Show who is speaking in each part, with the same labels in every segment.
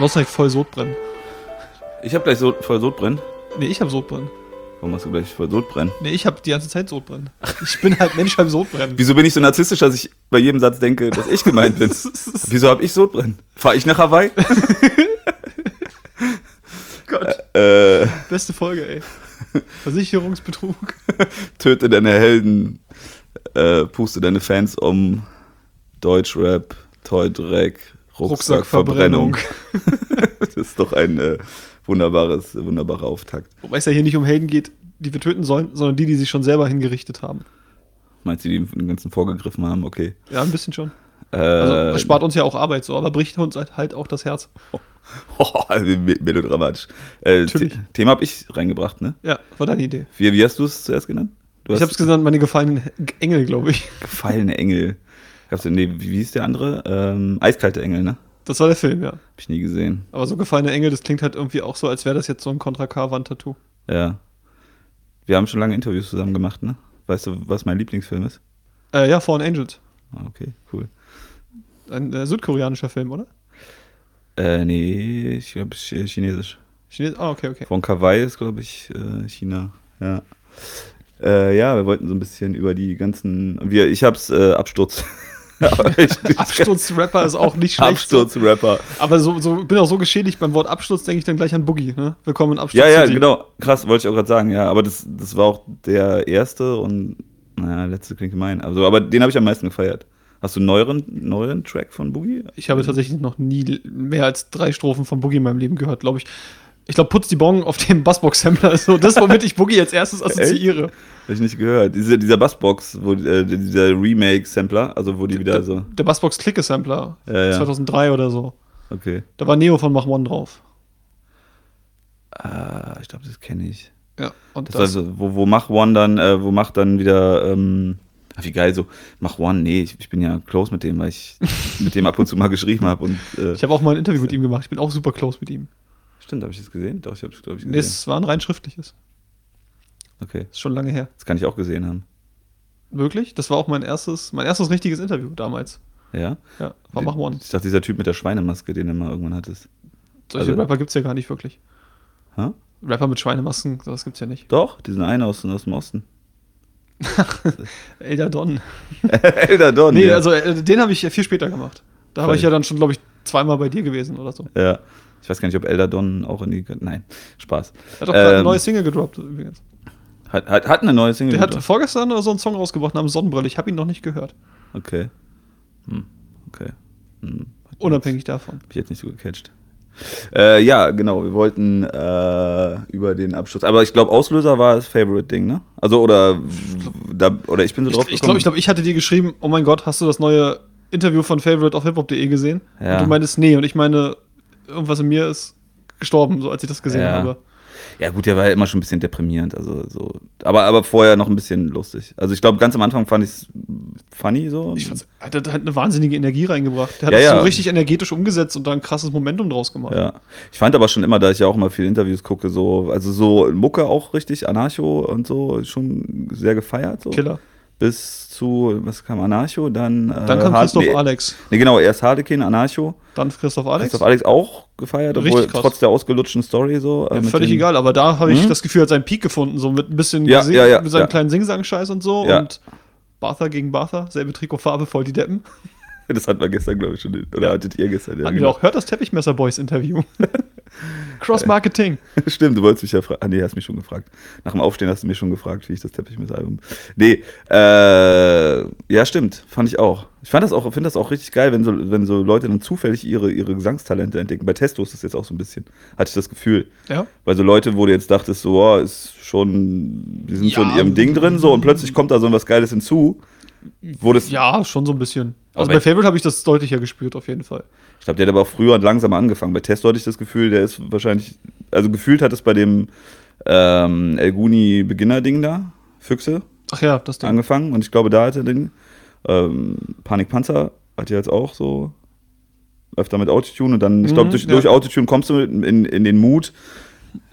Speaker 1: Du hast direkt voll Sodbrennen.
Speaker 2: Ich habe gleich so, voll Sodbrennen.
Speaker 1: Nee, ich hab Sodbrennen.
Speaker 2: Warum hast du gleich voll Sodbrennen?
Speaker 1: Nee, ich hab die ganze Zeit Sodbrennen. Ich bin halt Mensch beim Sodbrennen.
Speaker 2: Wieso bin ich so narzisstisch, dass ich bei jedem Satz denke, dass ich gemeint bin? Wieso habe ich Sodbrennen? Fahr ich nach Hawaii?
Speaker 1: Gott,
Speaker 2: äh,
Speaker 1: beste Folge, ey. Versicherungsbetrug.
Speaker 2: töte deine Helden, äh, puste deine Fans um, Deutschrap, Toydreck, Rucksackverbrennung. das ist doch ein äh, wunderbares, wunderbarer Auftakt.
Speaker 1: Wobei es ja hier nicht um Helden geht, die wir töten sollen, sondern die, die sich schon selber hingerichtet haben.
Speaker 2: Meinst du, die den ganzen vorgegriffen haben? Okay.
Speaker 1: Ja, ein bisschen schon.
Speaker 2: Äh,
Speaker 1: Also, es spart uns ja auch Arbeit so, aber bricht uns halt, halt auch das Herz.
Speaker 2: oh, me- melodramatisch. Äh, Thema habe ich reingebracht, ne?
Speaker 1: Ja, war deine Idee.
Speaker 2: Wie, wie hast du es zuerst genannt? Du
Speaker 1: Ich
Speaker 2: hast
Speaker 1: hab's genannt, meine gefallenen Engel, glaube ich.
Speaker 2: gefallene Engel. Gab's, nee, wie hieß der andere? Ähm, Eiskalte Engel, ne?
Speaker 1: Das war der Film, ja.
Speaker 2: Hab ich nie gesehen.
Speaker 1: Aber so gefallene Engel, das klingt halt irgendwie auch so, als wäre das jetzt so ein Contra K-Wand-Tattoo.
Speaker 2: Ja. Wir haben schon lange Interviews zusammen gemacht, ne? Weißt du, was mein Lieblingsfilm ist?
Speaker 1: Äh, ja, Fallen Angels.
Speaker 2: Ah, okay, cool.
Speaker 1: Ein äh, südkoreanischer Film, oder?
Speaker 2: Äh, nee, ich glaube chinesisch.
Speaker 1: Chines ah, okay, okay.
Speaker 2: Von Kawaii ist, glaube ich, äh, China. Ja. Äh, ja, wir wollten so ein bisschen über die ganzen. Wir, ich hab's äh, Absturz.
Speaker 1: Absturz-Rapper ist auch nicht schlecht.
Speaker 2: Absturz-Rapper.
Speaker 1: Aber so, so bin auch so geschädigt beim Wort Absturz, denke ich dann gleich an Boogie. Ne? Willkommen in Absturz.
Speaker 2: Ja, ja,
Speaker 1: City.
Speaker 2: genau. Krass, wollte ich auch gerade sagen, ja. Aber das, das war auch der erste und, naja, letzte klingt gemein. Also, aber den habe ich am meisten gefeiert. Hast du einen neueren, neueren Track von Boogie?
Speaker 1: Ich habe tatsächlich noch nie mehr als drei Strophen von Boogie in meinem Leben gehört, glaube ich. Ich glaube, Putz die Bong auf dem Bassbox-Sampler ist so das, womit ich Boogie als erstes assoziiere.
Speaker 2: Habe ich nicht gehört. Diese, dieser Bassbox, wo, äh, dieser Remake-Sampler, also wo die wieder so.
Speaker 1: Der Bassbox-Klicke-Sampler.
Speaker 2: Ja, ja.
Speaker 1: 2003 oder so.
Speaker 2: Okay.
Speaker 1: Da war Neo von Mach One drauf.
Speaker 2: Ah, ich glaube, das kenne ich.
Speaker 1: Ja, und
Speaker 2: Das,
Speaker 1: das,
Speaker 2: also, wo, wo Mach One dann, äh, wo Mach dann wieder, ähm, ach, wie geil, so, Mach One, nee, ich, ich bin ja close mit dem, weil ich mit dem ab und zu mal geschrieben habe äh,
Speaker 1: ich habe auch mal ein Interview mit ihm gemacht. Ich bin auch super close mit ihm.
Speaker 2: Stimmt, habe ich das gesehen? Doch, ich habe es, glaube ich,
Speaker 1: Nee,
Speaker 2: gesehen.
Speaker 1: es war ein rein schriftliches.
Speaker 2: Okay,
Speaker 1: Ist schon lange her.
Speaker 2: das kann ich auch gesehen haben.
Speaker 1: Wirklich? Das war auch mein erstes, mein erstes richtiges Interview damals.
Speaker 2: Ja?
Speaker 1: Ja, war Mach One.
Speaker 2: Ich dachte, dieser Typ mit der Schweinemaske, den du mal irgendwann hattest.
Speaker 1: Solche
Speaker 2: also-
Speaker 1: Rapper gibt's ja gar nicht wirklich.
Speaker 2: Hä?
Speaker 1: Rapper mit Schweinemasken, sowas gibt's ja nicht.
Speaker 2: Doch, diesen einen aus, aus dem Osten.
Speaker 1: Elder Don.
Speaker 2: Elder Don.
Speaker 1: Nee,
Speaker 2: ja.
Speaker 1: also äh, den habe ich ja viel später gemacht. Da war ich ja dann schon, glaube ich, zweimal bei dir gewesen oder so.
Speaker 2: Ja. Ich weiß gar nicht, ob Elder Don auch in die. Nein, Spaß.
Speaker 1: Er hat auch gerade eine
Speaker 2: Ähm,
Speaker 1: neue Single gedroppt übrigens.
Speaker 2: Hat, hat, hat eine neue Single.
Speaker 1: Der hat
Speaker 2: gebracht.
Speaker 1: vorgestern oder so einen Song rausgebracht namens Sonnenbrille. Ich habe ihn noch nicht gehört.
Speaker 2: Okay. Hm. Okay. Hm. Hat
Speaker 1: Unabhängig davon.
Speaker 2: Hab ich jetzt nicht so gecatcht. Äh, ja, genau. Wir wollten äh, über den Abschluss. Aber ich glaube, Auslöser war das Favorite-Ding, ne? Also, oder, da, oder ich bin so drauf
Speaker 1: glaube, ich, glaub, ich, glaub, ich hatte dir geschrieben, oh mein Gott, hast du das neue Interview von Favorite auf hiphop.de gesehen?
Speaker 2: Ja.
Speaker 1: Und du meintest, nee. Und ich meine, irgendwas in mir ist gestorben, so als ich das gesehen
Speaker 2: Ja.
Speaker 1: habe.
Speaker 2: Ja, gut, der war ja immer schon ein bisschen deprimierend. Also, so. Aber, aber vorher noch ein bisschen lustig. Also, ich glaube, ganz am Anfang fand ich es funny so.
Speaker 1: Ich fand's, er hat halt eine wahnsinnige Energie reingebracht. Der hat
Speaker 2: Ja,
Speaker 1: das
Speaker 2: ja.
Speaker 1: so richtig energetisch umgesetzt und da ein krasses Momentum draus gemacht.
Speaker 2: Ja. Ich fand aber schon immer, da ich ja auch mal viele Interviews gucke, so, also so Mucke auch richtig, Anarcho und so, schon sehr gefeiert. So.
Speaker 1: Killer.
Speaker 2: Bis zu, was kam Anarcho, dann. Äh,
Speaker 1: Dann kam
Speaker 2: Hard-
Speaker 1: Christoph
Speaker 2: nee,
Speaker 1: Alex.
Speaker 2: Nee, genau, erst Harlequin, Anarcho.
Speaker 1: Dann Christoph Alex.
Speaker 2: Christoph Alex auch gefeiert,
Speaker 1: Richtig
Speaker 2: obwohl trotz der ausgelutschten Story so. äh,
Speaker 1: Ja, völlig egal, aber da habe ich
Speaker 2: Mhm.
Speaker 1: das Gefühl, er hat seinen Peak gefunden, so mit ein bisschen
Speaker 2: Ja,
Speaker 1: Gesing-
Speaker 2: ja,
Speaker 1: mit seinem kleinen Singsang-Scheiß und so. Und Bartha gegen Bartha, selbe Trikotfarbe, voll die Deppen.
Speaker 2: Das hatten wir gestern, glaube ich, schon. Oder
Speaker 1: Ja.
Speaker 2: hattet ihr gestern? Ja,
Speaker 1: Hatten wir
Speaker 2: genau.
Speaker 1: auch, hört das Teppichmesser Boys Interview. Cross-Marketing.
Speaker 2: Stimmt, du wolltest mich ja fragen. Ah, nee, hast mich schon gefragt. Nach dem Aufstehen hast du mich schon gefragt, wie ich das Teppichmesser-Album. Nee, äh, ja, stimmt. Fand ich auch. Ich fand das auch, finde das auch richtig geil, wenn so, wenn so Leute dann zufällig ihre, ihre Gesangstalente entdecken. Bei Testo ist das jetzt auch so ein bisschen. Hatte ich das Gefühl.
Speaker 1: Ja.
Speaker 2: Weil so Leute, wo du jetzt dachtest, so, oh, ist schon, die sind so in
Speaker 1: Ja.
Speaker 2: ihrem Ding drin, so, und plötzlich kommt da so was Geiles hinzu. Das,
Speaker 1: ja, schon so ein bisschen. Also bei Favorite habe ich das deutlicher gespürt, auf jeden Fall.
Speaker 2: Ich glaube, der hat aber auch früher und langsamer angefangen. Bei Testo hatte ich das Gefühl, der ist wahrscheinlich, also gefühlt hat es bei dem ähm, Elguni Beginner-Ding da, Füchse,
Speaker 1: Ach ja, das Ding.
Speaker 2: angefangen. Und ich glaube, da hat er den ähm, Panikpanzer hat ja jetzt auch so öfter mit Autotune und dann, ich glaube,
Speaker 1: Mhm,
Speaker 2: durch,
Speaker 1: ja.
Speaker 2: durch Autotune kommst du in, in den Mut,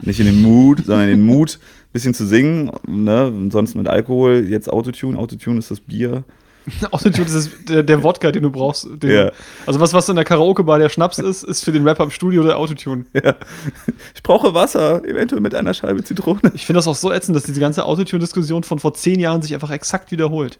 Speaker 2: nicht in den Mut, sondern in den Mut, bisschen zu singen, ne? Und sonst mit Alkohol, jetzt Autotune, Autotune ist das Bier.
Speaker 1: Autotune ist das, der, der Wodka, den du brauchst. Den,
Speaker 2: Ja.
Speaker 1: Also was, was in der Karaoke-Bar der Schnaps ist, ist für den Rapper im Studio der Autotune.
Speaker 2: Ja. Ich brauche Wasser, eventuell mit einer Scheibe Zitrone.
Speaker 1: Ich finde das auch so ätzend, dass diese ganze Autotune-Diskussion von vor zehn Jahren sich einfach exakt wiederholt.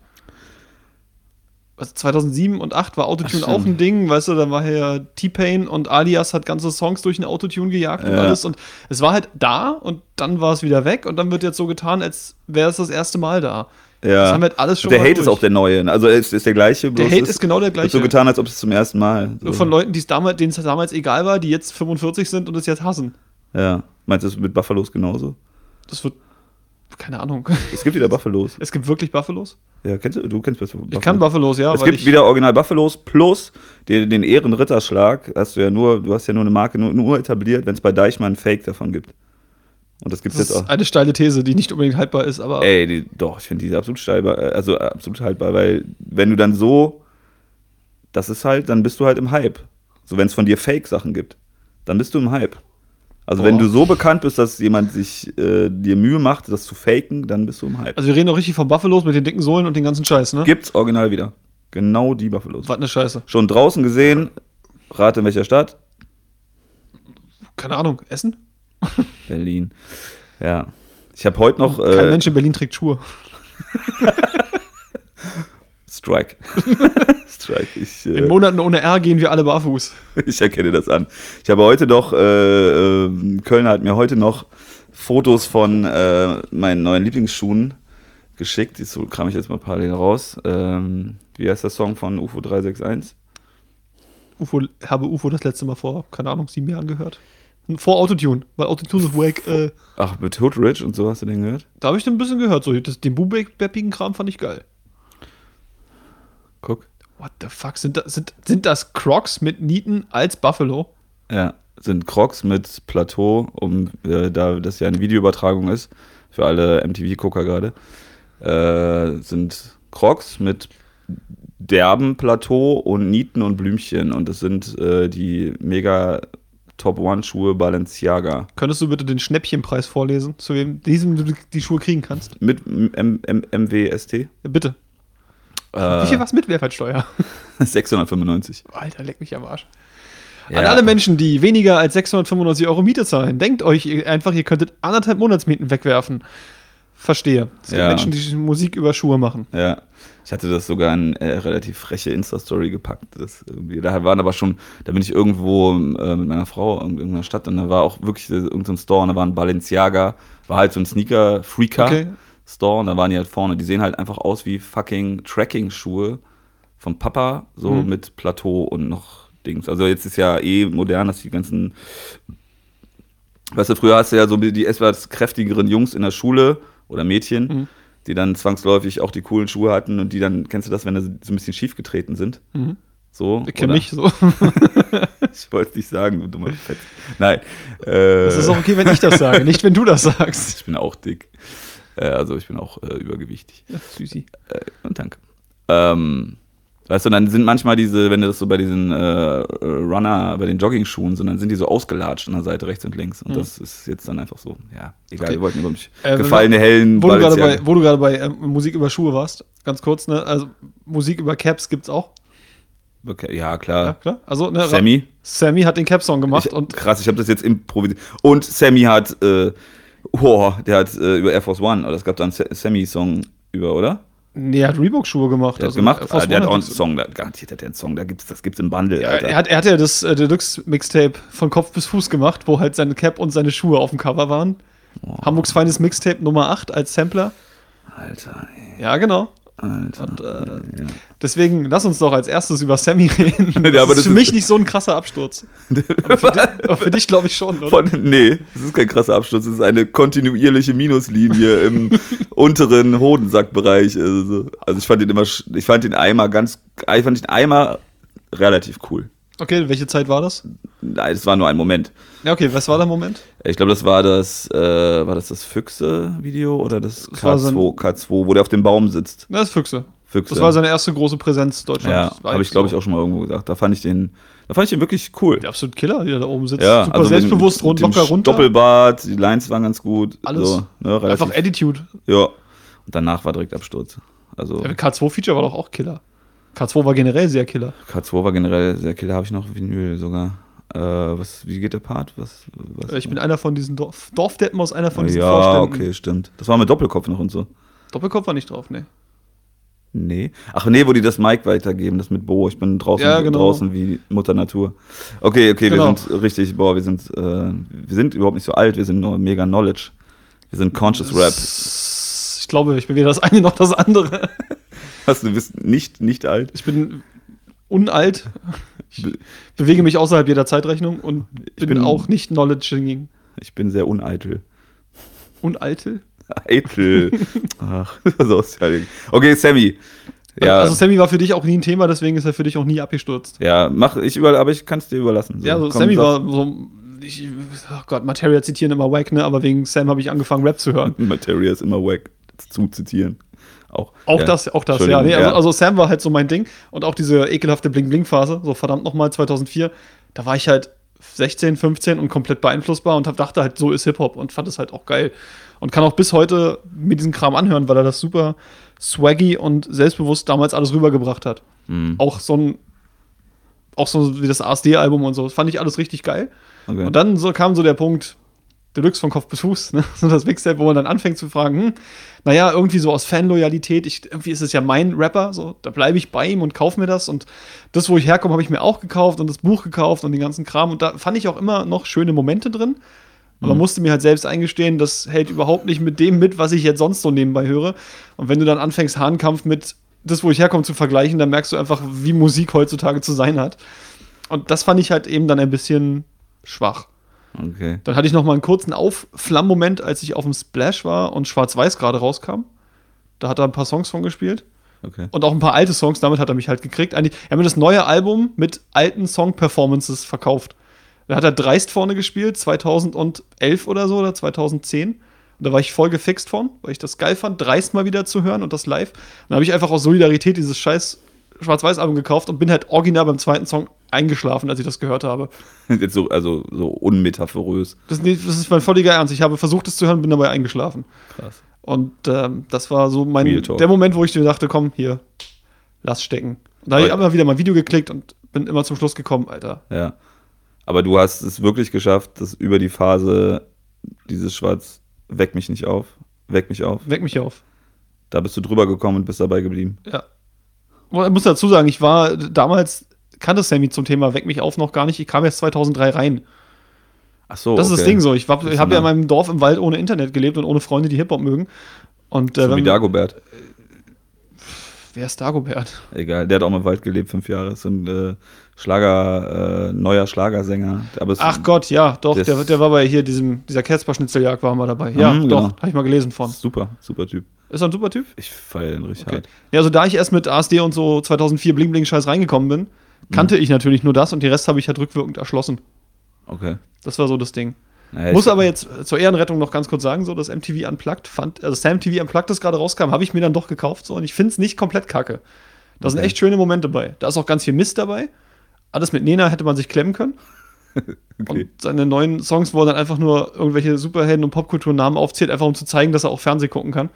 Speaker 1: Also 2007 und 2008 war Autotune
Speaker 2: Ach,
Speaker 1: auch ein Ding, weißt du, da war ja T-Pain und Alias hat ganze Songs durch ein Autotune gejagt und
Speaker 2: Ja.
Speaker 1: alles und es war halt da und dann war es wieder weg und dann wird jetzt so getan, als wäre es das erste Mal da. Das
Speaker 2: Ja.
Speaker 1: haben wir halt alles schon
Speaker 2: der Hate
Speaker 1: durch.
Speaker 2: ist auch der neue. Also es ist der gleiche.
Speaker 1: Der Hate
Speaker 2: es
Speaker 1: ist genau der gleiche.
Speaker 2: so getan, als ob es zum ersten Mal. So.
Speaker 1: Von Leuten, die es damals, denen es damals egal war, die jetzt 45 sind und es jetzt hassen.
Speaker 2: Ja. Meinst du das mit Buffalos genauso?
Speaker 1: Das wird. Keine Ahnung.
Speaker 2: Es gibt wieder Buffalos.
Speaker 1: Es gibt wirklich Buffalos?
Speaker 2: Ja, kennst du? Du kennst Buffalo.
Speaker 1: Ich kann Buffalos, ja.
Speaker 2: Es gibt wieder Original Buffalos plus den, den Ehrenritterschlag. Hast du ja nur, du hast ja nur eine Marke nur, nur etabliert, wenn es bei Deichmann ein Fake davon gibt. Und das gibt es
Speaker 1: Das
Speaker 2: jetzt
Speaker 1: ist
Speaker 2: auch.
Speaker 1: eine steile These, die nicht unbedingt haltbar ist, aber
Speaker 2: Ey, die, doch, ich finde die absolut steilbar, äh, also absolut haltbar, weil wenn du dann so, das ist halt, dann bist du halt im Hype. So, wenn es von dir Fake-Sachen gibt, dann bist du im Hype. Also wenn
Speaker 1: Boah.
Speaker 2: du so bekannt bist, dass jemand sich äh, dir Mühe macht, das zu faken, dann bist du im Hype.
Speaker 1: also wir reden doch richtig von Buffalos mit den dicken Sohlen und den ganzen Scheiß, ne?
Speaker 2: Gibt's original wieder. Genau die Buffalos.
Speaker 1: Was eine Scheiße.
Speaker 2: Schon draußen gesehen, rate in welcher Stadt?
Speaker 1: Keine Ahnung, Essen?
Speaker 2: Berlin. Ja. Ich habe heute noch
Speaker 1: Kein
Speaker 2: äh,
Speaker 1: Mensch in Berlin trägt Schuhe.
Speaker 2: Strike. Strike. Ich, äh,
Speaker 1: In Monaten ohne R gehen wir alle barfuß.
Speaker 2: Ich erkenne das an. Ich habe heute noch, äh, äh, Kölner hat mir heute noch Fotos von äh, meinen neuen Lieblingsschuhen geschickt. Die so kram ich jetzt mal parallel raus. Ähm, wie heißt der Song von UFO 361?
Speaker 1: UFO, habe UFO das letzte Mal vor, keine Ahnung, sieben Jahren gehört. Vor Autotune, weil Autotune ist wack. Äh,
Speaker 2: Ach, mit Hood Rich und so hast du den gehört?
Speaker 1: da habe ich den ein bisschen gehört. So, das, den boom Kram fand ich geil.
Speaker 2: Guck.
Speaker 1: What the fuck? Sind das, sind, sind das Crocs mit Nieten als Buffalo?
Speaker 2: Ja, sind Crocs mit Plateau, um äh, da das ja eine Videoübertragung ist, für alle MTV-Gucker gerade, äh, sind Crocs mit derben Plateau und Nieten und Blümchen und das sind äh, die mega Top One Schuhe Balenciaga
Speaker 1: Könntest du bitte den Schnäppchenpreis vorlesen, zu wem diesem du die Schuhe kriegen kannst?
Speaker 2: mit M M MWST
Speaker 1: Ja, bitte. Wie viel was mit Mehrwertsteuer?
Speaker 2: 695.
Speaker 1: Alter, leck mich am Arsch.
Speaker 2: Ja.
Speaker 1: An alle Menschen, die weniger als 695 Euro Miete zahlen, denkt euch einfach, ihr könntet anderthalb Monatsmieten wegwerfen. Verstehe. Es gibt
Speaker 2: Ja.
Speaker 1: Menschen, die Musik über Schuhe machen.
Speaker 2: Ja, ich hatte das sogar in äh, relativ freche Insta-Story gepackt. Das da waren aber schon, da bin ich irgendwo äh, mit meiner Frau in irgendeiner Stadt und da war auch wirklich äh, irgendein Store und da war ein Balenciaga, war halt so ein Sneaker-Freaker.
Speaker 1: Okay.
Speaker 2: Store und da waren die halt vorne. Die sehen halt einfach aus wie fucking Tracking-Schuhe vom Papa, so
Speaker 1: Mhm.
Speaker 2: mit Plateau und noch Dings. Also jetzt ist ja eh modern, dass die ganzen, weißt du, früher hast du ja so die etwas kräftigeren Jungs in der Schule oder Mädchen,
Speaker 1: Mhm.
Speaker 2: die dann zwangsläufig auch die coolen Schuhe hatten und die dann, kennst du das, wenn sie so ein bisschen schief getreten sind?
Speaker 1: Mhm.
Speaker 2: So?
Speaker 1: Ich kenne mich so.
Speaker 2: Ich wollte es nicht sagen, du dummer Fett. Nein. Äh,
Speaker 1: Es ist auch okay, wenn ich das sage, nicht wenn du das sagst.
Speaker 2: ich bin auch dick. Äh, also ich bin auch äh, übergewichtig.
Speaker 1: Ja, Süßi.
Speaker 2: Äh, und danke. Ähm, weißt du, dann sind manchmal diese, wenn du das so bei diesen äh, Runner, bei den Jogging-Schuhen sind, dann sind die so ausgelatscht an der Seite rechts und links. Und
Speaker 1: Mhm.
Speaker 2: das ist jetzt dann einfach so, ja, egal,
Speaker 1: Okay.
Speaker 2: wir wollten über mich
Speaker 1: Äh,
Speaker 2: gefallene hellen
Speaker 1: Wo du gerade bei, wo du gerade bei ähm, Musik über Schuhe warst, ganz kurz, ne? Also Musik über Caps gibt's auch.
Speaker 2: Okay, ja,
Speaker 1: Ja,
Speaker 2: klar.
Speaker 1: klar. Also, ne,
Speaker 2: Sammy.
Speaker 1: Sammy hat den Cap-Song gemacht
Speaker 2: Ich,
Speaker 1: und
Speaker 2: krass, ich habe das jetzt improvisiert. Und Sammy hat, äh, oh, der hat äh, über Air Force One, oder es gab da einen Sa- Sammy-Song über, oder?
Speaker 1: nee, er hat Reebok-Schuhe gemacht.
Speaker 2: Der
Speaker 1: also
Speaker 2: hat gemacht,
Speaker 1: Air Force
Speaker 2: ah, der hat auch einen Song, da, garantiert hat der einen Song, da gibt's, das gibt's im Bundle,
Speaker 1: Ja,
Speaker 2: Alter.
Speaker 1: er, hat, er hat ja das äh, Deluxe-Mixtape von Kopf bis Fuß gemacht, wo halt seine Cap und seine Schuhe auf dem Cover waren. Hamburgs feines Mixtape Nummer 8 als Sampler.
Speaker 2: Alter, ey,
Speaker 1: Ja, genau.
Speaker 2: Alter.
Speaker 1: Und, äh,
Speaker 2: ja.
Speaker 1: Deswegen lass uns doch als erstes über Sammy reden. Das,
Speaker 2: Ja, aber
Speaker 1: ist
Speaker 2: das
Speaker 1: für
Speaker 2: ist-
Speaker 1: mich nicht so ein krasser Absturz. Für, dich- für dich glaube ich schon, oder?
Speaker 2: Von, nee, das ist kein krasser Absturz, das ist eine kontinuierliche Minuslinie im unteren Hodensackbereich. Also, also ich fand den immer, ich fand den Eimer ganz, ich fand den Eimer relativ cool.
Speaker 1: Okay, welche Zeit war das?
Speaker 2: Nein, es war nur ein Moment.
Speaker 1: Ja, okay, was war der Moment?
Speaker 2: Ich glaube, das war das, äh, war das das Füchse-Video oder das
Speaker 1: Das war so
Speaker 2: K2, K2, wo der auf dem Baum sitzt.
Speaker 1: Das ist Füchse.
Speaker 2: Füchse.
Speaker 1: Das war seine erste große Präsenz in Deutschland.
Speaker 2: ja, habe ich glaube ich auch schon mal irgendwo gesagt. Da fand ich den, da fand ich den wirklich cool.
Speaker 1: Der absolute Killer, der da oben sitzt.
Speaker 2: Ja,
Speaker 1: Super
Speaker 2: also
Speaker 1: selbstbewusst,
Speaker 2: mit
Speaker 1: rund,
Speaker 2: dem
Speaker 1: locker runter.
Speaker 2: Doppelbart, die Lines waren ganz gut.
Speaker 1: Alles.
Speaker 2: So, ne,
Speaker 1: Einfach Attitude.
Speaker 2: Ja. Und danach war direkt Absturz. Also
Speaker 1: Ja, K2-Feature war doch auch Killer. K2 war generell sehr Killer.
Speaker 2: K2 war generell sehr killer, habe ich noch Vinyl sogar. Äh, was, wie geht der Part? Was, was
Speaker 1: Ich bin einer von diesen Dorf Dorfdeppen aus einer von diesen
Speaker 2: ja,
Speaker 1: Vorständen.
Speaker 2: okay, stimmt. Das war mit Doppelkopf noch und so.
Speaker 1: Doppelkopf war nicht drauf, ne.
Speaker 2: Nee. Ach nee, wo die das Mic weitergeben, das mit Bo. Ich bin draußen,
Speaker 1: Ja, genau.
Speaker 2: draußen wie Mutter Natur. Okay, okay,
Speaker 1: Genau.
Speaker 2: wir sind richtig, boah, wir sind, äh, wir sind überhaupt nicht so alt, wir sind nur mega Knowledge. Wir sind Conscious Rap.
Speaker 1: Ich glaube, ich bin weder das eine noch das andere.
Speaker 2: Was, du bist nicht, nicht alt?
Speaker 1: Ich bin unalt. Ich bewege mich außerhalb jeder Zeitrechnung und bin,
Speaker 2: bin-
Speaker 1: auch nicht knowledge
Speaker 2: Ich bin sehr uneitel.
Speaker 1: Uneitel?
Speaker 2: Eitel. Ach, so ist ja. Okay, Sammy. Ja,
Speaker 1: Also Sammy war für dich auch nie ein Thema, deswegen ist er für dich auch nie abgestürzt.
Speaker 2: ja, mach ich über, aber ich kann es dir überlassen.
Speaker 1: ja, also
Speaker 2: komm,
Speaker 1: Sammy
Speaker 2: sag-
Speaker 1: war so. Ich, oh Gott, Materia zitieren immer wack, ne? Aber wegen Sam habe ich angefangen, Rap zu hören.
Speaker 2: Materia ist immer wack zu zitieren. Auch,
Speaker 1: Auch
Speaker 2: ja.
Speaker 1: das, auch das, ja. Nee, also, also Sam war halt so mein Ding. Und auch diese ekelhafte Bling-Bling-Phase, so verdammt nochmal 2004, da war ich halt 16, 15 und komplett beeinflussbar und hab, dachte halt, so ist Hip-Hop und fand es halt auch geil. Und kann auch bis heute mir diesen Kram anhören, weil er das super swaggy und selbstbewusst damals alles rübergebracht hat.
Speaker 2: Mhm.
Speaker 1: Auch so ein, auch so wie das ASD-Album und so, das fand ich alles richtig geil.
Speaker 2: Okay.
Speaker 1: Und dann so kam so der Punkt, Deluxe von Kopf bis Fuß, ne? so das Mixtape, wo man dann anfängt zu fragen, hm, naja, irgendwie so aus Fanloyalität, ich, irgendwie ist es ja mein Rapper, so, da bleibe ich bei ihm und kaufe mir das und das, wo ich herkomme, habe ich mir auch gekauft und das Buch gekauft und den ganzen Kram und da fand ich auch immer noch schöne Momente drin, aber musste mir halt selbst eingestehen, das hält überhaupt nicht mit dem mit, was ich jetzt sonst so nebenbei höre und wenn du dann anfängst, Hahnkampf mit das, wo ich herkomme, zu vergleichen, dann merkst du einfach, wie Musik heutzutage zu sein hat und das fand ich halt eben dann ein bisschen schwach.
Speaker 2: okay.
Speaker 1: Dann hatte ich noch mal einen kurzen Aufflammmoment, als ich auf dem Splash war und Schwarz-Weiß gerade rauskam. Da hat er ein paar Songs von gespielt
Speaker 2: Okay.
Speaker 1: und auch ein paar alte Songs. Damit hat er mich halt gekriegt. Eigentlich, er hat mir das neue Album mit alten Song-Performances verkauft. Da hat er Dreist vorne gespielt, 2011 oder so oder 2010. Und da war ich voll gefixt von, weil ich das geil fand, Dreist mal wieder zu hören und das live. Dann habe ich einfach aus Solidarität dieses scheiß Schwarz-Weiß-Album gekauft und bin halt original beim zweiten Song eingeschlafen, als ich das gehört habe.
Speaker 2: Jetzt so, also so unmetaphorös.
Speaker 1: Das, das ist mein völliger Ernst. Ich habe versucht, es zu hören, bin dabei eingeschlafen.
Speaker 2: Krass.
Speaker 1: Und ähm, das war so mein der Moment, wo ich dir dachte, komm, hier, lass stecken. Und da habe ich
Speaker 2: Aber-
Speaker 1: immer wieder mal ein Video geklickt und bin immer zum Schluss gekommen, Alter.
Speaker 2: Ja. Aber du hast es wirklich geschafft, dass über die Phase dieses Schwarz weck mich nicht auf, weck mich auf.
Speaker 1: Weck mich auf.
Speaker 2: Da bist du drüber gekommen und bist dabei geblieben.
Speaker 1: Ja. Ich muss dazu sagen, ich war damals, kannte Sammy zum Thema Weck mich auf noch gar nicht. Ich kam erst 2003 rein.
Speaker 2: Ach so.
Speaker 1: Das ist das
Speaker 2: okay.
Speaker 1: Ding so. Ich, war-
Speaker 2: Das
Speaker 1: ich habe ja in meinem Dorf im Wald ohne Internet gelebt und ohne Freunde, die Hip-Hop mögen. Und äh,
Speaker 2: So wie
Speaker 1: wenn,
Speaker 2: Dagobert.
Speaker 1: wer ist Dagobert?
Speaker 2: Egal, der hat auch mal im Wald gelebt, fünf Jahre. Ist ein äh, Schlager, äh, neuer Schlagersänger.
Speaker 1: Ach Gott, ja, doch, der, der war bei hier diesem, dieser Kerzbar-Schnitzeljagd war mal dabei. Ja,
Speaker 2: Mhm,
Speaker 1: doch,
Speaker 2: genau.
Speaker 1: habe ich mal gelesen von.
Speaker 2: Super, super Typ.
Speaker 1: Ist er ein super Typ?
Speaker 2: Ich feiere den richtig
Speaker 1: Okay.
Speaker 2: hart.
Speaker 1: Ja, also da ich erst mit ASD und so 2004 Bling Bling Scheiß reingekommen bin, kannte
Speaker 2: Mhm.
Speaker 1: ich natürlich nur das und die Rest habe ich halt rückwirkend erschlossen.
Speaker 2: Okay.
Speaker 1: Das war so das Ding.
Speaker 2: Naja,
Speaker 1: Muss aber jetzt äh, zur Ehrenrettung noch ganz kurz sagen, so das MTV Unplugged fand, also Sam TV Unplugged, das gerade rauskam, habe ich mir dann doch gekauft so und ich finde es nicht komplett kacke. Da sind
Speaker 2: Okay.
Speaker 1: echt schöne Momente dabei. Da ist auch ganz viel Mist dabei. Alles mit Nena hätte man sich klemmen können.
Speaker 2: Okay.
Speaker 1: Und seine neuen Songs, wo er dann einfach nur irgendwelche Superhelden und Popkulturnamen aufzählt, einfach um zu zeigen, dass er auch Fernsehen gucken kann.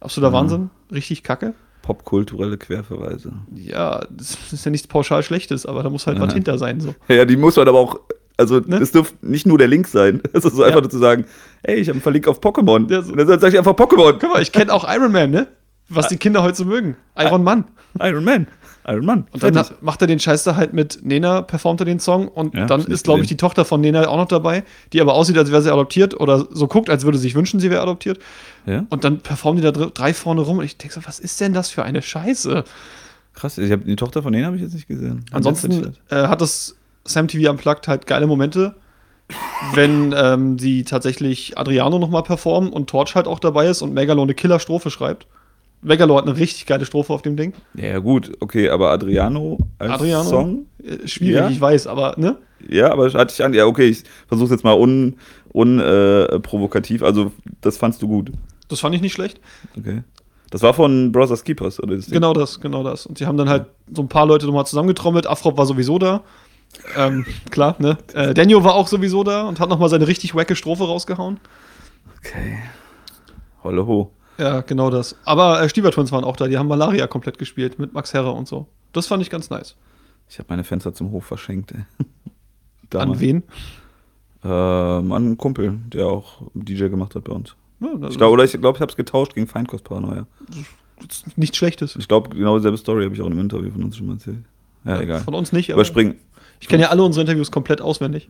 Speaker 1: Absoluter
Speaker 2: Mhm.
Speaker 1: Wahnsinn. Richtig kacke.
Speaker 2: Popkulturelle Querverweise.
Speaker 1: Ja, das ist ja nichts pauschal Schlechtes, aber da muss halt
Speaker 2: Ja.
Speaker 1: was hinter sein. So.
Speaker 2: Ja, die muss man aber auch. Also,
Speaker 1: Ne?
Speaker 2: es dürfte nicht nur der Link sein. Es ist so einfach
Speaker 1: Ja.
Speaker 2: nur zu sagen, ey, ich habe einen Verlink auf Pokémon.
Speaker 1: Ja, so.
Speaker 2: Und dann sage ich einfach Pokémon.
Speaker 1: Guck mal, ich kenne auch Iron Man, ne? Was die Kinder heute so mögen. Iron Man.
Speaker 2: Iron Man. Iron Man.
Speaker 1: Und dann hat, macht er den Scheiß da halt mit Nena, performt er den Song und
Speaker 2: Ja,
Speaker 1: dann ist, glaube ich, die Tochter von Nena auch noch dabei, die aber aussieht, als wäre sie adoptiert oder so guckt, als würde sie sich wünschen, sie wäre adoptiert.
Speaker 2: ja?
Speaker 1: Und dann performen die da dr- drei vorne rum und ich denke so, was ist denn das für eine Scheiße?
Speaker 2: Krass, ich hab, die Tochter von denen habe ich jetzt nicht gesehen.
Speaker 1: Ansonsten äh, hat das Sam TV Unplugged halt geile Momente, wenn ähm, die tatsächlich Adriano nochmal performen und Torch halt auch dabei ist und Megalo eine Killer-Strophe schreibt. Megalo hat eine richtig geile Strophe auf dem Ding.
Speaker 2: Ja, gut, okay, aber Adriano als
Speaker 1: Adriano?
Speaker 2: Song?
Speaker 1: Äh, schwierig,
Speaker 2: Ja?
Speaker 1: ich weiß, aber ne?
Speaker 2: Ja, aber hatte ich an. Ja, okay, ich versuche jetzt mal un, un äh. Also, das fandst du gut.
Speaker 1: Das fand ich nicht schlecht.
Speaker 2: Okay. Das war von Brothers Keepers, oder?
Speaker 1: Genau das, genau das. Und sie haben dann halt so ein paar Leute nochmal zusammengetrommelt. Afrop war sowieso da. Ähm, klar, ne? Äh, Daniel war auch sowieso da und hat nochmal seine richtig wacke Strophe rausgehauen.
Speaker 2: Okay. Holle ho.
Speaker 1: Ja, genau das. Aber äh, Stieber Twins waren auch da, die haben Malaria komplett gespielt mit Max Herre und so. Das fand ich ganz nice.
Speaker 2: Ich habe meine Fenster zum Hof verschenkt.
Speaker 1: An wen?
Speaker 2: Ähm, an einen Kumpel, der auch DJ gemacht hat bei uns.
Speaker 1: Ja,
Speaker 2: Ich glaube, oder ich glaube, ich habe es getauscht gegen Feinkostparanoia.
Speaker 1: ist nichts Schlechtes.
Speaker 2: Ich glaube, genau dieselbe Story habe ich auch in einem Interview von uns schon mal erzählt. Ja, egal.
Speaker 1: Von uns nicht, aber
Speaker 2: Überspringen.
Speaker 1: ich kenne ja alle unsere Interviews komplett auswendig,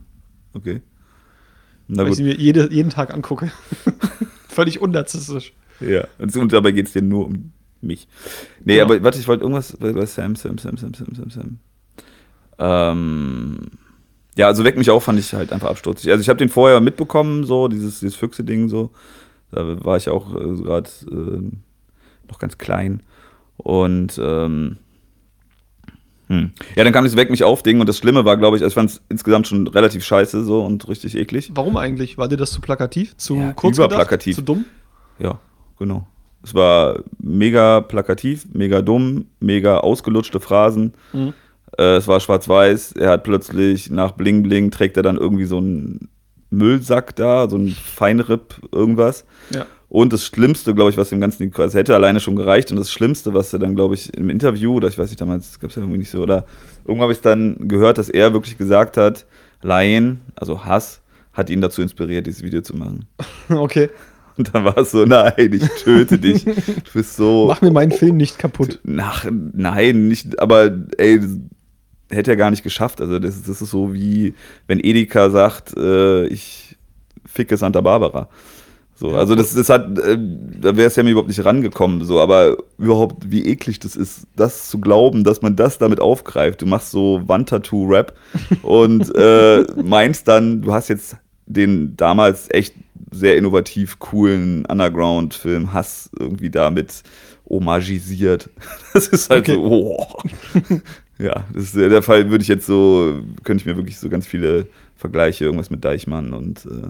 Speaker 2: Okay. Na
Speaker 1: weil ich
Speaker 2: gut.
Speaker 1: sie mir jede, jeden Tag angucke. Völlig unnarzisstisch.
Speaker 2: Ja. Und, und dabei geht es dir nur um mich. Nee,
Speaker 1: Ja.
Speaker 2: aber warte, ich wollte irgendwas bei, Sam, Sam, Sam, Sam, Sam, Sam, Sam. Ähm, ja, also Weck mich auf fand ich halt einfach absturzig. Also ich habe den vorher mitbekommen, so, dieses, dieses Füchse-Ding so. Da war ich auch äh, gerade äh, noch ganz klein. Und ähm, hm. ja, dann kam dieses Weck mich auf Ding und das Schlimme war, glaube ich, also ich fand es insgesamt schon relativ scheiße so und richtig eklig.
Speaker 1: Warum eigentlich? War dir das zu plakativ? Zu
Speaker 2: Ja,
Speaker 1: kurz
Speaker 2: überplakativ.
Speaker 1: Zu dumm?
Speaker 2: Ja, genau. Es war mega plakativ, mega dumm, mega ausgelutschte Phrasen.
Speaker 1: Mhm.
Speaker 2: Äh, es war schwarz-weiß. Er hat plötzlich nach Bling Bling trägt er dann irgendwie so einen Müllsack da, so ein Feinripp, irgendwas.
Speaker 1: Ja.
Speaker 2: Und das Schlimmste, glaube ich, was dem Ganzen, es hätte alleine schon gereicht. Und das Schlimmste, was er dann, glaube ich, im Interview, oder ich weiß nicht, damals gab es ja irgendwie nicht so, oder irgendwann habe ich dann gehört, dass er wirklich gesagt hat, Laien, also Hass, hat ihn dazu inspiriert, dieses Video zu machen.
Speaker 1: Okay.
Speaker 2: Und dann war es so, nein, ich töte dich. Du bist so.
Speaker 1: Mach mir meinen Film nicht kaputt.
Speaker 2: Nach, nein, nicht, aber ey, hätte er gar nicht geschafft. Also das, das ist so wie, wenn Edeka sagt, äh, ich ficke Santa Barbara. So, also das, das hat, äh, da wäre es ja mir überhaupt nicht rangekommen, so, aber überhaupt, wie eklig das ist, das zu glauben, dass man das damit aufgreift. Du machst so Wandtattoo-Rap und äh, meinst dann, du hast jetzt den damals echt sehr innovativ coolen Underground-Film Hass irgendwie damit homagisiert. Das ist halt
Speaker 1: Okay.
Speaker 2: so, oh. Ja, das ist der Fall, würde ich jetzt so, könnte ich mir wirklich so ganz viele Vergleiche, irgendwas mit Deichmann und äh,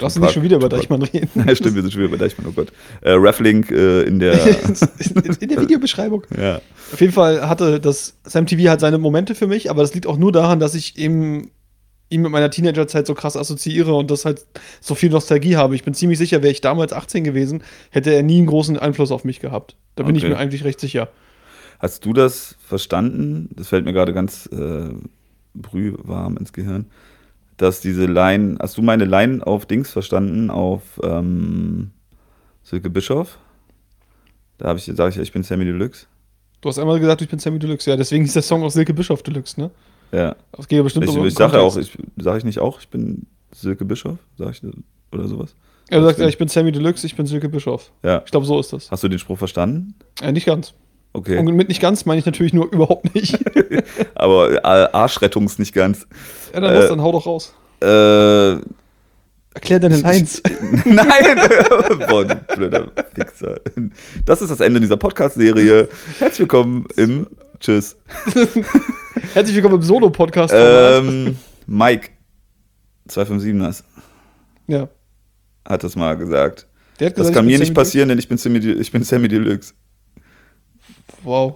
Speaker 1: Lass uns nicht schon wieder über. Deichmann reden.
Speaker 2: ja, stimmt, wir sind schon wieder bei Deichmann, oh Gott. Äh, Reflink äh, in der.
Speaker 1: in, in der Videobeschreibung.
Speaker 2: ja.
Speaker 1: Auf jeden Fall hatte das Sam TV halt seine Momente für mich, aber das liegt auch nur daran, dass ich eben ihn mit meiner Teenagerzeit so krass assoziiere und das halt so viel Nostalgie habe. Ich bin ziemlich sicher, wäre ich damals 18 gewesen, hätte er nie einen großen Einfluss auf mich gehabt. Da bin ich
Speaker 2: Okay.
Speaker 1: mir eigentlich recht sicher.
Speaker 2: Hast du das verstanden? Das fällt mir gerade ganz äh, brühwarm ins Gehirn. Dass diese Line, hast du meine Line auf Dings verstanden, auf ähm, Silke Bischof? Da habe ich, sage ich, ja, ich bin Sammy Deluxe.
Speaker 1: Du hast einmal gesagt, ich bin Sammy Deluxe. Ja, deswegen ist der Song auch Silke Bischof Deluxe, ne?
Speaker 2: Ja.
Speaker 1: Das geht ja bestimmt
Speaker 2: Ich,
Speaker 1: um
Speaker 2: ich sage ja auch, ich sage ich nicht auch, ich bin Silke Bischof, sage ich oder sowas.
Speaker 1: Er sagt, ja, ich bin Sammy Deluxe, ich bin Silke Bischof.
Speaker 2: Ja.
Speaker 1: Ich glaube, so ist das.
Speaker 2: Hast du den Spruch verstanden?
Speaker 1: Äh, nicht ganz.
Speaker 2: Okay.
Speaker 1: Und mit nicht ganz meine ich natürlich nur überhaupt nicht.
Speaker 2: Aber äh, Arschrettungs nicht ganz.
Speaker 1: ja, dann, los,
Speaker 2: Äh,
Speaker 1: dann hau doch raus.
Speaker 2: Äh,
Speaker 1: Erklär deine Lines.
Speaker 2: Nein! Boah, du blöder Fixer. Das ist das Ende dieser Podcast-Serie. Herzlich willkommen im Tschüss.
Speaker 1: Herzlich willkommen im Solo-Podcast.
Speaker 2: Ähm, Mike, 257ers,
Speaker 1: ja.
Speaker 2: hat das mal gesagt.
Speaker 1: Der hat
Speaker 2: Das
Speaker 1: gesagt,
Speaker 2: kann
Speaker 1: ich
Speaker 2: mir nicht
Speaker 1: Sammy
Speaker 2: passieren, denn ich bin Sammy, ich bin Sammy Deluxe.
Speaker 1: Wow.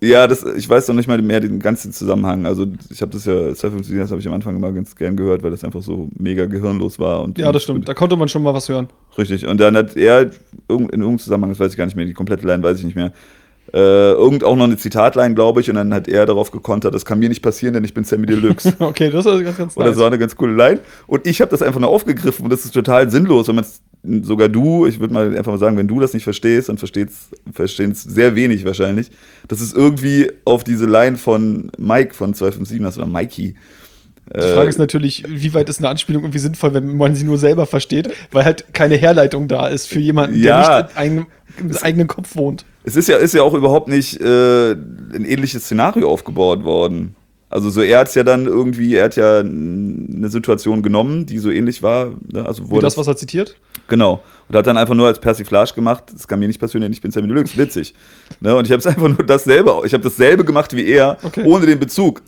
Speaker 2: Ja, das, ich weiß noch nicht mal mehr den ganzen Zusammenhang. Also ich habe das ja, 257ers habe ich am Anfang immer ganz gern gehört, weil das einfach so mega gehirnlos war. Und
Speaker 1: Ja, das stimmt. Da konnte man schon mal was hören.
Speaker 2: Richtig. Und dann hat er in irgendeinem Zusammenhang, das weiß ich gar nicht mehr, die komplette Line weiß ich nicht mehr, äh, irgend auch noch eine Zitatline, glaube ich, und dann hat er darauf gekontert, das kann mir nicht passieren, denn ich bin Sammy Deluxe.
Speaker 1: Okay, das ist ganz, ganz nice.
Speaker 2: das war eine ganz coole Line. Und ich habe das einfach nur aufgegriffen und das ist total sinnlos, wenn man es, sogar du, ich würde mal einfach mal sagen, wenn du das nicht verstehst, dann verstehen es sehr wenig wahrscheinlich. Das ist irgendwie auf diese Line von Mike von 257, das war Mikey.
Speaker 1: Die Frage ist natürlich, wie weit ist eine Anspielung irgendwie sinnvoll, wenn man sie nur selber versteht, weil halt keine Herleitung da ist für jemanden,
Speaker 2: Ja.
Speaker 1: der nicht in eigenem, im eigenen Kopf wohnt.
Speaker 2: Es ist ja, ist ja auch überhaupt nicht äh, ein ähnliches Szenario aufgebaut worden. Also so er hat es ja dann irgendwie, er hat ja eine Situation genommen, die so ähnlich war. ne, Also wo
Speaker 1: Wie das, was er zitiert?
Speaker 2: Genau. Und hat dann einfach nur als Persiflage gemacht, das kann mir nicht passieren, denn ich bin Sammy Deluxe, witzig. Ne? Und ich habe es einfach nur dasselbe, ich habe dasselbe gemacht wie er,
Speaker 1: Okay.
Speaker 2: ohne den Bezug.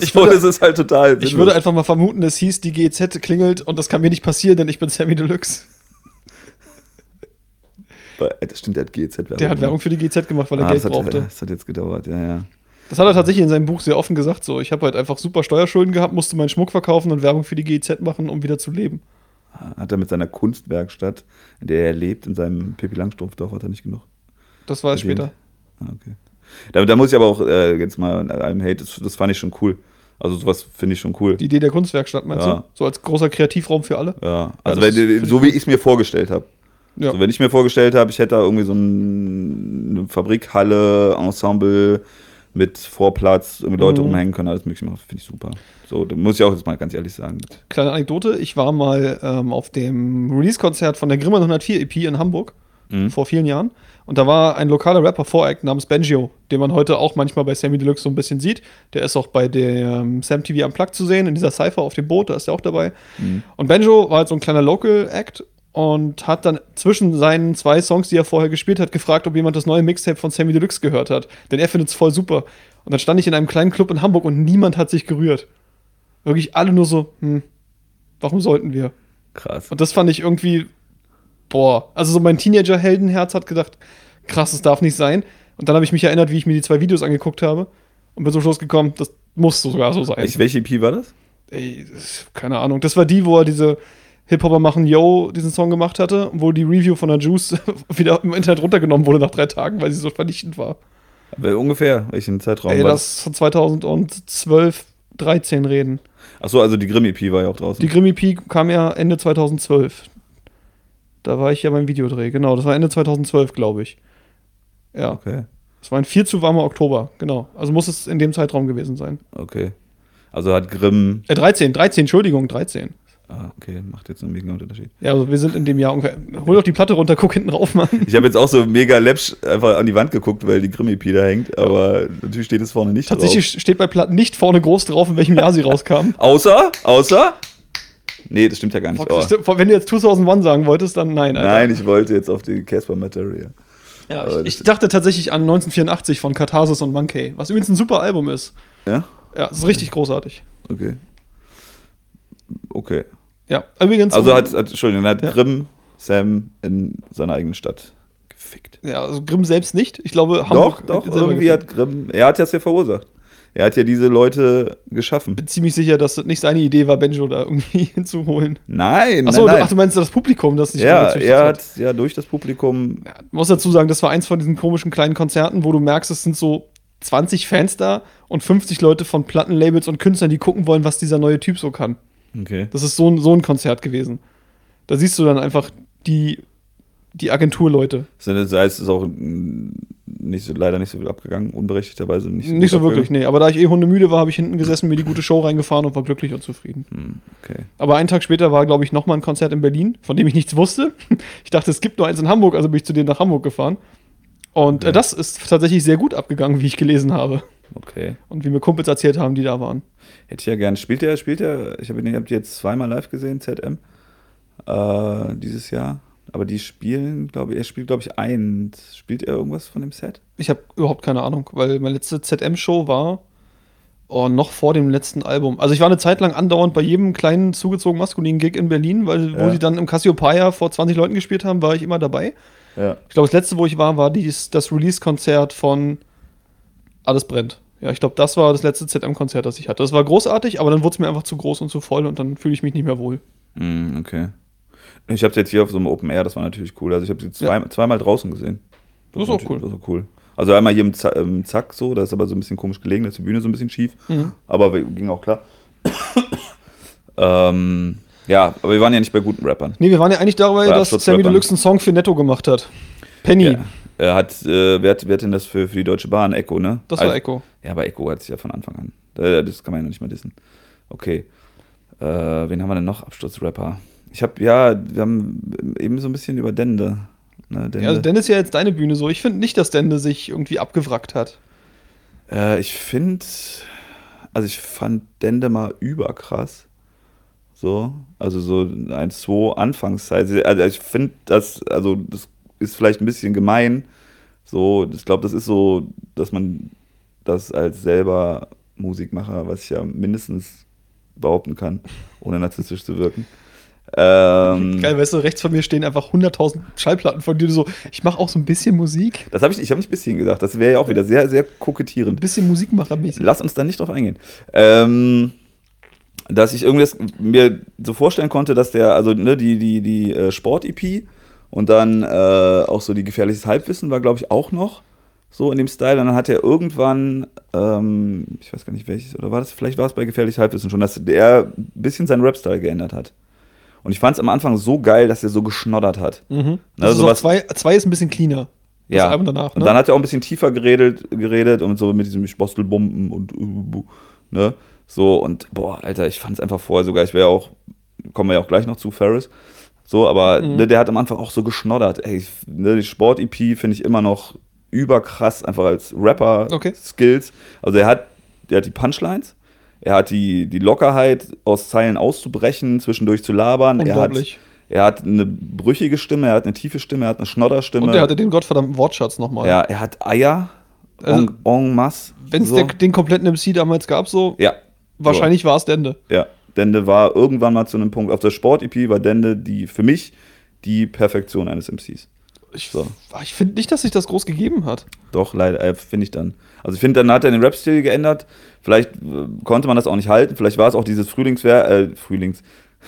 Speaker 1: Ich
Speaker 2: so,
Speaker 1: würde-
Speaker 2: das ist halt total
Speaker 1: Ich
Speaker 2: sinnlos.
Speaker 1: würde einfach mal vermuten, es hieß, die GEZ klingelt und das kann mir nicht passieren, denn ich bin Sammy Deluxe.
Speaker 2: Äh, Das stimmt, der hat GZ-Werbung.
Speaker 1: Der hat Werbung für die GEZ gemacht, weil er
Speaker 2: ah,
Speaker 1: Geld
Speaker 2: das, hat,
Speaker 1: brauchte.
Speaker 2: das hat jetzt gedauert, ja, ja.
Speaker 1: Das hat er tatsächlich in seinem Buch sehr offen gesagt. So, ich habe halt einfach super Steuerschulden gehabt, musste meinen Schmuck verkaufen und Werbung für die GEZ machen, um wieder zu leben.
Speaker 2: Hat er mit seiner Kunstwerkstatt, in der er lebt, in seinem Pippi Langstrumpfdorf, hat er nicht genug?
Speaker 1: Das war
Speaker 2: Erwähnt.
Speaker 1: später.
Speaker 2: Ah, okay. Da, da muss ich aber auch äh, jetzt mal an einem Hate, das, das fand ich schon cool. Also sowas finde ich schon cool.
Speaker 1: Die Idee der Kunstwerkstatt, meinst
Speaker 2: Ja.
Speaker 1: du? So als großer Kreativraum für alle?
Speaker 2: Ja, also
Speaker 1: das
Speaker 2: wenn, so wie ich es mir vorgestellt habe.
Speaker 1: Ja.
Speaker 2: So, wenn ich mir vorgestellt habe, ich hätte da irgendwie so ein, eine Fabrikhalle, Ensemble mit Vorplatz, irgendwie Leute
Speaker 1: Mhm.
Speaker 2: rumhängen können, alles mögliche machen, finde ich super. So, da muss ich auch jetzt mal ganz ehrlich sagen.
Speaker 1: Kleine Anekdote, ich war mal ähm, auf dem Release-Konzert von der Grimmern 104 EP in Hamburg
Speaker 2: Mhm.
Speaker 1: vor vielen Jahren. Und da war ein lokaler Rapper Voreck namens Benjio, den man heute auch manchmal bei Sammy Deluxe so ein bisschen sieht. Der ist auch bei dem Sam TV Unplugged zu sehen, in dieser Cypher auf dem Boot, da ist er auch dabei.
Speaker 2: Mhm.
Speaker 1: Und Benjo war halt so ein kleiner Local-Act und hat dann zwischen seinen zwei Songs, die er vorher gespielt hat, gefragt, ob jemand das neue Mixtape von Sammy Deluxe gehört hat. Denn er findet es voll super. Und dann stand ich in einem kleinen Club in Hamburg und niemand hat sich gerührt. Wirklich alle nur so, hm, warum sollten wir?
Speaker 2: Krass.
Speaker 1: Und das fand ich irgendwie, boah, also so mein Teenager-Heldenherz hat gedacht, krass, das darf nicht sein. Und dann habe ich mich erinnert, wie ich mir die zwei Videos angeguckt habe und bin zum Schluss gekommen, das muss sogar so sein.
Speaker 2: Welche EP war das?
Speaker 1: Ey, das- keine Ahnung. Das war die, wo er diese Hip-Hopper machen Yo diesen Song gemacht hatte, wo die Review von der Juice wieder im Internet runtergenommen wurde nach drei Tagen, weil sie so vernichtend war.
Speaker 2: Aber ungefähr, welchen Zeitraum
Speaker 1: Ey,
Speaker 2: war
Speaker 1: das von 2012, 13 reden.
Speaker 2: Achso, also die Grimm-EP war ja auch draußen.
Speaker 1: Die Grimm EP kam ja Ende 2012. Da war ich ja beim Videodreh, genau. Das war Ende 2012, glaube ich. Ja,
Speaker 2: okay,
Speaker 1: es war ein viel zu warmer Oktober, genau. Also muss es in dem Zeitraum gewesen sein.
Speaker 2: okay. Also hat Grimm.
Speaker 1: Äh, 13, 13, Entschuldigung, 13.
Speaker 2: Ah, okay, macht jetzt einen mega Unterschied.
Speaker 1: Ja, also wir sind in dem Jahr ungefähr. Hol doch die Platte runter, guck hinten rauf, Mann.
Speaker 2: Ich habe jetzt auch so mega läppsch einfach an die Wand geguckt, weil die Grimm-EP da hängt, aber natürlich steht es vorne nicht
Speaker 1: Tatsächlich steht bei Platten nicht vorne groß drauf, in welchem Jahr sie rauskam.
Speaker 2: drauf. Außer, außer. Nee, das stimmt ja gar nicht. Oh.
Speaker 1: Wenn du jetzt 2001 sagen wolltest, dann nein. Alter.
Speaker 2: Nein, ich wollte jetzt auf die Casper Material.
Speaker 1: Ja, ich, ich dachte tatsächlich an 1984 von Katharsis und Monkey, was übrigens ein super Album ist.
Speaker 2: Ja?
Speaker 1: Ja, es ist richtig großartig.
Speaker 2: Okay. Okay.
Speaker 1: Ja, übrigens.
Speaker 2: Also hat, hat Entschuldigung, hat
Speaker 1: Ja.
Speaker 2: Grimm Sam in seiner eigenen Stadt gefickt.
Speaker 1: Ja, also Grimm selbst nicht. Ich glaube,
Speaker 2: Doch,
Speaker 1: Hamburg
Speaker 2: doch,
Speaker 1: selber
Speaker 2: irgendwie
Speaker 1: gefickt.
Speaker 2: hat Grimm, er hat das ja verursacht. Er hat ja diese Leute geschaffen.
Speaker 1: bin ziemlich sicher, dass das nicht seine Idee war, Benjo da irgendwie hinzuholen.
Speaker 2: Nein,
Speaker 1: Achso,
Speaker 2: nein,
Speaker 1: ach, du meinst das Publikum, das sich
Speaker 2: Ja, er hat ja durch das Publikum.
Speaker 1: Ja, ich muss dazu sagen, das war eins von diesen komischen kleinen Konzerten, wo du merkst, es sind so 20 Fans da und 50 Leute von Plattenlabels und Künstlern, die gucken wollen, was dieser neue Typ so kann.
Speaker 2: Okay.
Speaker 1: Das ist so ein, so ein Konzert gewesen. Da siehst du dann einfach die, die Agenturleute.
Speaker 2: Das heißt, es ist auch nicht so, leider nicht so viel abgegangen, unberechtigterweise nicht
Speaker 1: Nicht so wirklich, nee. Aber da ich eh hundemüde war, habe ich hinten gesessen, mir die gute Show reingefahren und war glücklich und zufrieden.
Speaker 2: Hm, Okay.
Speaker 1: Aber einen Tag später war, glaube ich, nochmal ein Konzert in Berlin, von dem ich nichts wusste. Ich dachte, es gibt nur eins in Hamburg, also bin ich zu denen nach Hamburg gefahren. Und äh,
Speaker 2: Ja.
Speaker 1: das ist tatsächlich sehr gut abgegangen, wie ich gelesen habe.
Speaker 2: Okay.
Speaker 1: Und wie mir Kumpels erzählt haben, die da waren.
Speaker 2: Hätte ich ja gern. Spielt er, spielt er, ich habe ihn ich hab die jetzt zweimal live gesehen, ZM, äh, dieses Jahr. Aber die spielen, glaube ich, er spielt, glaube ich, ein. Spielt er irgendwas von dem Set?
Speaker 1: Ich habe überhaupt keine Ahnung, weil meine letzte ZM-Show war oh, noch vor dem letzten Album. Also ich war eine Zeit lang andauernd bei jedem kleinen zugezogen maskulinen Gig in Berlin, weil wo
Speaker 2: Ja.
Speaker 1: sie dann im Cassiopeia vor 20 Leuten gespielt haben, war ich immer dabei.
Speaker 2: Ja.
Speaker 1: Ich glaube, das letzte, wo ich war, war dies, das Release-Konzert von Alles brennt. Ja, ich glaube, das war das letzte ZM-Konzert, das ich hatte. Das war großartig, aber dann wurde es mir einfach zu groß und zu voll und dann fühle ich mich nicht mehr wohl.
Speaker 2: Mm, okay. Ich habe es jetzt hier auf so einem Open Air, das war natürlich cool. Also ich habe sie zwei, zweimal draußen gesehen.
Speaker 1: Das ist
Speaker 2: war
Speaker 1: auch cool.
Speaker 2: Das ist auch cool. Also einmal hier im, Z im Zack so, da ist aber so ein bisschen komisch gelegen, da ist die Bühne so ein bisschen schief.
Speaker 1: Mhm.
Speaker 2: Aber ging auch klar. ähm, ja, aber wir waren ja nicht bei guten Rappern.
Speaker 1: Nee, wir waren ja eigentlich dabei,
Speaker 2: Bei
Speaker 1: dass Sammy. Deluxe einen Song für Netto gemacht hat. Penny,
Speaker 2: Ja. Er hat, äh, wer, hat, wer hat denn das für, für die Deutsche Bahn? Echo, ne?
Speaker 1: das war
Speaker 2: Also-
Speaker 1: Echo.
Speaker 2: Ja, aber Echo hat es ja von Anfang an. Äh, Das kann man ja noch nicht mal dissen. Okay. Äh, wen haben wir denn noch? Absturzrapper. Ich habe, ja, wir haben eben so ein bisschen über Dende. Ne, Dende.
Speaker 1: Ja, also Dennis ist ja jetzt deine Bühne so. Ich finde nicht, dass Dende sich irgendwie abgewrackt hat.
Speaker 2: Äh, ich finde, also ich fand Dende mal überkrass. So, also so 1-2 Anfangszeit. Also ich finde das, also das ist vielleicht ein bisschen gemein. So, ich glaube, das ist so, dass man das als selber Musikmacher, was ich ja mindestens behaupten kann, ohne narzisstisch zu wirken. Ähm,
Speaker 1: Geil, weißt du, rechts von mir stehen einfach 100.000 Schallplatten von dir. Du so, ich mache auch so ein bisschen Musik.
Speaker 2: das habe ich, ich habe nicht bisschen gesagt. Das wäre ja auch wieder sehr, sehr
Speaker 1: Ein
Speaker 2: kokettierend.
Speaker 1: bisschen Musikmachermäßig.
Speaker 2: Lass uns da nicht drauf eingehen. Ähm, dass ich irgendwie das, mir so vorstellen konnte, dass der, also ne, die, die, die äh, Sport-EP und dann äh, auch so die gefährliches Halbwissen war, glaube ich, auch noch so in dem Style. Und dann hat er irgendwann, ähm, ich weiß gar nicht welches, oder war das, vielleicht war es bei gefährliches Halbwissen schon, dass der ein bisschen seinen Rap-Style geändert hat. Und ich fand es am Anfang so geil, dass er so geschnoddert hat.
Speaker 1: Mhm. Also
Speaker 2: sowas-
Speaker 1: zwei, zwei ist ein bisschen cleaner.
Speaker 2: Ja.
Speaker 1: Danach,
Speaker 2: Und
Speaker 1: ne?
Speaker 2: dann hat er auch ein bisschen tiefer geredet, geredet und so mit diesem Spostelbomben und äh, ne? So, und boah, Alter, ich fand es einfach vorher sogar, ich wäre auch, kommen wir ja auch gleich noch zu Ferris. So, aber
Speaker 1: Mhm.
Speaker 2: ne, der hat am Anfang auch so geschnoddert. Ey, ne, die Sport-EP finde ich immer noch überkrass, einfach als Rapper-Skills. Also er hat, der hat die Punchlines, er hat die, die Lockerheit, aus Zeilen auszubrechen, zwischendurch zu labern. Er hat,
Speaker 1: Unglaublich.
Speaker 2: er hat eine brüchige Stimme, er hat eine tiefe Stimme, er hat eine Schnodderstimme.
Speaker 1: Und er hatte den gottverdammten Wortschatz nochmal.
Speaker 2: Ja, er hat Eier.
Speaker 1: Also,
Speaker 2: en, en masse.
Speaker 1: Wenn es
Speaker 2: so.
Speaker 1: den kompletten MC damals gab, so,
Speaker 2: Ja.
Speaker 1: wahrscheinlich war es Dende.
Speaker 2: So, ja. Dende war irgendwann mal zu einem Punkt. Auf der Sport-EP war Dende die, für mich die Perfektion eines MCs.
Speaker 1: Ich,
Speaker 2: So.
Speaker 1: ich finde nicht, dass sich das groß gegeben hat.
Speaker 2: Doch, leider, äh, finde ich dann. Also ich finde, dann hat er den Rap-Stil geändert. Vielleicht äh, konnte man das auch nicht halten. Vielleicht war es auch dieses Frühlingswerk, äh, Frühlings,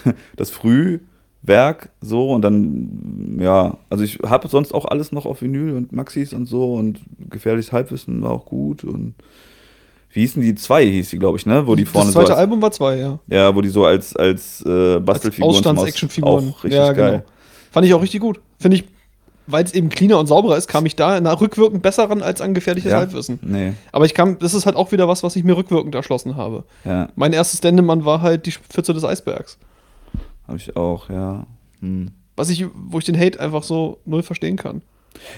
Speaker 2: das Frühwerk so und dann, ja, also ich habe sonst auch alles noch auf Vinyl und Maxis und so und gefährliches Halbwissen war auch gut und wie hießen die? Zwei hieß die, glaube ich, ne? Wo die vorne
Speaker 1: das zweite
Speaker 2: so als,
Speaker 1: Album war zwei, ja.
Speaker 2: Ja, wo die so als, als äh, Bastelfiguren
Speaker 1: Ausstands-Actionfiguren.
Speaker 2: Auch richtig
Speaker 1: ja,
Speaker 2: geil.
Speaker 1: genau. Fand ich auch richtig gut. Finde ich, weil es eben cleaner und sauberer ist, kam ich da nach rückwirkend besser ran als an gefährliches
Speaker 2: Ja.
Speaker 1: Halbwissen.
Speaker 2: Nee,
Speaker 1: Aber ich kam, das ist halt auch wieder was, was ich mir rückwirkend erschlossen habe.
Speaker 2: ja,
Speaker 1: Mein erstes Dendemann war halt die Pfütze des Eisbergs.
Speaker 2: habe ich auch, ja. Hm.
Speaker 1: Was ich, wo ich den Hate einfach so null verstehen kann.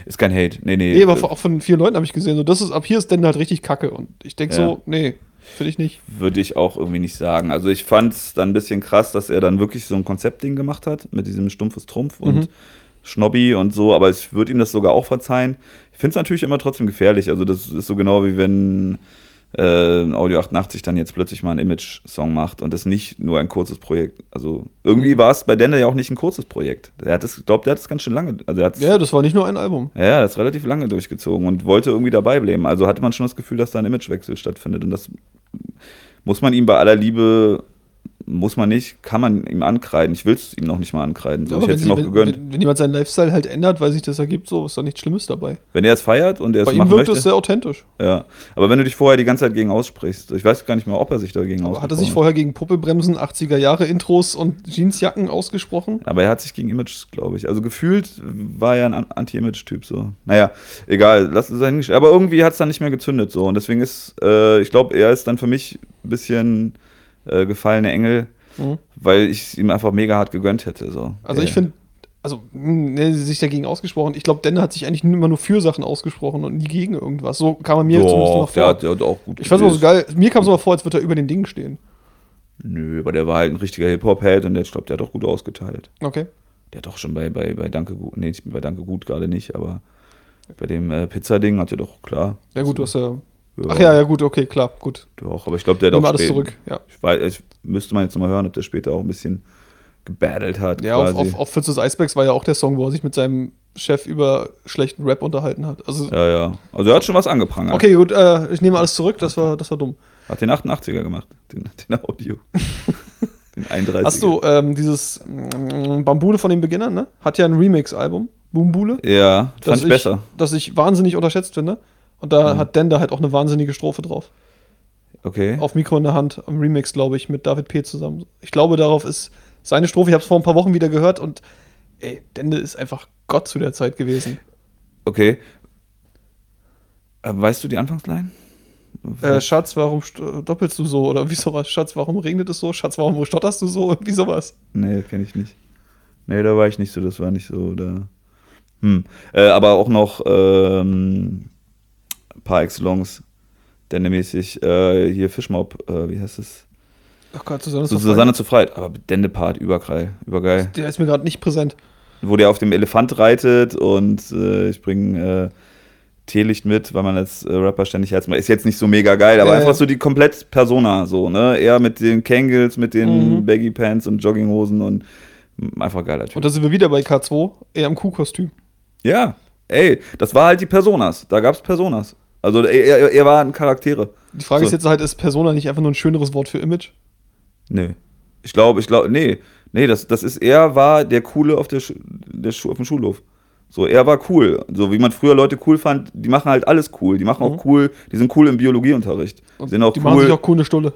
Speaker 2: Ist kein Hate. Nee, nee.
Speaker 1: Nee, aber
Speaker 2: äh,
Speaker 1: auch von vielen Leuten habe ich gesehen, so, das ist, ab hier ist Dende halt richtig kacke. Und ich denke
Speaker 2: Ja.
Speaker 1: so, nee, finde ich nicht.
Speaker 2: Würde ich auch irgendwie nicht sagen. Also ich fand es dann ein bisschen krass, dass er dann wirklich so ein Konzeptding gemacht hat mit diesem stumpfes Trumpf und
Speaker 1: Mhm.
Speaker 2: Schnobby und so, aber ich würde ihm das sogar auch verzeihen. Ich finde es natürlich immer trotzdem gefährlich. Also das ist so genau wie wenn äh, Audio 88 dann jetzt plötzlich mal einen Image-Song macht und das nicht nur ein kurzes Projekt. Also irgendwie war es bei Dende ja auch nicht ein kurzes Projekt. Der hat es, ich glaube, der hat es ganz schön lange, also er
Speaker 1: Ja, das war nicht nur ein Album.
Speaker 2: ja, ja, das ist relativ lange durchgezogen und wollte irgendwie dabei bleiben. Also hatte man schon das Gefühl, dass da ein Imagewechsel stattfindet. Und das muss man ihm bei aller Liebe, muss man nicht, kann man ihm ankreiden. Ich will es ihm noch nicht mal ankreiden. So,
Speaker 1: Aber
Speaker 2: ich hätte
Speaker 1: wenn,
Speaker 2: es ihm auch gegönnt.
Speaker 1: wenn, wenn jemand seinen Lifestyle halt ändert, weil sich das ergibt, so ist da nichts Schlimmes dabei.
Speaker 2: Wenn er es feiert und er es
Speaker 1: Bei ihm wirkt
Speaker 2: möchte.
Speaker 1: es sehr authentisch.
Speaker 2: ja. Aber wenn du dich vorher die ganze Zeit gegen aussprichst, ich weiß gar nicht mehr, ob er sich dagegen
Speaker 1: Aber hat er sich vorher gegen Puppelbremsen, 80er Jahre Intros und Jeansjacken ausgesprochen?
Speaker 2: Aber er hat sich gegen Images, glaube ich. Also gefühlt war er ein Anti-Image-Typ so. Naja, egal, lass es sein. Aber irgendwie hat es dann nicht mehr gezündet so. Und deswegen ist, äh, ich glaube, er ist dann für mich ein bisschen äh, gefallene Engel,
Speaker 1: Mhm.
Speaker 2: weil ich es ihm einfach mega hart gegönnt hätte. So.
Speaker 1: Also ich finde, also ne, sich dagegen ausgesprochen. Ich glaube, Denne hat sich eigentlich immer nur für Sachen ausgesprochen und nie gegen irgendwas. So kam er mir zumindest immer
Speaker 2: Doch, der
Speaker 1: vor.
Speaker 2: hat, der hat auch gut
Speaker 1: ich fand es so geil. Mir kam es immer vor, als würde er über den Dingen stehen.
Speaker 2: Nö, aber der war halt ein richtiger Hip-Hop-Head und der, ich glaube, der hat auch gut ausgeteilt.
Speaker 1: Okay.
Speaker 2: Der hat doch schon bei, bei, bei Danke Gut, nee, nicht bei Danke Gut gerade nicht, aber bei dem äh, Pizza-Ding hat er doch, klar.
Speaker 1: Ja gut, du hast ja. Ach ja, ja gut, okay, klar, gut.
Speaker 2: Doch, aber ich glaube, der hat
Speaker 1: Nimm
Speaker 2: auch
Speaker 1: alles
Speaker 2: spät-
Speaker 1: zurück. Ja,
Speaker 2: Ich, weiß, ich müsste mal jetzt noch mal hören, ob der später auch ein bisschen gebattelt hat.
Speaker 1: ja auf,
Speaker 2: quasi.
Speaker 1: auf, auf Fitz des Eisbergs war ja auch der Song, wo er sich mit seinem Chef über schlechten Rap unterhalten hat. Also,
Speaker 2: ja, ja. Also er hat schon was angeprangert.
Speaker 1: okay, gut, äh, ich nehme alles zurück, das war, das war dumm.
Speaker 2: Hat den 88er gemacht, den, den Audio. den 31er.
Speaker 1: Hast du ähm, dieses mm, Bambule von den Beginnern, ne? Hat ja ein Remix-Album, Boombule.
Speaker 2: Ja, fand
Speaker 1: das
Speaker 2: ich besser.
Speaker 1: Das ich wahnsinnig unterschätzt finde. Und da
Speaker 2: Mhm.
Speaker 1: hat Dender halt auch eine wahnsinnige Strophe drauf.
Speaker 2: Okay.
Speaker 1: Auf Mikro in der Hand, am Remix, glaube ich, mit David P. zusammen. Ich glaube, darauf ist seine Strophe. Ich habe es vor ein paar Wochen wieder gehört und ey, Dende ist einfach Gott zu der Zeit gewesen.
Speaker 2: Okay. Äh, weißt du die Anfangsline?
Speaker 1: Äh, Schatz, warum st- doppelst du so? Oder wie sowas? Schatz, warum regnet es so? Schatz, warum stotterst du so? Wie sowas?
Speaker 2: Nee, kenne ich nicht. Nee, da war ich nicht so, das war nicht so. Da. Hm. Äh, aber auch noch ähm, par excellence, Dende-mäßig, äh, hier Fischmob, äh, wie heißt es?
Speaker 1: Ach Gott, Susanne,
Speaker 2: So, Susanne zu Freit, aber Dende-Part, übergeil, übergeil.
Speaker 1: Der ist mir gerade nicht präsent.
Speaker 2: Wo der auf dem Elefant reitet und äh, ich bringe äh, Teelicht mit, weil man als äh, Rapper ständig Herz macht. Ist jetzt nicht so mega geil, aber einfach so die komplett Persona, so, ne? Er mit den Kangles, mit den
Speaker 1: Mhm.
Speaker 2: Baggy Pants und Jogginghosen und mm, einfach geiler Typ.
Speaker 1: Und da sind wir wieder bei K2, eher im Kuhkostüm.
Speaker 2: Ja, ey, das war halt die Personas. Da gab's Personas. Also er, er, war ein Charaktere.
Speaker 1: Die Frage
Speaker 2: So.
Speaker 1: ist jetzt halt, ist Persona nicht einfach nur ein schöneres Wort für Image?
Speaker 2: Nö. Ich glaube, ich glaube, nee. Nee, das, das ist, er war der Coole auf, der, der auf dem Schulhof. So, er war cool. So wie man früher Leute cool fand, die machen halt alles cool. Die machen auch cool, die sind cool im Biologieunterricht. Die sind auch
Speaker 1: die
Speaker 2: cool.
Speaker 1: machen sich auch coole Stulle.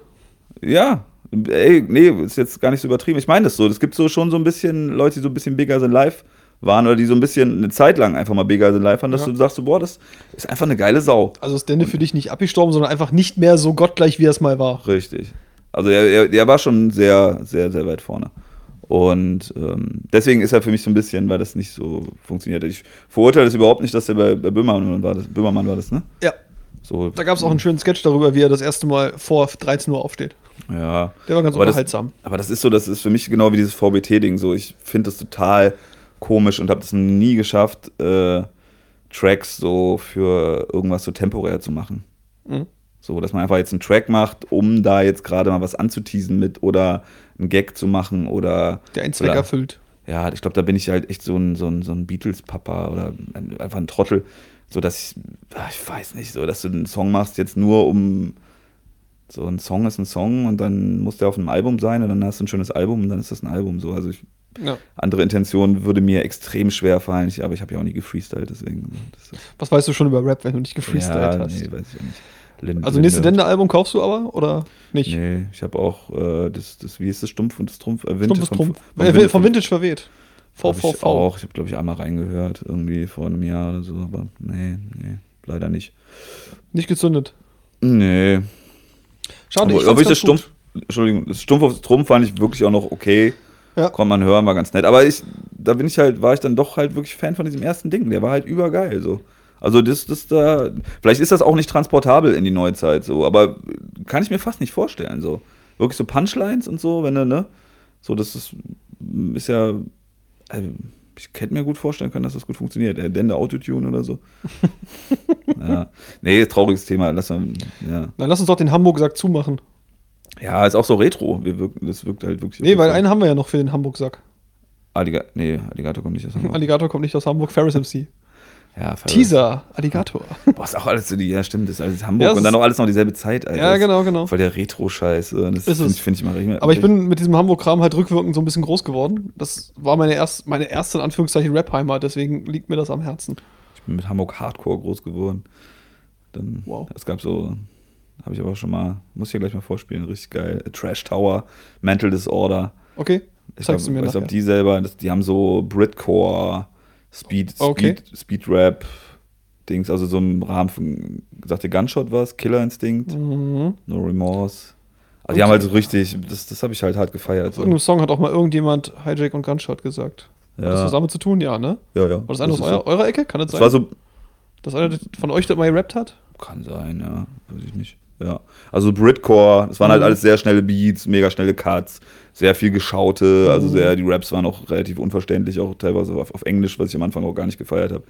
Speaker 2: Ja, ey, nee, ist jetzt gar nicht so übertrieben. Ich meine das so. Es gibt so schon so ein bisschen Leute, die so ein bisschen bigger than life waren oder die so ein bisschen eine Zeit lang einfach mal bigger than life waren, dass
Speaker 1: Ja.
Speaker 2: du sagst, so, boah, das ist einfach eine geile Sau.
Speaker 1: Also ist Dende für dich nicht abgestorben, sondern einfach nicht mehr so gottgleich, wie er es mal war.
Speaker 2: Richtig. Also er, er, er war schon sehr, sehr, sehr weit vorne. Und ähm, deswegen ist er für mich so ein bisschen, weil das nicht so funktioniert. Ich verurteile das überhaupt nicht, dass er bei, bei Böhmermann war. Das, Böhmermann war das, ne?
Speaker 1: Ja,
Speaker 2: So,
Speaker 1: da gab es auch einen schönen Sketch darüber, wie er das erste Mal vor 13 Uhr aufsteht.
Speaker 2: ja.
Speaker 1: Der war ganz
Speaker 2: Aber das-
Speaker 1: unterhaltsam.
Speaker 2: Aber das ist so, das ist für mich genau wie dieses VBT-Ding. So, ich finde das total komisch und habe das nie geschafft, äh, Tracks so für irgendwas so temporär zu machen.
Speaker 1: Mhm.
Speaker 2: So, dass man einfach jetzt einen Track macht, um da jetzt gerade mal was anzuteasen mit oder einen Gag zu machen oder.
Speaker 1: Der einen Zweck
Speaker 2: oder-
Speaker 1: erfüllt.
Speaker 2: Ja, ich glaube, da bin ich halt echt so ein, so ein, so ein Beatles-Papa oder ein, einfach ein Trottel. So, dass ich, ah, ich weiß nicht, so, dass du einen Song machst jetzt nur um. So, ein Song ist ein Song und dann muss der auf einem Album sein und dann hast du ein schönes Album und dann ist das ein Album. So, also ich,
Speaker 1: Ja.
Speaker 2: andere Intention würde mir extrem schwer fallen, ich, aber ich habe ja auch nie gefreestylt, deswegen. Ist,
Speaker 1: Was weißt du schon über Rap, wenn du nicht gefreestylt
Speaker 2: ja,
Speaker 1: hast?
Speaker 2: nee, weiß ich auch nicht. Lin-
Speaker 1: Also nächste
Speaker 2: Linde.
Speaker 1: Dende-Album kaufst du aber oder nicht?
Speaker 2: Nee, ich habe auch äh, das, das, wie ist das, Stumpf und das Trumpf? Äh, Vintage
Speaker 1: Stumpfes
Speaker 2: vom-
Speaker 1: Trumpf.
Speaker 2: vom
Speaker 1: Äh,
Speaker 2: Vintage-
Speaker 1: vom Vintage verweht.
Speaker 2: Hab Ich
Speaker 1: VVV.
Speaker 2: auch. Ich habe, glaube ich, einmal reingehört, irgendwie vor einem Jahr oder so, aber nee, nee, leider nicht.
Speaker 1: Nicht gezündet.
Speaker 2: Nee.
Speaker 1: Schade,
Speaker 2: aber,
Speaker 1: ich
Speaker 2: aber ich das. Stumpf, Entschuldigung, das Stumpf auf Trumpf fand ich wirklich auch noch okay.
Speaker 1: Ja.
Speaker 2: Konnte man hören, war ganz nett. Aber ich, da bin ich halt, war ich dann doch halt wirklich Fan von diesem ersten Ding. Der war halt übergeil, so. Also das, das da, vielleicht ist das auch nicht transportabel in die Neuzeit, so, aber kann ich mir fast nicht vorstellen, so. Wirklich so Punchlines und so, wenn du, ne? So, das ist, ist ja, also, ich hätte mir gut vorstellen können, dass das gut funktioniert. Der Dende Autotune oder so. ja. Nee, trauriges Thema. Lass mal, ja.
Speaker 1: Dann lass uns doch den Hamburg-Sack zumachen.
Speaker 2: Ja, ist auch so retro. Wir wirken, das wirkt halt wirklich.
Speaker 1: Nee, weil einen haben wir ja noch für den Hamburg-Sack.
Speaker 2: Alligator, nee, Alligator kommt nicht aus Hamburg.
Speaker 1: Alligator kommt nicht aus Hamburg, Ferris MC.
Speaker 2: ja, Ferris.
Speaker 1: Teaser, Alligator.
Speaker 2: Boah, ist auch alles so die, ja, stimmt, das ist alles Hamburg
Speaker 1: Ja,
Speaker 2: und dann auch alles noch dieselbe Zeit, Alter.
Speaker 1: Ja, genau, genau.
Speaker 2: Voll der Retro-Scheiß. Das
Speaker 1: Ist
Speaker 2: finde find ich immer richtig.
Speaker 1: Aber ich bin mit diesem Hamburg-Kram halt rückwirkend so ein bisschen groß geworden. Das war meine, erst, meine erste, in Anführungszeichen, Rap-Heimat, deswegen liegt mir das am Herzen.
Speaker 2: Ich bin mit Hamburg Hardcore groß geworden. Dann,
Speaker 1: Wow.
Speaker 2: Es gab so, habe ich aber schon mal, muss ich ja gleich mal vorspielen, richtig geil. Trash Tower, Mental Disorder.
Speaker 1: Okay?
Speaker 2: Ich
Speaker 1: Zeigst
Speaker 2: glaub, die selber, das, die haben so Britcore, Speed,
Speaker 1: Okay.
Speaker 2: Speed, Speed Rap, Dings, also so im Rahmen von, sagt ihr Gunshot was? Killer Instinct,
Speaker 1: Mhm.
Speaker 2: No Remorse. Also die haben halt so richtig, das, das habe ich halt hart gefeiert.
Speaker 1: Auf irgendeinem Song hat auch mal irgendjemand Hijack und Gunshot gesagt. Hat das
Speaker 2: Ja,
Speaker 1: was damit zu tun? Ja, ne?
Speaker 2: ja, ja.
Speaker 1: War das einer aus eurer, eurer Ecke? Kann das
Speaker 2: Das
Speaker 1: sein?
Speaker 2: war so,
Speaker 1: dass einer von euch das mal gerappt hat?
Speaker 2: Kann sein, ja. Weiß ich nicht. Ja. Also Britcore, das waren halt
Speaker 1: Mhm.
Speaker 2: alles sehr schnelle Beats, mega schnelle Cuts, sehr viel geschaute, also
Speaker 1: Mhm.
Speaker 2: sehr, die Raps waren auch relativ unverständlich, auch teilweise auf, auf Englisch, was ich am Anfang auch gar nicht gefeiert habe.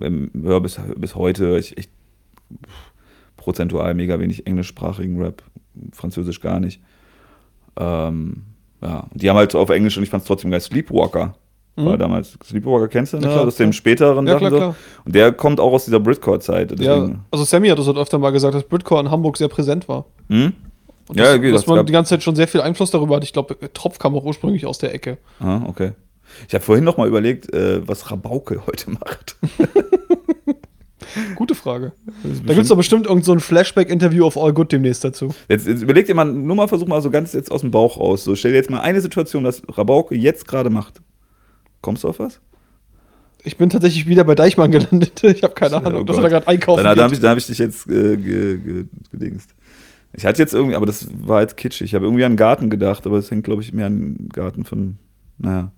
Speaker 2: Ähm, Hör bis, bis heute, ich, ich prozentual mega wenig englischsprachigen Rap, Französisch gar nicht. Ähm, ja, und die haben halt auf Englisch und ich fand es trotzdem geil. Sleepwalker war
Speaker 1: Mhm.
Speaker 2: damals. Sleepwalker kennst du,
Speaker 1: Ja,
Speaker 2: ne?
Speaker 1: klar,
Speaker 2: Aus dem späteren
Speaker 1: Ja,
Speaker 2: Sachen
Speaker 1: klar,
Speaker 2: so.
Speaker 1: klar.
Speaker 2: Und der kommt auch aus dieser Britcore-Zeit.
Speaker 1: Ja, also Sammy hat das halt öfter mal gesagt, dass Britcore in Hamburg sehr präsent war.
Speaker 2: Hm?
Speaker 1: Und
Speaker 2: Ja,
Speaker 1: dass,
Speaker 2: okay,
Speaker 1: dass
Speaker 2: das
Speaker 1: man die ganze Zeit schon sehr viel Einfluss darüber hat. Ich glaube, Tropf kam auch ursprünglich aus der Ecke.
Speaker 2: Ah, okay. Ich habe vorhin noch mal überlegt, äh, was Rabauke heute macht.
Speaker 1: Gute Frage. Da gibt es doch bestimmt irgend so Flashback-Interview auf All Good demnächst dazu.
Speaker 2: Jetzt, jetzt überleg dir mal, nur mal versuch mal so ganz jetzt aus dem Bauch raus. So, stell dir jetzt mal eine Situation, was Rabauke jetzt gerade macht. Kommst du auf was?
Speaker 1: Ich bin tatsächlich wieder bei Deichmann gelandet. Ich habe keine
Speaker 2: Ja,
Speaker 1: Ahnung,
Speaker 2: oh
Speaker 1: dass er da gerade einkaufen
Speaker 2: Dann, dann habe ich, hab ich dich jetzt äh, ge, ge, gedingst. Ich hatte jetzt irgendwie, aber das war jetzt kitschig. Ich habe irgendwie an den Garten gedacht, aber es hängt, glaube ich, mehr an den Garten von, naja.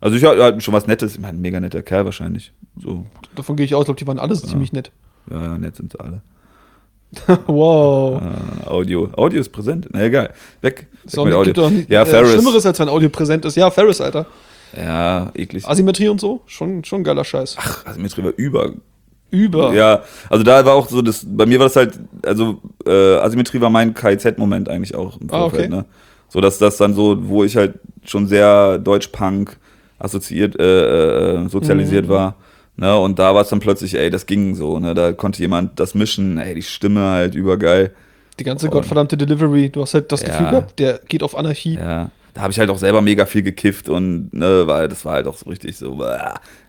Speaker 2: Also ich hatte schon was Nettes. Ich meine, mega netter Kerl wahrscheinlich. So,
Speaker 1: Davon gehe ich aus, ich glaube, die waren alle ziemlich nett.
Speaker 2: ja, ja, nett sind sie alle.
Speaker 1: wow.
Speaker 2: Äh, Audio. Audio ist präsent. Na egal. Weg. Weg
Speaker 1: So,
Speaker 2: mit
Speaker 1: gibt doch nicht,
Speaker 2: Ja,
Speaker 1: äh,
Speaker 2: Ferris.
Speaker 1: Schlimmeres, als wenn Audio präsent ist. Ja, Ferris, Alter.
Speaker 2: Ja, eklig.
Speaker 1: Asymmetrie und so, schon, schon geiler Scheiß.
Speaker 2: Ach, Asymmetrie war über.
Speaker 1: Über.
Speaker 2: Ja, also da war auch so, das, bei mir war das halt, also äh, Asymmetrie war mein KIZ-Moment eigentlich auch im
Speaker 1: Ah, okay.
Speaker 2: Vorfeld, ne? So dass das dann so, wo ich halt schon sehr Deutsch-Punk assoziiert, äh, äh, sozialisiert
Speaker 1: Mhm.
Speaker 2: war. Ne? Und da war es dann plötzlich, ey, das ging so, ne? Da konnte jemand das mischen, ey, die Stimme halt übergeil.
Speaker 1: Die ganze
Speaker 2: Und-
Speaker 1: gottverdammte Delivery, du hast halt das
Speaker 2: Ja.
Speaker 1: Gefühl gehabt, der geht auf Anarchie.
Speaker 2: Ja, da habe ich halt auch selber mega viel gekifft und ne, weil das war halt auch so richtig so äh,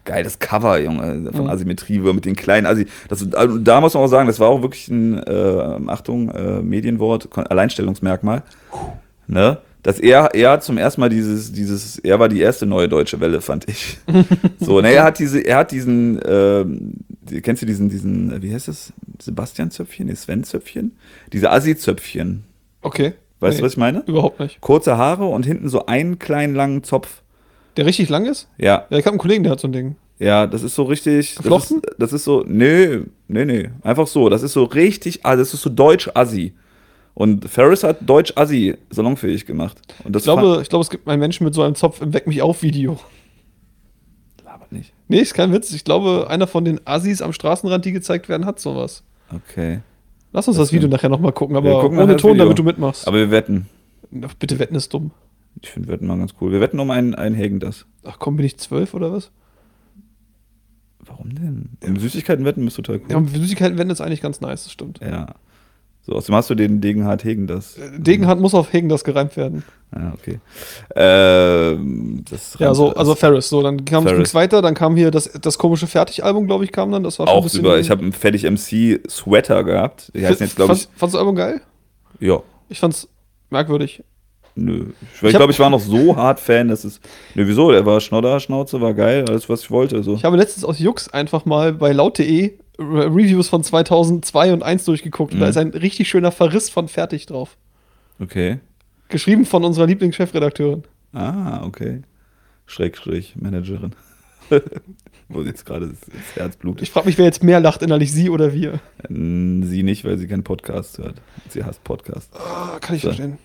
Speaker 2: geiles Cover, Junge, von
Speaker 1: Mhm.
Speaker 2: Asymmetrie mit den kleinen Assi. Das, also, da muss man auch sagen, das war auch wirklich ein äh, Achtung äh, Medienwort Alleinstellungsmerkmal, ne? Dass er, er hat zum ersten Mal dieses, dieses, er war die erste neue deutsche Welle, fand ich. So, ne, er hat diese, er hat diesen, die- kennst du diesen, diesen, äh, wie heißt das? Sebastian Zöpfchen? Nee, Sven Zöpfchen? Diese Assi-Zöpfchen.
Speaker 1: Okay.
Speaker 2: Weißt
Speaker 1: Nee,
Speaker 2: du, was ich meine?
Speaker 1: Überhaupt nicht.
Speaker 2: kurze Haare und hinten so einen kleinen langen Zopf.
Speaker 1: Der richtig lang ist?
Speaker 2: Ja,
Speaker 1: Ja, ich habe einen Kollegen, der hat so ein Ding.
Speaker 2: ja, das ist so richtig. Das ist, das ist so, nee, nee, nee. Einfach so. Das ist so richtig, ah, das ist so deutsch-assi. Und Ferris hat deutsch-assi salonfähig gemacht.
Speaker 1: Ich glaube, ich glaube, es gibt einen Menschen mit so einem Zopf im Weck mich auf Video.
Speaker 2: labert nicht.
Speaker 1: Nee, ist kein Witz. Ich glaube, einer von den Assis am Straßenrand, die gezeigt werden, hat sowas.
Speaker 2: Okay.
Speaker 1: Lass uns
Speaker 2: Das
Speaker 1: das, Video
Speaker 2: stimmt.
Speaker 1: nachher nochmal gucken,
Speaker 2: Wir
Speaker 1: aber
Speaker 2: gucken
Speaker 1: ohne Ton,
Speaker 2: Video.
Speaker 1: damit du mitmachst.
Speaker 2: Aber wir wetten.
Speaker 1: Ach, bitte wetten ist dumm.
Speaker 2: Ich finde Wetten mal ganz cool. Wir wetten um einen, einen Hagen das.
Speaker 1: Ach komm, bin ich zwölf oder was?
Speaker 2: Warum denn? Um Süßigkeiten wetten ist total
Speaker 1: Ja,
Speaker 2: cool.
Speaker 1: und Süßigkeiten wetten ist eigentlich ganz nice, das stimmt.
Speaker 2: Ja. So, außerdem hast du den Degenhardt Hagen das.
Speaker 1: Äh, Degenhand muss auf Hegen das gereimt werden.
Speaker 2: Ja, okay. Ähm, das
Speaker 1: Ja, so, also Ferris. So, dann kam es weiter, dann kam hier das, das komische Fertig-Album, glaube ich, kam dann. Das war schon ein
Speaker 2: auch
Speaker 1: bisschen.
Speaker 2: über. Ich habe einen Fertig MC Sweater gehabt. Die heißen jetzt, glaube ich.
Speaker 1: Fandst, du das Album geil?
Speaker 2: Ja.
Speaker 1: Ich fand's merkwürdig.
Speaker 2: Nö. Ich,
Speaker 1: Ich
Speaker 2: glaube, ich war noch so hart Fan, dass es. Nö, wieso? Der war Schnodder, Schnauze, war geil, alles, was ich wollte. So.
Speaker 1: Ich habe letztens aus Jux einfach mal bei laut.de Reviews von 2002 und 1 durchgeguckt und da
Speaker 2: Mhm.
Speaker 1: ist ein richtig schöner Verriss von Fertig drauf.
Speaker 2: Okay.
Speaker 1: Geschrieben von unserer Lieblingschefredakteurin.
Speaker 2: Ah, okay. Schrägstrich, Managerin. Wo jetzt gerade das, das Herz blutet.
Speaker 1: Ich frage mich, wer jetzt mehr lacht, innerlich sie oder wir.
Speaker 2: Sie nicht, weil sie keinen Podcast hört. Sie hasst Podcast.
Speaker 1: Ah, kann ich
Speaker 2: So.
Speaker 1: verstehen.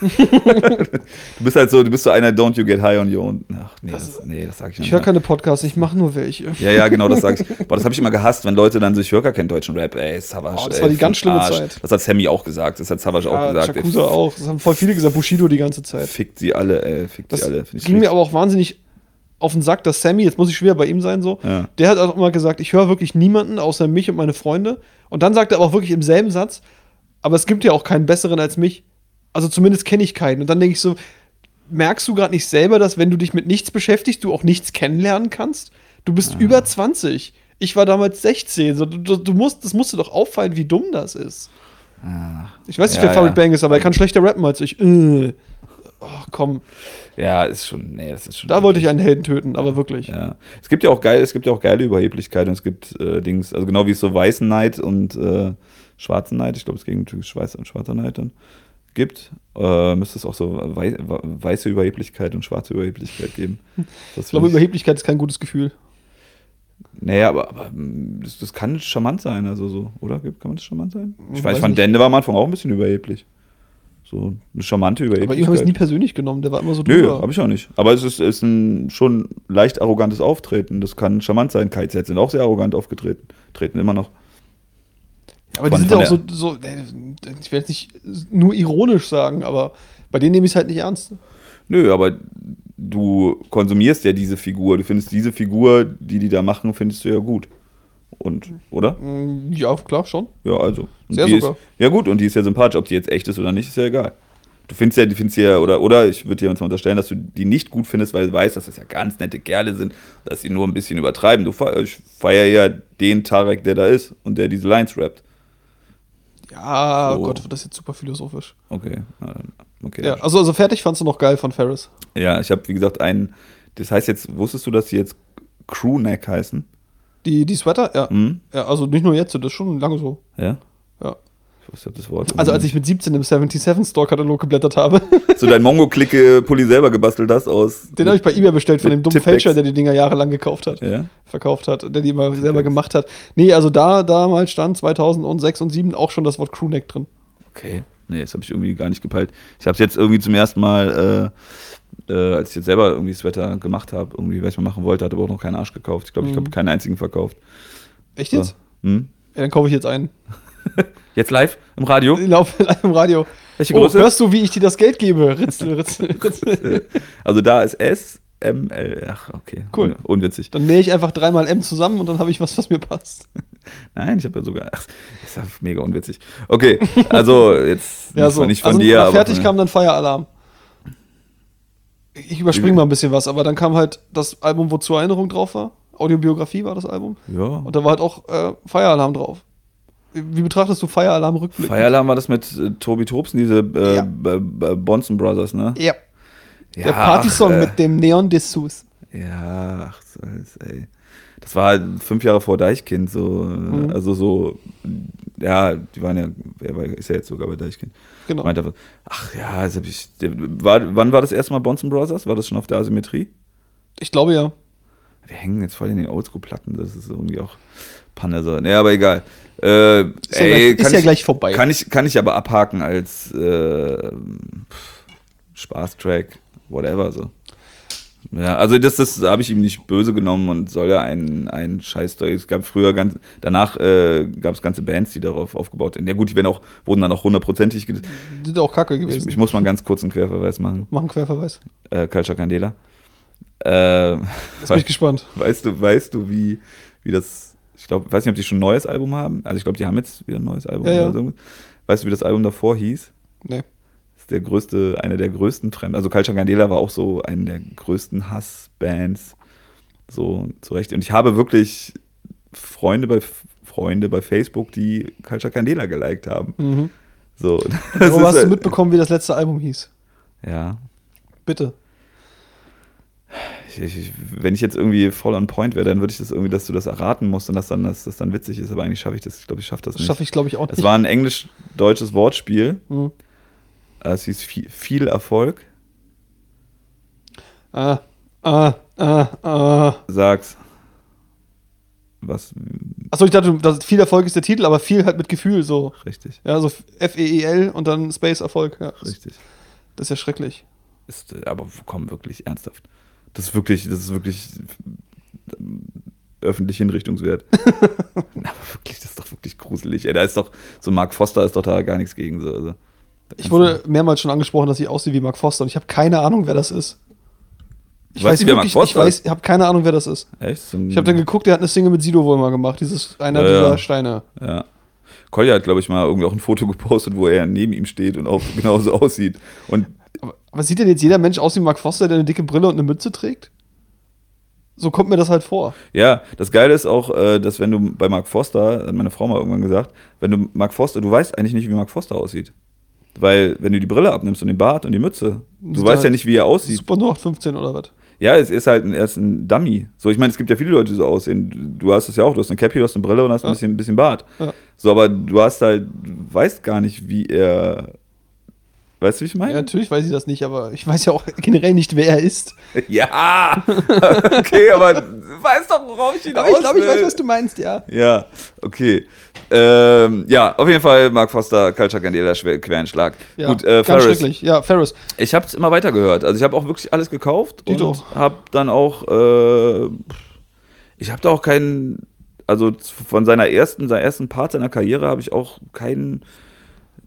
Speaker 2: Du bist halt so, du bist so einer, don't you get high on your own. Ach, nee,
Speaker 1: Das-
Speaker 2: das, nee, das sag ich
Speaker 1: Ich
Speaker 2: nicht.
Speaker 1: höre keine Podcasts, ich mache nur welche.
Speaker 2: Ja, ja, genau, das sag ich. Boah, das habe ich immer gehasst, wenn Leute dann so, ich höre gar keinen deutschen Rap, ey, Savage.
Speaker 1: Oh, das
Speaker 2: ey,
Speaker 1: war die ganz schlimme
Speaker 2: Arsch.
Speaker 1: Zeit.
Speaker 2: Das hat Sammy auch gesagt, das hat Savage auch
Speaker 1: Ja,
Speaker 2: gesagt.
Speaker 1: Shakusa
Speaker 2: ey,
Speaker 1: auch. Das haben voll viele gesagt. Bushido die ganze Zeit.
Speaker 2: Fickt sie alle, ey, fickt
Speaker 1: Das
Speaker 2: sie alle. Find ich
Speaker 1: ging mir aber auch wahnsinnig auf den Sack, dass Sammy, jetzt muss ich schwer bei ihm sein, so,
Speaker 2: Ja.
Speaker 1: der hat auch immer gesagt, ich höre wirklich niemanden außer mich und meine Freunde. Und dann sagt er aber auch wirklich im selben Satz, aber es gibt ja auch keinen besseren als mich. Also zumindest kenne ich keinen. Und dann denke ich so, merkst du gerade nicht selber, dass wenn du dich mit nichts beschäftigst, du auch nichts kennenlernen kannst? Du bist über 20. Ich war damals 16. So, du, du, musst, das musst dir doch auffallen, wie dumm das ist.
Speaker 2: Ah.
Speaker 1: Ich weiß nicht,
Speaker 2: Ja,
Speaker 1: wer Farid
Speaker 2: ja.
Speaker 1: Bang ist, aber er kann schlechter rappen als ich. Äh. Oh, komm,
Speaker 2: Ja, ist schon, nee, das ist schon.
Speaker 1: da wollte ich einen Helden töten, aber wirklich.
Speaker 2: Ja. Es gibt ja auch geil, es gibt ja auch geile Überheblichkeit und es gibt äh, Dings, also genau wie es so weißen Neid und äh, schwarzen Neid, ich glaube es gegen Schweiß und schwarzer Neid dann gibt, äh, müsste es auch so wei weiße Überheblichkeit und schwarze Überheblichkeit geben.
Speaker 1: Ich glaube, Überheblichkeit ist kein gutes Gefühl.
Speaker 2: Naja, aber, aber mh, das, das kann charmant sein, also so, oder? Kann man das charmant sein? Ich
Speaker 1: Hm, Weiß nicht.
Speaker 2: Dende war am Anfang auch ein bisschen überheblich. So eine charmante
Speaker 1: Aber ihm habe ich es
Speaker 2: Überheblichkeit.
Speaker 1: nie persönlich genommen, der war immer so
Speaker 2: Nö,
Speaker 1: drüber.
Speaker 2: habe ich auch nicht. Aber es ist, ist ein schon leicht arrogantes Auftreten. Das kann charmant sein. KZ sind auch sehr arrogant aufgetreten. Treten immer noch.
Speaker 1: Aber die sind ja auch so, so, äh, ich will jetzt nicht nur ironisch sagen, aber bei denen nehme ich es halt nicht ernst.
Speaker 2: Nö, aber du konsumierst ja diese Figur. Du findest diese Figur, die die da machen, findest du ja gut. Und, oder?
Speaker 1: Mm, Ja, klar, schon.
Speaker 2: Ja, also. Und
Speaker 1: Sehr sogar.
Speaker 2: Ist, ja, gut, und die ist ja sympathisch. Ob die jetzt echt ist oder nicht, ist ja egal. Du findest ja, die findest ja, oder, oder ich würde dir jetzt mal unterstellen, dass du die nicht gut findest, weil du weißt, dass das ja ganz nette Kerle sind, dass sie nur ein bisschen übertreiben. Du ich feier ja den Tarek, der da ist und der diese Lines rappt.
Speaker 1: Ja,
Speaker 2: So.
Speaker 1: Gott, wird das jetzt super philosophisch.
Speaker 2: Okay. okay.
Speaker 1: Ja, also, also fertig fandst du noch geil von Ferris.
Speaker 2: Ja, ich habe, wie gesagt, einen. Das heißt jetzt, wusstest du, dass die jetzt Crewneck heißen?
Speaker 1: Die, die Sweater, ja.
Speaker 2: Hm?
Speaker 1: ja. Also nicht nur jetzt, das ist schon lange so.
Speaker 2: Ja?
Speaker 1: Ja.
Speaker 2: Ich wusste das Wort.
Speaker 1: Also als ich mit 17 im 77 Store-Katalog geblättert habe,
Speaker 2: so deinen Mongo-Click-Pulli selber gebastelt hast aus.
Speaker 1: den habe ich bei Ebay bestellt von dem dummen. Fälscher, der die Dinger jahrelang gekauft hat.
Speaker 2: Ja.
Speaker 1: verkauft hat, der die immer selber gemacht hat. Nee, also da damals stand 2006 und 2007 auch schon das Wort Crewneck drin.
Speaker 2: Okay. Nee, das habe ich irgendwie gar nicht gepeilt. Ich habe es jetzt irgendwie zum ersten Mal, äh, äh, als ich jetzt selber irgendwie das Wetter gemacht habe, irgendwie, was ich mal machen wollte, hat aber auch noch keinen Arsch gekauft. Ich glaube, ich
Speaker 1: Mhm.
Speaker 2: habe keinen einzigen verkauft.
Speaker 1: Echt
Speaker 2: So.
Speaker 1: jetzt?
Speaker 2: Hm?
Speaker 1: Ja, dann kaufe ich jetzt einen.
Speaker 2: Jetzt live im Radio?
Speaker 1: Ich laufe live im Radio.
Speaker 2: Welche
Speaker 1: Oh,
Speaker 2: Größe?
Speaker 1: hörst du, wie ich dir das Geld gebe? Ritzel, ritzel, ritzel.
Speaker 2: Also da ist S, M, L. Ach, okay.
Speaker 1: Cool.
Speaker 2: Un unwitzig.
Speaker 1: Dann nähe ich einfach dreimal M zusammen und dann habe ich was, was mir passt.
Speaker 2: Nein, ich habe ja sogar. Ach, das ist ja mega unwitzig. Okay, also jetzt
Speaker 1: Ja, so.
Speaker 2: nicht von
Speaker 1: also,
Speaker 2: dir, aber.
Speaker 1: fertig kam dann Feieralarm. Ich überspringe mal ein bisschen was, aber dann kam halt das Album, wo zur Erinnerung drauf war. Audiobiografie war das Album.
Speaker 2: Ja.
Speaker 1: Und da war halt auch äh, Feieralarm drauf. Wie, betrachtest du Feieralarm rückblickend?
Speaker 2: Feierladen war das mit äh, Tobi Tobsen, diese äh,
Speaker 1: Ja.
Speaker 2: B- B- Bonson Brothers, ne?
Speaker 1: Ja.
Speaker 2: Ja,
Speaker 1: Der Partysong
Speaker 2: äh,
Speaker 1: mit dem Neon Dessous.
Speaker 2: Ja, ach, ey. Das war halt fünf Jahre vor Deichkind, so.
Speaker 1: Mhm.
Speaker 2: Also so. Ja, die waren ja. War, ist ja jetzt sogar bei Deichkind.
Speaker 1: Genau.
Speaker 2: Meint er, ach ja, das hab ich. War, wann war das erste Mal Bonson Brothers? War das schon auf der Asymmetrie?
Speaker 1: Ich glaube ja.
Speaker 2: Wir hängen jetzt voll in den Oldschool-Platten, das ist irgendwie auch Panne so. Nee, aber egal. Äh,
Speaker 1: Ist, ja,
Speaker 2: ey,
Speaker 1: gleich, ist
Speaker 2: kann
Speaker 1: ja
Speaker 2: ich,
Speaker 1: gleich vorbei.
Speaker 2: Kann ich, kann ich aber abhaken als äh, Spaßtrack, whatever so. Ja, also das, das habe ich ihm nicht böse genommen und soll ja ein, ein Scheiß. Es gab früher ganz, danach äh, gab es ganze Bands, die darauf aufgebaut sind. Ja gut, die werden auch, wurden dann auch hundertprozentig.
Speaker 1: sind auch kacke
Speaker 2: Ich,
Speaker 1: gewesen.
Speaker 2: ich muss mal ganz kurz einen Querverweis machen.
Speaker 1: Machen Querverweis.
Speaker 2: Äh, Culture Candela. Äh,
Speaker 1: Jetzt bin ich gespannt.
Speaker 2: Weißt du, weißt du, wie, wie das, ich glaube, weiß nicht, ob die schon ein neues Album haben. Also ich glaube, die haben jetzt wieder ein neues Album.
Speaker 1: Ja, ja.
Speaker 2: Weißt du, wie das Album davor hieß?
Speaker 1: Nee.
Speaker 2: Das ist der größte, einer der größten Fremden. Also Culture Candela war auch so eine der größten Hassbands. So zurecht. Und ich habe wirklich Freunde bei Freunde bei Facebook, die Culture Candela geliked haben.
Speaker 1: Mhm.
Speaker 2: So.
Speaker 1: Warum hast du
Speaker 2: halt-
Speaker 1: mitbekommen, wie das letzte Album hieß?
Speaker 2: Ja.
Speaker 1: Bitte.
Speaker 2: Ich, ich, wenn ich jetzt irgendwie voll on point wäre, dann würde ich das irgendwie, dass du das erraten musst und dass dann dass das dann witzig ist. Aber eigentlich schaffe ich das. Ich glaube, ich schaffe das
Speaker 1: Das
Speaker 2: nicht.
Speaker 1: schaffe ich, glaube ich, auch
Speaker 2: Es
Speaker 1: nicht.
Speaker 2: war ein englisch-deutsches Wortspiel.
Speaker 1: Mhm.
Speaker 2: Es hieß viel, viel Erfolg.
Speaker 1: Ah, ah, ah, ah.
Speaker 2: Sag's. Was?
Speaker 1: Achso, ich dachte, das viel Erfolg ist der Titel, aber viel halt mit Gefühl so.
Speaker 2: Richtig.
Speaker 1: Ja, so F-E-E-L und dann Space Erfolg. Ja, das,
Speaker 2: Richtig.
Speaker 1: das ist ja schrecklich.
Speaker 2: Ist, aber komm, wirklich ernsthaft. Das ist wirklich, das ist wirklich ähm, öffentlich hinrichtungswert. aber wirklich, das ist doch wirklich gruselig. Ey, da ist doch, so Mark Foster ist doch da gar nichts gegen. So, also,
Speaker 1: Ich wurde mehrmals schon angesprochen, dass ich aussehe wie Mark Foster und ich habe keine Ahnung, wer das ist. Ich
Speaker 2: Weißt du, wer Mark
Speaker 1: wirklich,
Speaker 2: Foster
Speaker 1: ich weiß, ich habe keine Ahnung, wer das ist.
Speaker 2: du- Echt? So
Speaker 1: Ich habe dann geguckt, der hat eine Single mit Sido wohl mal gemacht, dieses einer
Speaker 2: Ja,
Speaker 1: dieser
Speaker 2: ja.
Speaker 1: Steine.
Speaker 2: Ja. Kolja hat, glaube ich, mal irgendwie auch ein Foto gepostet, wo er neben ihm steht und auch genauso aussieht. Und
Speaker 1: Aber, aber sieht denn jetzt jeder Mensch aus wie Mark Foster, der eine dicke Brille und eine Mütze trägt? So kommt mir das halt vor.
Speaker 2: ja, das Geile ist auch, äh, dass wenn du bei Mark Foster, hat meine Frau mal irgendwann gesagt, wenn du Mark Foster, du weißt eigentlich nicht, wie Mark Foster aussieht. Weil, wenn du die Brille abnimmst und den Bart und die Mütze, du weißt ja
Speaker 1: halt
Speaker 2: nicht, wie er aussieht.
Speaker 1: Super 0815 oder was?
Speaker 2: Ja, es ist halt ein, er ist ein Dummy. So, ich meine, es gibt ja viele Leute, die so aussehen. Du hast es ja auch, du hast eine Cappy, du hast eine Brille und hast ein
Speaker 1: Ja.
Speaker 2: bisschen, ein bisschen Bart.
Speaker 1: Ja.
Speaker 2: So, aber du hast halt, du weißt gar nicht, wie er. Weißt du, wie ich
Speaker 1: Ja,
Speaker 2: meine?
Speaker 1: natürlich weiß ich das nicht, aber ich weiß ja auch generell nicht, wer er ist.
Speaker 2: Ja, okay, aber du weißt doch, worauf ich hinaus
Speaker 1: Aber ich glaube, ich weiß, was du meinst, ja.
Speaker 2: Ja, okay. Ähm, ja, auf jeden Fall Mark Foster, Culture Candela, schwer- Querenschlag.
Speaker 1: ja
Speaker 2: Gut, äh,
Speaker 1: ganz
Speaker 2: Ferris.
Speaker 1: schrecklich. Ja, Ferris.
Speaker 2: Ich habe es immer weiter gehört. Also ich habe auch wirklich alles gekauft
Speaker 1: Tito.
Speaker 2: und habe dann auch, äh, ich habe da auch keinen, also von seiner ersten, seiner ersten Part seiner Karriere habe ich auch keinen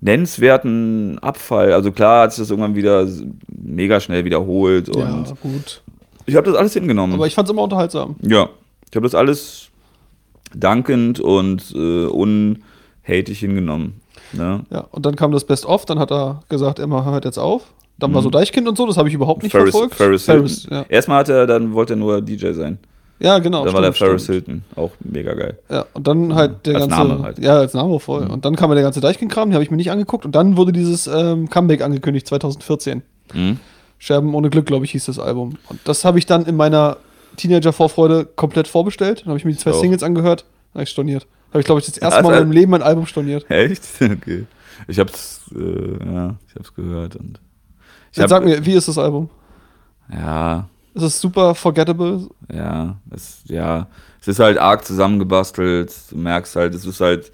Speaker 2: nennenswerten Abfall. Also klar hat sich das irgendwann wieder mega schnell wiederholt und
Speaker 1: Ja, gut.
Speaker 2: ich habe das alles hingenommen.
Speaker 1: Aber ich fand es immer unterhaltsam.
Speaker 2: Ja, ich habe das alles dankend und äh, unhatig hingenommen. Ne?
Speaker 1: Ja, und dann kam das Best of, dann hat er gesagt, Emma hört jetzt auf. Dann war so Deichkind und so, das habe ich überhaupt nicht
Speaker 2: Mhm. Ferris,
Speaker 1: verfolgt.
Speaker 2: Ferris,
Speaker 1: Ferris, ja.
Speaker 2: Erstmal hat er, dann wollte er nur DJ sein.
Speaker 1: Ja, genau.
Speaker 2: dann war der
Speaker 1: stimmt,
Speaker 2: Ferris
Speaker 1: stimmt.
Speaker 2: Hilton, auch mega geil.
Speaker 1: Ja, und dann halt der
Speaker 2: Als
Speaker 1: ganze.
Speaker 2: Name halt.
Speaker 1: Ja, als Name voll. Und dann kam ja der ganze Deichkind-Kram, den habe ich mir nicht angeguckt. Und dann wurde dieses ähm, Comeback angekündigt, 2014.
Speaker 2: Mhm.
Speaker 1: Scherben ohne Glück, glaube ich, hieß das Album. Und das habe ich dann in meiner Teenager-Vorfreude komplett vorbestellt. Dann habe ich mir die zwei
Speaker 2: Auch.
Speaker 1: Singles angehört, habe ich storniert. Habe ich, glaube ich, das erste
Speaker 2: Also,
Speaker 1: Mal in meinem Leben ein Album storniert.
Speaker 2: Echt? Okay. Ich hab's, äh, ja, ich hab's gehört und. Ich
Speaker 1: Jetzt sag mir, wie ist das Album?
Speaker 2: Ja,
Speaker 1: Ist es super forgettable?
Speaker 2: ja, es, ja. Es ist halt arg zusammengebastelt. Du merkst halt, es ist halt,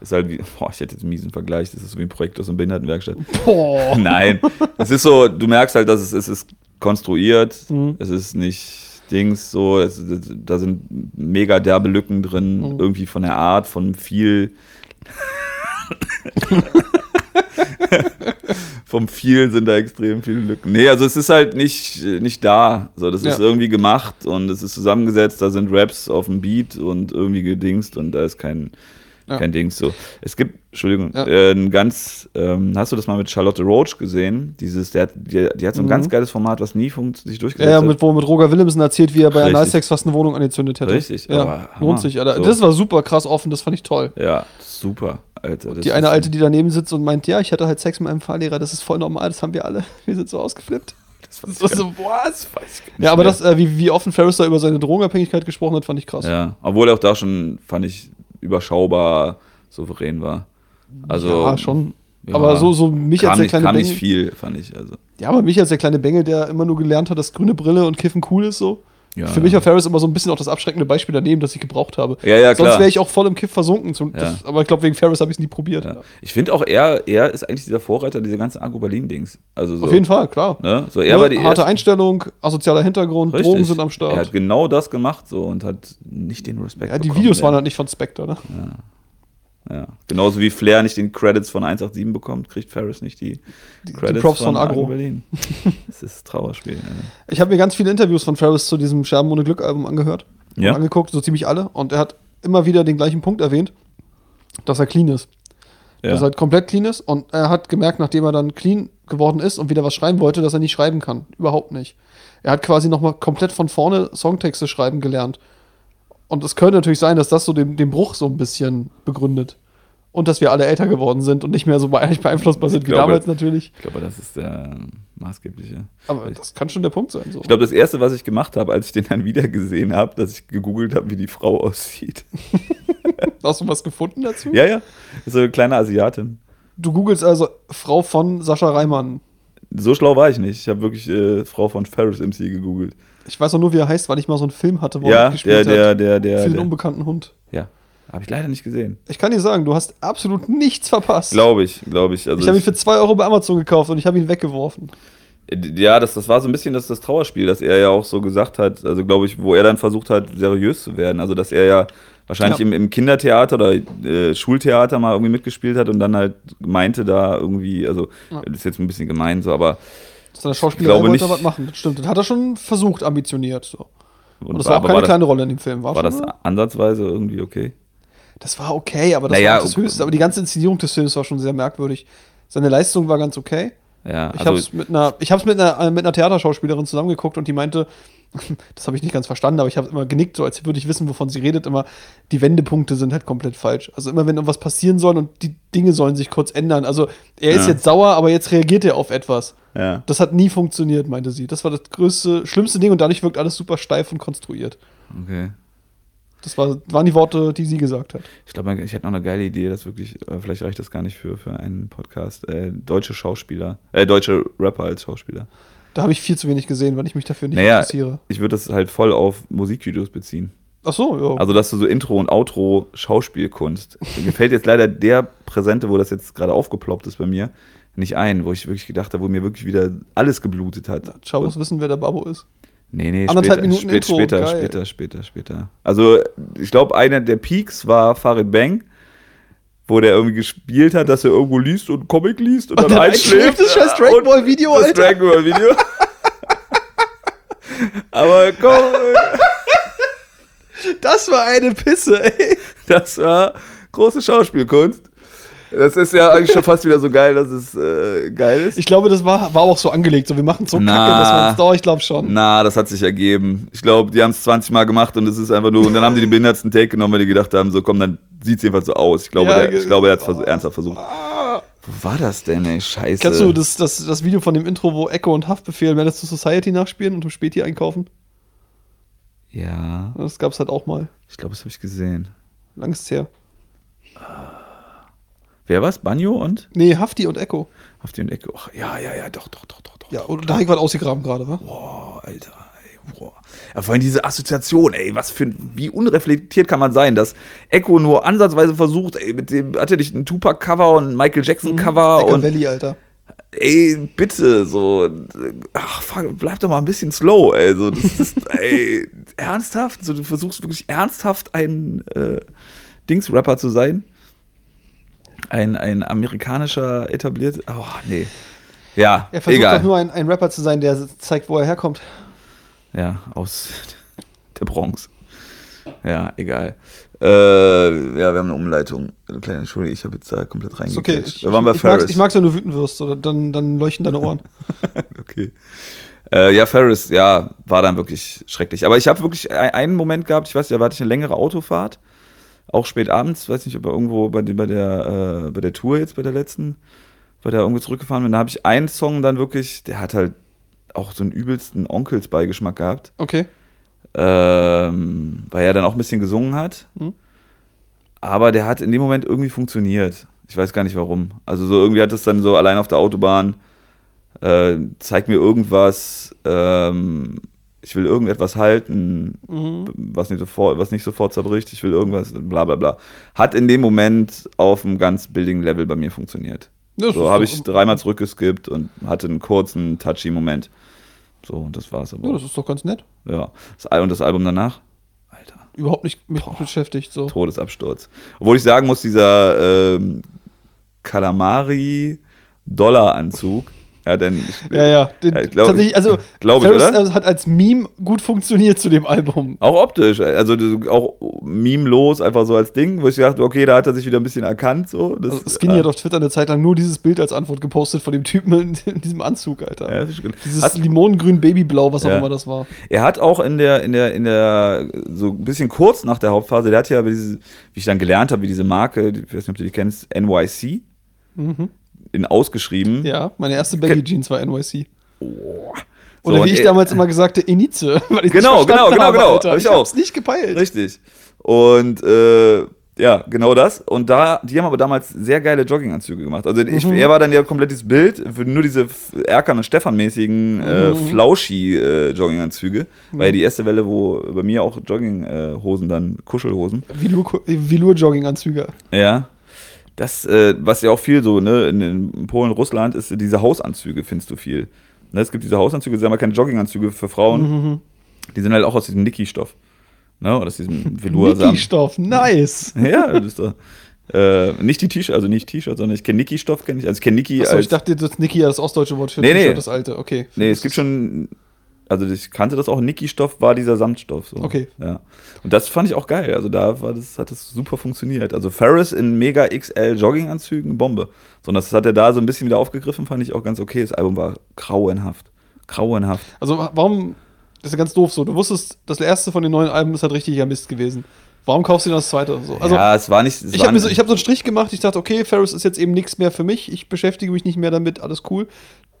Speaker 2: ist halt wie, boah, ich hätte jetzt einen miesen Vergleich, das ist so wie ein Projekt aus einer Behindertenwerkstatt.
Speaker 1: Boah.
Speaker 2: Nein, es ist so, du merkst halt, dass es, es ist konstruiert,
Speaker 1: Mhm.
Speaker 2: es ist nicht Dings so, es, da sind mega derbe Lücken drin,
Speaker 1: Mhm.
Speaker 2: irgendwie von der Art, von viel, vom vielen sind da extrem viele Lücken. Nee, also es ist halt nicht, nicht da. So, das ist
Speaker 1: Ja.
Speaker 2: irgendwie gemacht und es ist zusammengesetzt, da sind Raps auf dem Beat und irgendwie gedingst und da ist kein,
Speaker 1: Ja.
Speaker 2: kein Dings so. Es gibt, Entschuldigung,
Speaker 1: Ja.
Speaker 2: äh, ein ganz, ähm, hast du das mal mit Charlotte Roach gesehen? Dieses, der, die, die hat so ein
Speaker 1: Mhm.
Speaker 2: ganz geiles Format, was nie sich durchgesetzt
Speaker 1: Ja, ja, mit, wo mit Roger Willemsen erzählt, wie er bei
Speaker 2: Richtig.
Speaker 1: Analsex fast eine Wohnung angezündet hätte.
Speaker 2: Richtig,
Speaker 1: ja,
Speaker 2: aber
Speaker 1: lohnt sich, Alter.
Speaker 2: So.
Speaker 1: Das war super krass offen, das fand ich toll.
Speaker 2: Ja, super, Alter.
Speaker 1: Die eine Alte, die daneben sitzt und meint, ja, ich hatte halt Sex mit einem Fahrlehrer, das ist voll normal, das haben wir alle. Wir sind so ausgeflippt.
Speaker 2: das
Speaker 1: war so, was? Ja, aber das, äh, wie, wie offen Ferris da über seine Drogenabhängigkeit gesprochen hat, fand ich krass.
Speaker 2: Ja, obwohl er auch da schon, fand ich, überschaubar souverän war. Also,
Speaker 1: ja schon.
Speaker 2: ja,
Speaker 1: aber so, so mich als der
Speaker 2: nicht,
Speaker 1: kleine Bengel.
Speaker 2: nicht viel, fand ich. Also,
Speaker 1: Ja, aber mich als der kleine Bengel, der immer nur gelernt hat, dass grüne Brille und Kiffen cool ist, so.
Speaker 2: Ja.
Speaker 1: Für mich war Ferris immer so ein bisschen auch das abschreckende Beispiel daneben, das ich gebraucht habe.
Speaker 2: Ja, ja.
Speaker 1: Sonst wäre ich auch voll im Kiff versunken. Zum,
Speaker 2: Ja.
Speaker 1: das, aber ich glaube, wegen Ferris habe ich es nie probiert.
Speaker 2: Ja. Ich finde auch, er, er ist eigentlich dieser Vorreiter dieser ganzen Agro-Berlin-Dings. Also so,
Speaker 1: Auf jeden Fall, klar.
Speaker 2: Ne? So, er
Speaker 1: Ne,
Speaker 2: war die
Speaker 1: harte Einstellung, asozialer Hintergrund,
Speaker 2: Richtig.
Speaker 1: Drogen sind am
Speaker 2: Er
Speaker 1: Start.
Speaker 2: hat genau das gemacht so und hat nicht den Respekt
Speaker 1: Ja, die
Speaker 2: bekommen,
Speaker 1: Videos waren halt nicht von Spectre, ne?
Speaker 2: Ja. Genauso wie Flair nicht den Credits von 187 bekommt, kriegt Ferris nicht die, Credits
Speaker 1: Props von Agro.
Speaker 2: Berlin. das ist Trauerspiel. Ja.
Speaker 1: Ich habe mir ganz viele Interviews von Ferris zu diesem Scherben ohne Glück Album angehört.
Speaker 2: Ja?
Speaker 1: Angeguckt, so ziemlich alle. Und er hat immer wieder den gleichen Punkt erwähnt, dass er clean ist.
Speaker 2: Ja.
Speaker 1: Dass er halt komplett clean ist. Und er hat gemerkt, nachdem er dann clean geworden ist und wieder was schreiben wollte, dass er nicht schreiben kann. Überhaupt nicht. Er hat quasi nochmal komplett von vorne Songtexte schreiben gelernt. Und es könnte natürlich sein, dass das so den, den Bruch so ein bisschen begründet. Und dass wir alle älter geworden sind und nicht mehr so be- beeinflussbar sind wie
Speaker 2: glaube-
Speaker 1: damals natürlich.
Speaker 2: Ich glaube, das ist der maßgebliche.
Speaker 1: Aber das kann schon der Punkt sein. So.
Speaker 2: Ich glaube, das erste, was ich gemacht habe, als ich den dann wieder gesehen habe, dass ich gegoogelt habe, wie die Frau aussieht.
Speaker 1: Hast du was gefunden dazu?
Speaker 2: ja, ja. Ist so eine kleine Asiatin.
Speaker 1: Du googelst also Frau von Sascha Reimann.
Speaker 2: So schlau war ich nicht. Ich habe wirklich äh, Frau von Ferris MC gegoogelt.
Speaker 1: Ich weiß auch nur, wie er heißt, weil ich mal so einen Film hatte, wo er
Speaker 2: Ja, der,
Speaker 1: mitgespielt
Speaker 2: der,
Speaker 1: hat.
Speaker 2: der, der.
Speaker 1: Für den
Speaker 2: der
Speaker 1: unbekannten Hund.
Speaker 2: ja. Habe ich leider nicht gesehen.
Speaker 1: Ich kann dir sagen, du hast absolut nichts verpasst.
Speaker 2: Glaube ich, glaube ich. Also
Speaker 1: ich habe ihn für 2 Euro bei Amazon gekauft und ich habe ihn weggeworfen.
Speaker 2: Ja, das, das war so ein bisschen das, das Trauerspiel, dass er ja auch so gesagt hat, also glaube ich, wo er dann versucht hat, seriös zu werden. Also, dass er ja wahrscheinlich
Speaker 1: Ja.
Speaker 2: im, im Kindertheater oder äh, Schultheater mal irgendwie mitgespielt hat und dann halt meinte da irgendwie, also,
Speaker 1: Ja.
Speaker 2: das ist jetzt ein bisschen gemein so, aber.
Speaker 1: Dass der Schauspieler
Speaker 2: glaube nicht-
Speaker 1: was machen. Das stimmt. Das hat er schon versucht, ambitioniert. So. Und, das
Speaker 2: war-
Speaker 1: auch keine
Speaker 2: war das,
Speaker 1: kleine Rolle in dem Film. War,
Speaker 2: war
Speaker 1: schon
Speaker 2: das ansatzweise irgendwie okay?
Speaker 1: das war okay, aber das
Speaker 2: Naja,
Speaker 1: war das
Speaker 2: okay.
Speaker 1: Höchste. Aber die ganze Inszenierung des Films war schon sehr merkwürdig. Seine Leistung war ganz okay.
Speaker 2: Ja,
Speaker 1: Ich
Speaker 2: also,
Speaker 1: habe es mit einer, ich hab's mit einer, äh, mit einer Theaterschauspielerin zusammengeguckt und die meinte, das habe ich nicht ganz verstanden, aber ich habe immer genickt, so als würde ich wissen, wovon sie redet. Immer, die Wendepunkte sind halt komplett falsch. Also immer, wenn irgendwas passieren soll und die Dinge sollen sich kurz ändern. Also er ist
Speaker 2: Ja.
Speaker 1: jetzt sauer, aber jetzt reagiert er auf etwas.
Speaker 2: ja.
Speaker 1: Das hat nie funktioniert, meinte sie. Das war das größte, schlimmste Ding und dadurch wirkt alles super steif und konstruiert.
Speaker 2: Okay.
Speaker 1: Das war, waren die Worte, die sie gesagt hat.
Speaker 2: Ich glaube, ich hätte noch eine geile Idee, das wirklich, äh, vielleicht reicht das gar nicht für, für einen Podcast. Äh, deutsche Schauspieler, äh, deutsche Rapper als Schauspieler.
Speaker 1: Da habe ich viel zu wenig gesehen, weil ich mich dafür nicht
Speaker 2: Naja,
Speaker 1: interessiere.
Speaker 2: ich würde das halt voll auf Musikvideos beziehen.
Speaker 1: Ach so, ja.
Speaker 2: Also, dass du so Intro und Outro Schauspielkunst. Mir fällt jetzt leider der Präsente, wo das jetzt gerade aufgeploppt ist bei mir, nicht ein, wo ich wirklich gedacht habe, wo mir wirklich wieder alles geblutet hat.
Speaker 1: Schau muss wissen, wer der Babo ist.
Speaker 2: Nee, nee,
Speaker 1: Anderthalb
Speaker 2: später,
Speaker 1: Minuten
Speaker 2: spät,
Speaker 1: Intro,
Speaker 2: später,
Speaker 1: geil.
Speaker 2: später, später, später. Also, ich glaube, einer der Peaks war Farid Bang, wo der irgendwie gespielt hat, dass er irgendwo liest und Comic liest und,
Speaker 1: Und
Speaker 2: dann
Speaker 1: dann
Speaker 2: einschläft.
Speaker 1: das scheiß Dragon
Speaker 2: Und
Speaker 1: Ball Video,
Speaker 2: Das
Speaker 1: Alter.
Speaker 2: Dragon Ball Video. Aber komm,
Speaker 1: Das war eine Pisse, ey.
Speaker 2: das war große Schauspielkunst. Das ist ja eigentlich schon fast wieder so geil, dass es äh, geil ist.
Speaker 1: Ich glaube, das war, war auch so angelegt. So, wir machen so
Speaker 2: Na.
Speaker 1: Kacke, dass man es dauert. Ich glaube schon.
Speaker 2: Na, das hat sich ergeben. Ich glaube, die haben es 20 Mal gemacht und es ist einfach nur, und dann haben die den behindertsten Take genommen, weil die gedacht haben, so komm, dann sieht es jedenfalls so aus. Ich glaube,
Speaker 1: Ja,
Speaker 2: der, ich glaube, er hat es vers ernsthaft versucht.
Speaker 1: Ah.
Speaker 2: Wo war das denn, ey? Scheiße.
Speaker 1: Kennst du das, das, das Video von dem Intro, wo Echo und Haftbefehl Menace to Society nachspielen und im Späti einkaufen?
Speaker 2: Ja,
Speaker 1: Das gab es halt auch mal.
Speaker 2: ich glaube, das habe ich gesehen.
Speaker 1: Lang ist's her.
Speaker 2: Wer war's? Banjo und?
Speaker 1: Nee, Hafti und Echo.
Speaker 2: Auf den Ecke. Ach, ja, ja, ja, doch, doch, doch, doch. doch.
Speaker 1: Ja, und da ich was ausgegraben gerade, wa?
Speaker 2: Boah, Alter, ey, boah. Ja, vor allem diese Assoziation, ey, was für ein, wie unreflektiert kann man sein, dass Echo nur ansatzweise versucht, ey, mit dem, hatte nicht ein Tupac-Cover und ein Michael Jackson-Cover
Speaker 1: Echo
Speaker 2: und,
Speaker 1: Valley, Alter.
Speaker 2: ey, bitte, so, ach, fuck, bleib doch mal ein bisschen slow, ey, so, das ist, ey, ernsthaft, so, du versuchst wirklich ernsthaft ein, äh, Dings-Rapper zu sein? Ein, ein amerikanischer etabliert, oh, nee. Ja,
Speaker 1: Er versucht
Speaker 2: egal.
Speaker 1: doch nur ein, ein Rapper zu sein, der zeigt, wo er herkommt.
Speaker 2: Ja, aus der Bronx. Ja, egal. Äh, ja, wir haben eine Umleitung. Eine kleine Entschuldigung, ich habe jetzt da komplett
Speaker 1: Ist okay. Ich,
Speaker 2: Wir waren bei
Speaker 1: ich, mag's,
Speaker 2: Ferris.
Speaker 1: ich mag's, wenn du wütend wirst, oder dann, dann leuchten deine Ohren.
Speaker 2: Okay. Äh, ja, Ferris, ja, war dann wirklich schrecklich. Aber ich habe wirklich ein- einen Moment gehabt, ich weiß, da hatte ich eine längere Autofahrt, auch spät abends, weiß nicht, ob er irgendwo bei, bei, der, äh, bei der Tour jetzt, bei der letzten, bei der irgendwo zurückgefahren bin, da habe ich einen Song dann wirklich, der hat halt auch so einen übelsten Onkels-Beigeschmack gehabt,
Speaker 1: Okay.
Speaker 2: ähm, weil er dann auch ein bisschen gesungen hat.
Speaker 1: Mhm.
Speaker 2: Aber der hat in dem Moment irgendwie funktioniert. Ich weiß gar nicht warum. Also so irgendwie hat es dann so allein auf der Autobahn, äh, zeig mir irgendwas, ähm, ich will irgendetwas halten,
Speaker 1: Mhm.
Speaker 2: was nicht, sofort, was nicht sofort zerbricht, ich will irgendwas, bla bla bla. Hat in dem Moment auf einem ganz Building-Level bei mir funktioniert.
Speaker 1: Das
Speaker 2: So habe ich dreimal zurückgeskippt und hatte einen kurzen, touchy Moment. So, und das war's aber.
Speaker 1: Ja, das ist doch ganz nett.
Speaker 2: Ja. Das, und das Album danach? Alter,
Speaker 1: Überhaupt nicht mit beschäftigt. So.
Speaker 2: Todesabsturz. Obwohl ich sagen muss, dieser ähm, Calamari-Dollar-Anzug, ja, denn ich,
Speaker 1: Ja, ja. Den,
Speaker 2: Ja, glaub-
Speaker 1: tatsächlich, also,
Speaker 2: glaub ich,
Speaker 1: Ferris,
Speaker 2: oder?
Speaker 1: äh, hat als Meme gut funktioniert zu dem Album.
Speaker 2: auch optisch, also auch meme-los, einfach so als Ding, wo ich dachte, okay, da hat er sich wieder ein bisschen erkannt. So. Das,
Speaker 1: Also Skinny
Speaker 2: äh,
Speaker 1: hat auf Twitter eine Zeit lang nur dieses Bild als Antwort gepostet von dem Typen in, in diesem Anzug, Alter.
Speaker 2: ja.
Speaker 1: Dieses
Speaker 2: Hast-
Speaker 1: Limonengrün Babyblau, was auch
Speaker 2: Ja.
Speaker 1: immer das war.
Speaker 2: Er hat auch in der, in der, in der, so ein bisschen kurz nach der Hauptphase, der hat ja, diese, wie ich dann gelernt habe, wie diese Marke, ich weiß nicht, ob du die kennst, NYC, in ausgeschrieben.
Speaker 1: Mhm. Ja, meine erste Baggy Jeans war NYC.
Speaker 2: So,
Speaker 1: Oder wie ich damals immer gesagt habe, Enize. Weil ich
Speaker 2: Genau,
Speaker 1: nicht
Speaker 2: genau, genau,
Speaker 1: habe,
Speaker 2: genau.
Speaker 1: Alter.
Speaker 2: Hab ich
Speaker 1: ich
Speaker 2: auch.
Speaker 1: hab's nicht gepeilt.
Speaker 2: Richtig. Und äh, ja, genau das. Und da, die haben aber damals sehr geile Jogginganzüge gemacht. Also ich,
Speaker 1: Mhm.
Speaker 2: er war dann ja komplettes Bild für nur diese Erkan und Stefan-mäßigen äh,
Speaker 1: Mhm.
Speaker 2: Flauschi-Jogginganzüge. War ja die erste Welle, wo bei mir auch Jogginghosen dann, Kuschelhosen.
Speaker 1: Velour- Velour-Jogginganzüge.
Speaker 2: Ja. Das, äh, was ja auch viel so, ne, in, in Polen, Russland, ist diese Hausanzüge, findest du viel. Ne, es gibt diese Hausanzüge, sind aber keine Jogginganzüge für Frauen.
Speaker 1: Mhm.
Speaker 2: Die sind halt auch aus diesem Niki-Stoff. Ne, oder aus diesem Velour-Samen.
Speaker 1: Niki-Stoff, nice.
Speaker 2: Ja, das ist doch. Äh, nicht die T-Shirt, also nicht T-Shirt, sondern ich kenne Niki-Stoff, kenne ich. Also ich kenne Niki
Speaker 1: Achso,
Speaker 2: als.
Speaker 1: ich dachte, das Niki ja das ostdeutsche Wort für
Speaker 2: Nee, nee.
Speaker 1: T-Shirt, das alte. Okay.
Speaker 2: nee, es gibt schon. Also ich kannte das auch, Niki-Stoff war dieser Samtstoff. So.
Speaker 1: Okay.
Speaker 2: Ja. Und das fand ich auch geil. Also da war das, hat das super funktioniert. Also Ferris in mega XL Jogginganzügen, Bombe. So, und das hat er da so ein bisschen wieder aufgegriffen, fand ich auch ganz okay. Das Album war grauenhaft. Grauenhaft.
Speaker 1: Also warum, das ist ja ganz doof so, du wusstest, das erste von den neuen Alben ist halt richtiger Mist gewesen. Warum kaufst du denn das zweite? So, also,
Speaker 2: ja, es war nicht. Es
Speaker 1: ich habe so, ich hab so einen Strich gemacht, ich dachte, okay, Ferris ist jetzt eben nichts mehr für mich, ich beschäftige mich nicht mehr damit, alles cool.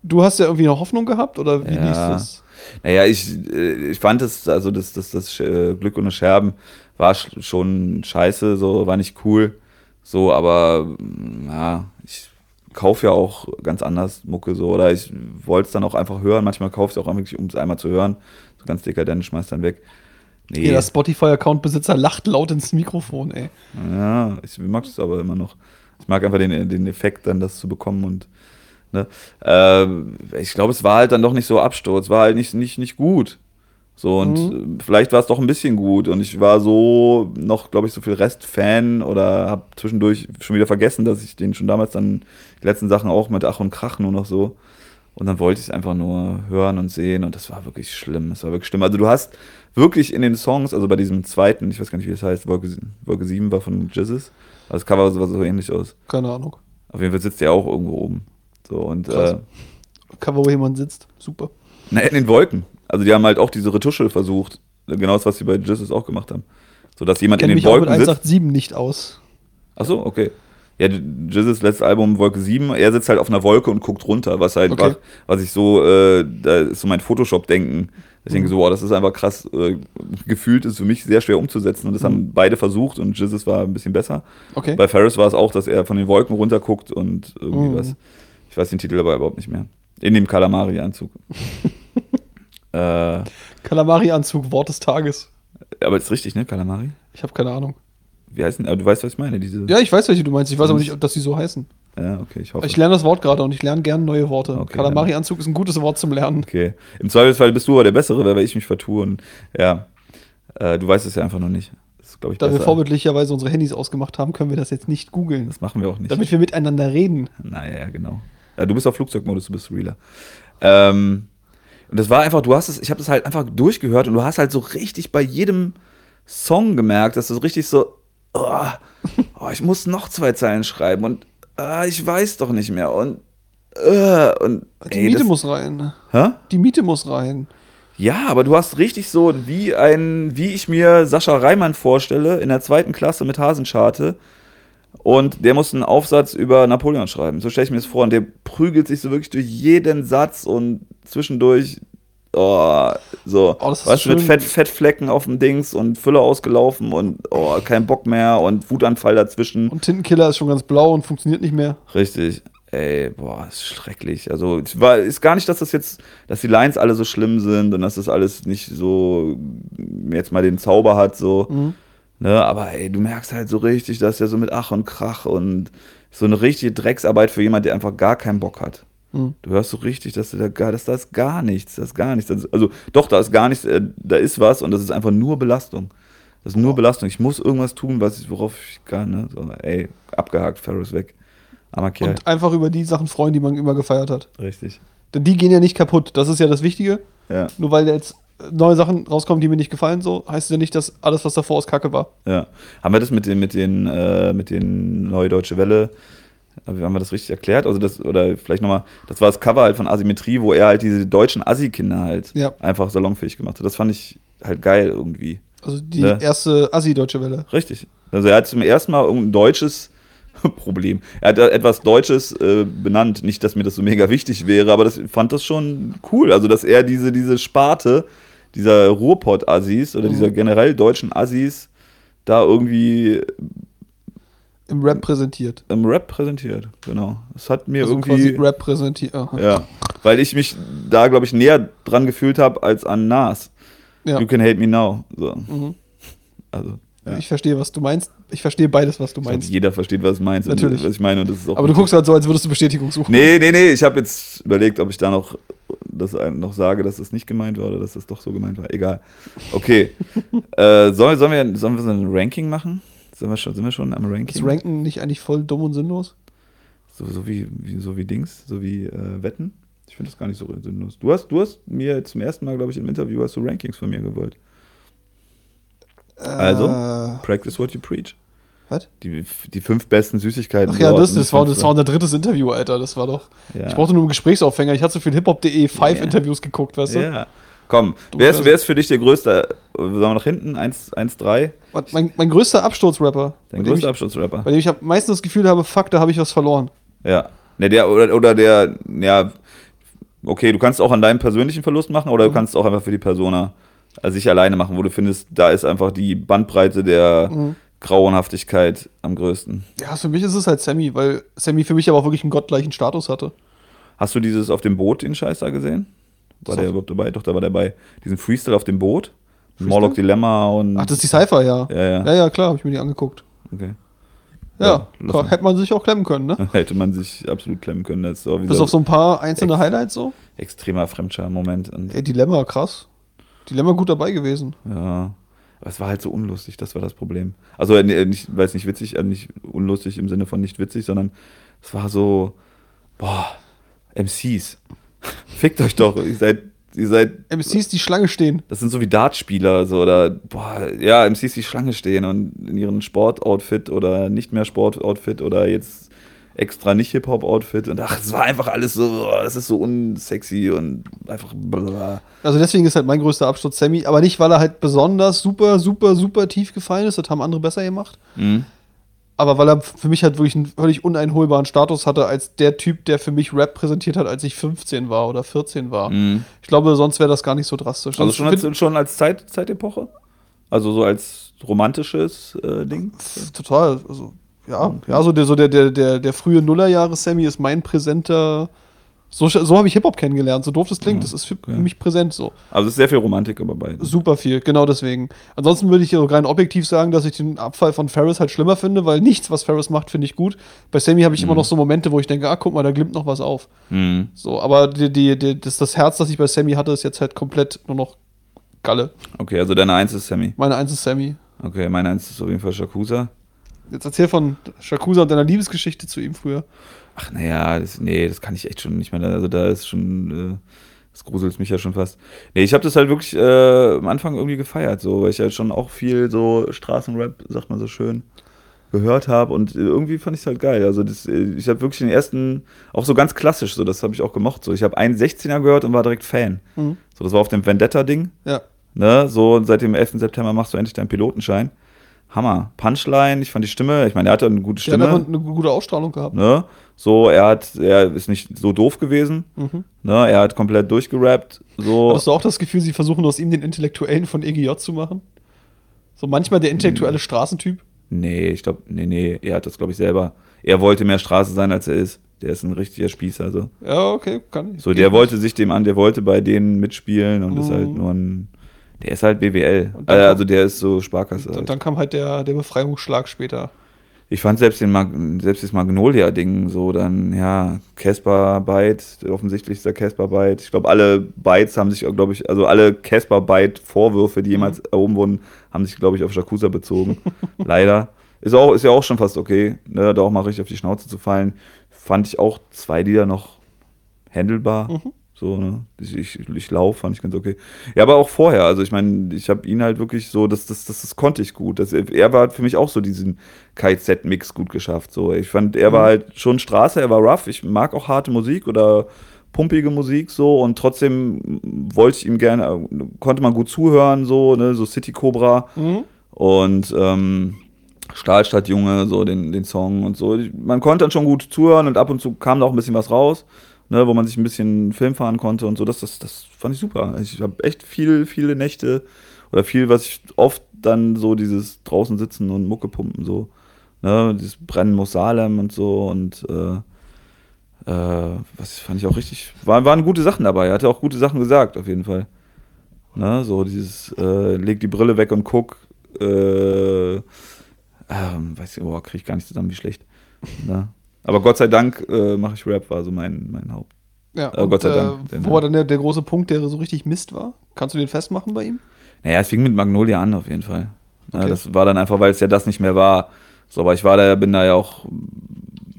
Speaker 1: Du hast ja irgendwie eine Hoffnung gehabt, oder wie
Speaker 2: Ja.
Speaker 1: du das?
Speaker 2: Naja, ich, äh, ich fand es, also das, das, das äh, Glück ohne Scherben war sch- schon scheiße, so, war nicht cool. So, aber mm, ja, ich kaufe ja auch ganz anders Mucke so. Oder ich wollte es dann auch einfach hören. Manchmal kaufe ich es auch wirklich, um es einmal zu hören. So ganz dekadent, schmeiß dann weg. Nee.
Speaker 1: Jeder Spotify-Account-Besitzer lacht laut ins Mikrofon, ey.
Speaker 2: Ja, ich mag es aber immer noch. Ich mag einfach den, den Effekt, dann das zu bekommen und ne. Ähm, ich glaube, es war halt dann doch nicht so Absturz, war halt nicht, nicht, nicht gut. So, und äh, vielleicht war es doch ein bisschen gut. Und ich war so noch, glaube ich, so viel Rest-Fan oder habe zwischendurch schon wieder vergessen, dass ich den schon damals dann die letzten Sachen auch mit Ach und Krach nur noch so. Und dann wollte ich es einfach nur hören und sehen und das war wirklich schlimm. Das war wirklich schlimm. Also du hast wirklich in den Songs, also bei diesem zweiten, ich weiß gar nicht, wie das heißt, Wolke, Wolke 7 war von Jizzes. Also das Cover sah so ähnlich aus.
Speaker 1: Keine Ahnung.
Speaker 2: Auf jeden Fall sitzt der auch irgendwo oben. So und
Speaker 1: Krass.
Speaker 2: äh,
Speaker 1: Cover, wo jemand sitzt. Super.
Speaker 2: na, in den Wolken. Also die haben halt auch diese Retusche versucht. Genau das, was sie bei Jizzes auch gemacht haben. So dass jemand in den
Speaker 1: mich auch mit
Speaker 2: Wolken sitzt.
Speaker 1: 187 nicht aus.
Speaker 2: Ach so, okay. Ja, Jizzes letztes Album Wolke 7, er sitzt halt auf einer Wolke und guckt runter, was halt
Speaker 1: Okay.
Speaker 2: einfach, was ich so, äh, da ist so mein Photoshop-Denken. Ich
Speaker 1: Mhm.
Speaker 2: denke so, wow, das ist einfach krass, äh, gefühlt ist für mich sehr schwer umzusetzen und das haben beide versucht und Jizzes war ein bisschen besser.
Speaker 1: Mhm. Okay.
Speaker 2: Bei Ferris war es auch, dass er von den Wolken runter guckt und irgendwie
Speaker 1: Mhm.
Speaker 2: was. Ich weiß den Titel aber überhaupt nicht mehr. In dem Kalamari-Anzug. äh,
Speaker 1: Kalamari-Anzug, Wort des Tages.
Speaker 2: aber ist richtig, ne? Kalamari?
Speaker 1: Ich habe keine Ahnung.
Speaker 2: Wie heißen? Aber du weißt, was ich meine, diese.
Speaker 1: Ja, ich weiß, welche du meinst. Ich weiß aber nicht, ob dass sie so heißen.
Speaker 2: Ja, okay, ich hoffe.
Speaker 1: Ich lerne das Wort gerade und ich lerne gerne neue Worte.
Speaker 2: Okay,
Speaker 1: Kalamari-Anzug ist ein gutes Wort zum Lernen.
Speaker 2: Okay. Im Zweifelsfall bist du aber der Bessere, weil ich mich vertue. Und ja, äh, du weißt es ja einfach noch nicht. Das glaube ich,
Speaker 1: Da wir
Speaker 2: besser.
Speaker 1: vorbildlicherweise unsere Handys ausgemacht haben, können wir das jetzt nicht googeln.
Speaker 2: Das machen wir auch nicht.
Speaker 1: Damit wir miteinander reden.
Speaker 2: naja, genau. Ja, du bist auf Flugzeugmodus, du bist realer. Ähm, und das war einfach, du hast es, ich habe das halt einfach durchgehört und du hast halt so richtig bei jedem Song gemerkt, dass du so richtig so, oh, oh, ich muss noch zwei Zeilen schreiben und ah, ich weiß doch nicht mehr und, äh, und
Speaker 1: Die
Speaker 2: ey,
Speaker 1: Miete
Speaker 2: das,
Speaker 1: muss rein.
Speaker 2: hä?
Speaker 1: Die Miete muss rein.
Speaker 2: Ja, aber du hast richtig so, wie ein, wie ich mir Sascha Reimann vorstelle, in der zweiten Klasse mit Hasenscharte. Und der muss einen Aufsatz über Napoleon schreiben. So stelle ich mir das vor. Und der prügelt sich so wirklich durch jeden Satz und zwischendurch, oh, so,
Speaker 1: Oh,
Speaker 2: weißt du, mit. Fett, Fettflecken auf dem Dings und Füller ausgelaufen und oh, kein Bock mehr und Wutanfall dazwischen.
Speaker 1: Und Tintenkiller ist schon ganz blau und funktioniert nicht mehr.
Speaker 2: Richtig. Ey, boah, ist schrecklich. Also, es war, ist gar nicht, dass das jetzt, dass die Lines alle so schlimm sind und dass das alles nicht so jetzt mal den Zauber hat, so.
Speaker 1: Mhm.
Speaker 2: Ne, aber ey, du merkst halt so richtig, dass der so mit Ach und Krach und so eine richtige Drecksarbeit für jemand, der einfach gar keinen Bock hat.
Speaker 1: Mhm.
Speaker 2: Du hörst so richtig, dass da gar, dass da ist gar nichts, das ist gar nichts. Das also doch, da ist gar nichts, äh, da ist was und das ist einfach nur Belastung. Das ist nur Belastung. Ich muss irgendwas tun, was ich, worauf ich kann. Ne? So, ey, abgehakt, Ferris weg. Armer Kerl.
Speaker 1: Und einfach über die Sachen freuen, die man immer gefeiert hat.
Speaker 2: Richtig.
Speaker 1: Denn die gehen ja nicht kaputt. Das ist ja das Wichtige.
Speaker 2: Ja,
Speaker 1: Nur weil jetzt neue Sachen rauskommen, die mir nicht gefallen, so heißt es ja nicht, dass alles, was davor ist, Kacke war.
Speaker 2: ja. Haben wir das mit den, mit den, äh, mit den Neue Deutsche Welle, haben wir das richtig erklärt? Also das, oder vielleicht nochmal, das war das Cover halt von Asymmetrie, wo er halt diese deutschen Assi-Kinder halt
Speaker 1: Ja.
Speaker 2: einfach salonfähig gemacht hat. Das fand ich halt geil irgendwie.
Speaker 1: Also die
Speaker 2: Ne?
Speaker 1: erste Assi-Deutsche Welle.
Speaker 2: Richtig. Also er hat zum ersten Mal irgendein deutsches Problem. Er hat etwas Deutsches äh, benannt. Nicht, dass mir das so mega wichtig wäre, aber das fand das schon cool. Also, dass er diese, diese Sparte dieser Ruhrpott-Assis oder
Speaker 1: Mhm.
Speaker 2: dieser generell deutschen Assis da irgendwie
Speaker 1: Im Rap präsentiert.
Speaker 2: im Rap präsentiert. Genau. Das hat mir
Speaker 1: Also quasi
Speaker 2: irgendwie.
Speaker 1: Rap präsentiert. Aha.
Speaker 2: Ja. Weil ich mich da, glaube ich, näher dran gefühlt habe als an Nas.
Speaker 1: Ja.
Speaker 2: You can hate me now. So.
Speaker 1: Mhm.
Speaker 2: Also. Ja.
Speaker 1: Ich verstehe, was du meinst. Ich verstehe beides, was du meinst.
Speaker 2: jeder versteht, was, meinst,
Speaker 1: Natürlich.
Speaker 2: was ich meine. Und das ist auch
Speaker 1: Aber du guckst halt so, als würdest du Bestätigung suchen.
Speaker 2: Nee, nee, nee, ich habe jetzt überlegt, ob ich da noch, das noch sage, dass das nicht gemeint war oder dass das doch so gemeint war. Egal. Okay. äh, sollen, sollen, wir, sollen wir so ein Ranking machen? Sind wir schon, sind wir schon am
Speaker 1: Ist
Speaker 2: Ranking?
Speaker 1: Ranken nicht eigentlich voll dumm und sinnlos?
Speaker 2: So, so, wie, wie, so wie Dings, so wie äh, Wetten? Ich finde das gar nicht so sinnlos. Du hast, du hast mir zum ersten Mal, glaube ich, im Interview hast du Rankings von mir gewollt. Also?
Speaker 1: Äh,
Speaker 2: Practice what you preach.
Speaker 1: Was?
Speaker 2: Die, die fünf besten Süßigkeiten.
Speaker 1: Ach ja, das, das, war,
Speaker 2: fünf-
Speaker 1: das war unser drittes Interview, Alter. Das war doch.
Speaker 2: ja.
Speaker 1: Ich brauchte nur einen Gesprächsaufhänger. Ich hatte so viel hiphop.de five
Speaker 2: Ja.
Speaker 1: Interviews geguckt, weißt du?
Speaker 2: Ja. Komm,
Speaker 1: Du
Speaker 2: wer ist, wer ist für dich der größte? Sollen wir nach hinten? 1-3?
Speaker 1: Was, Mein, mein größter Absturzrapper,
Speaker 2: Dein größter
Speaker 1: ich,
Speaker 2: Abschlussrapper.
Speaker 1: bei dem ich am meisten das Gefühl habe, fuck, da habe ich was verloren.
Speaker 2: Ja. Ne, der, oder, oder der, ja, okay, du kannst auch an deinem persönlichen Verlust machen oder du
Speaker 1: Mhm.
Speaker 2: kannst auch einfach für die Persona also sich alleine machen, wo du findest, da ist einfach die Bandbreite der
Speaker 1: Mhm.
Speaker 2: Grauenhaftigkeit am größten.
Speaker 1: Ja, für mich ist es halt Sammy, weil Sammy für mich aber auch wirklich einen gottgleichen Status hatte.
Speaker 2: Hast du dieses auf dem Boot, den Scheiß da gesehen? War
Speaker 1: So.
Speaker 2: der überhaupt dabei? Doch, da war der dabei. Diesen Freestyle auf dem Boot. Morlock Dilemma und.
Speaker 1: Ach, das ist die Cypher, ja.
Speaker 2: ja, ja.
Speaker 1: Ja, ja, klar, habe ich mir die angeguckt.
Speaker 2: Okay.
Speaker 1: Ja,
Speaker 2: Ja,
Speaker 1: hätte man sich auch klemmen können, ne?
Speaker 2: Hätte man sich absolut klemmen können. Das ist
Speaker 1: Bis auf so ein paar einzelne Highlights so.
Speaker 2: extremer Fremdscham-Moment.
Speaker 1: Ey, Dilemma, krass. Dilemma gut dabei gewesen.
Speaker 2: Ja. Aber es war halt so unlustig, das war das Problem. Also äh, nicht, weil es nicht witzig, äh, nicht unlustig im Sinne von nicht witzig, sondern es war so, boah, MCs. Fickt euch doch. Ihr seid, ihr seid,
Speaker 1: MCs, die Schlange stehen.
Speaker 2: das sind so wie Dartspieler, so oder boah, ja, MCs, die Schlange stehen und in ihren Sportoutfit oder nicht mehr Sportoutfit oder jetzt extra nicht Hip-Hop-Outfit und ach, es war einfach alles so, das ist so unsexy und einfach bla.
Speaker 1: Also deswegen ist halt mein größter Absturz Sammy, aber nicht, weil er halt besonders super, super, super tief gefallen ist, das haben andere besser gemacht,
Speaker 2: Mhm.
Speaker 1: aber weil er für mich halt wirklich einen völlig uneinholbaren Status hatte als der Typ, der für mich Rap präsentiert hat, als ich 15 war oder 14 war.
Speaker 2: Mhm.
Speaker 1: Ich glaube, sonst wäre das gar nicht so drastisch.
Speaker 2: Also schon als, schon als Zeit, Zeitepoche? Also so als romantisches äh, Ding?
Speaker 1: Total, also ja, ja, so der, so der, der, der, der frühe Nullerjahre Sammy ist mein präsenter. So, so habe ich Hip-Hop kennengelernt, so doof das klingt, das ist für
Speaker 2: okay.
Speaker 1: mich präsent so.
Speaker 2: Also es ist sehr viel Romantik aber bei.
Speaker 1: Super viel, genau deswegen. Ansonsten würde ich so rein objektiv sagen, dass ich den Abfall von Ferris halt schlimmer finde, weil nichts, was Ferris macht, finde ich gut. Bei Sammy habe ich immer noch so Momente, wo ich denke, ah, guck mal, da glimmt noch was auf.
Speaker 2: Mhm.
Speaker 1: So, aber die, die, die, das, das Herz, das ich bei Sammy hatte, ist jetzt halt komplett nur noch Galle.
Speaker 2: Okay, also deine Eins ist Sammy.
Speaker 1: Meine Eins ist Sammy.
Speaker 2: Okay, meine Eins ist auf jeden Fall Shakusa.
Speaker 1: Jetzt erzähl von Shakusa und deiner Liebesgeschichte zu ihm früher.
Speaker 2: Ach naja, nee, das kann ich echt schon nicht mehr. Also da ist schon, äh, das gruselt mich ja schon fast. Nee, ich habe das halt wirklich äh, am Anfang irgendwie gefeiert, so, weil ich halt schon auch viel so Straßenrap, sagt man so schön, gehört habe und irgendwie fand ich es halt geil. Also das, äh, ich habe wirklich den ersten, auch so ganz klassisch, so das habe ich auch gemocht. So, ich habe einen 16er gehört und war direkt Fan.
Speaker 1: Mhm.
Speaker 2: So, das war auf dem Vendetta-Ding.
Speaker 1: Ja.
Speaker 2: Ne, so seit dem 11. September machst du endlich deinen Pilotenschein. Hammer. Punchline, ich fand die Stimme, ich meine, er hatte eine gute
Speaker 1: hat
Speaker 2: Stimme.
Speaker 1: einfach eine gute Ausstrahlung gehabt.
Speaker 2: Ne? So, er hat, er ist nicht so doof gewesen.
Speaker 1: Mhm.
Speaker 2: Ne? Er hat komplett durchgerappt. So.
Speaker 1: Hattest du auch das Gefühl, sie versuchen aus ihm den Intellektuellen von EGJ zu machen? So manchmal der
Speaker 2: Hm.
Speaker 1: intellektuelle Straßentyp?
Speaker 2: Nee, ich glaube, nee, nee, er hat das, glaube ich, selber. Er wollte mehr Straße sein, als er ist. Der ist ein richtiger Spießer. So,
Speaker 1: Ja, okay, kann ich.
Speaker 2: so der wollte sich dem an, der wollte bei denen mitspielen und ist halt nur ein. Der ist halt BWL. Äh, also der ist so Sparkasse.
Speaker 1: Und
Speaker 2: Halt.
Speaker 1: dann kam halt der, der Befreiungsschlag später.
Speaker 2: Ich fand selbst, den Mag selbst das Magnolia-Ding so dann, ja, Casper Byte, offensichtlich ist der Casper Byte. Ich glaube, alle Bytes haben sich, glaube ich, also alle Casper Byte-Vorwürfe, die jemals erhoben wurden, haben sich, glaube ich, auf Shakusa bezogen. Leider. Ist, auch, ist ja auch schon fast okay, ne, da auch mal richtig auf die Schnauze zu fallen. Fand ich auch zwei Lieder noch handelbar.
Speaker 1: Mhm.
Speaker 2: So, ne? Ich, ich, ich laufe, fand ich ganz okay. Ja, aber auch vorher, also ich meine, ich habe ihn halt wirklich so, das, das, das, das konnte ich gut. Das, er war für mich auch so diesen KZ-Mix gut geschafft. So. Ich fand, er war
Speaker 1: Mhm.
Speaker 2: halt schon Straße, er war rough. Ich mag auch harte Musik oder pumpige Musik so und trotzdem wollte ich ihm gerne, konnte man gut zuhören, so, ne, so City Cobra
Speaker 1: Mhm.
Speaker 2: und ähm, Stahlstadtjunge, so den, den Song und so. Man konnte dann schon gut zuhören und ab und zu kam da auch ein bisschen was raus, ne, wo man sich ein bisschen Film fahren konnte und so. Das, das, das fand ich super. Ich habe echt viel, viele Nächte oder viel, was ich oft dann so dieses draußen sitzen und Mucke pumpen, so. Ne, dieses Brennen muss Salem und so und äh, äh, was fand ich auch richtig, war, waren gute Sachen dabei. Er hatte auch gute Sachen gesagt, auf jeden Fall. Ne, so dieses, äh, leg die Brille weg und guck, äh, ähm, weiß ich, boah, krieg ich gar nicht zusammen, wie schlecht. Ne? Aber Gott sei Dank äh, mache ich Rap, war so mein, mein Haupt.
Speaker 1: Ja,
Speaker 2: Äh, Gott sei Dank.
Speaker 1: Äh, wo war dann der, der große Punkt, der so richtig Mist war? Kannst du den festmachen bei ihm?
Speaker 2: Naja, es fing mit Magnolia an, auf jeden Fall. Ja,
Speaker 1: Okay.
Speaker 2: das war dann einfach, weil es ja das nicht mehr war. So, aber ich war da, bin da ja auch,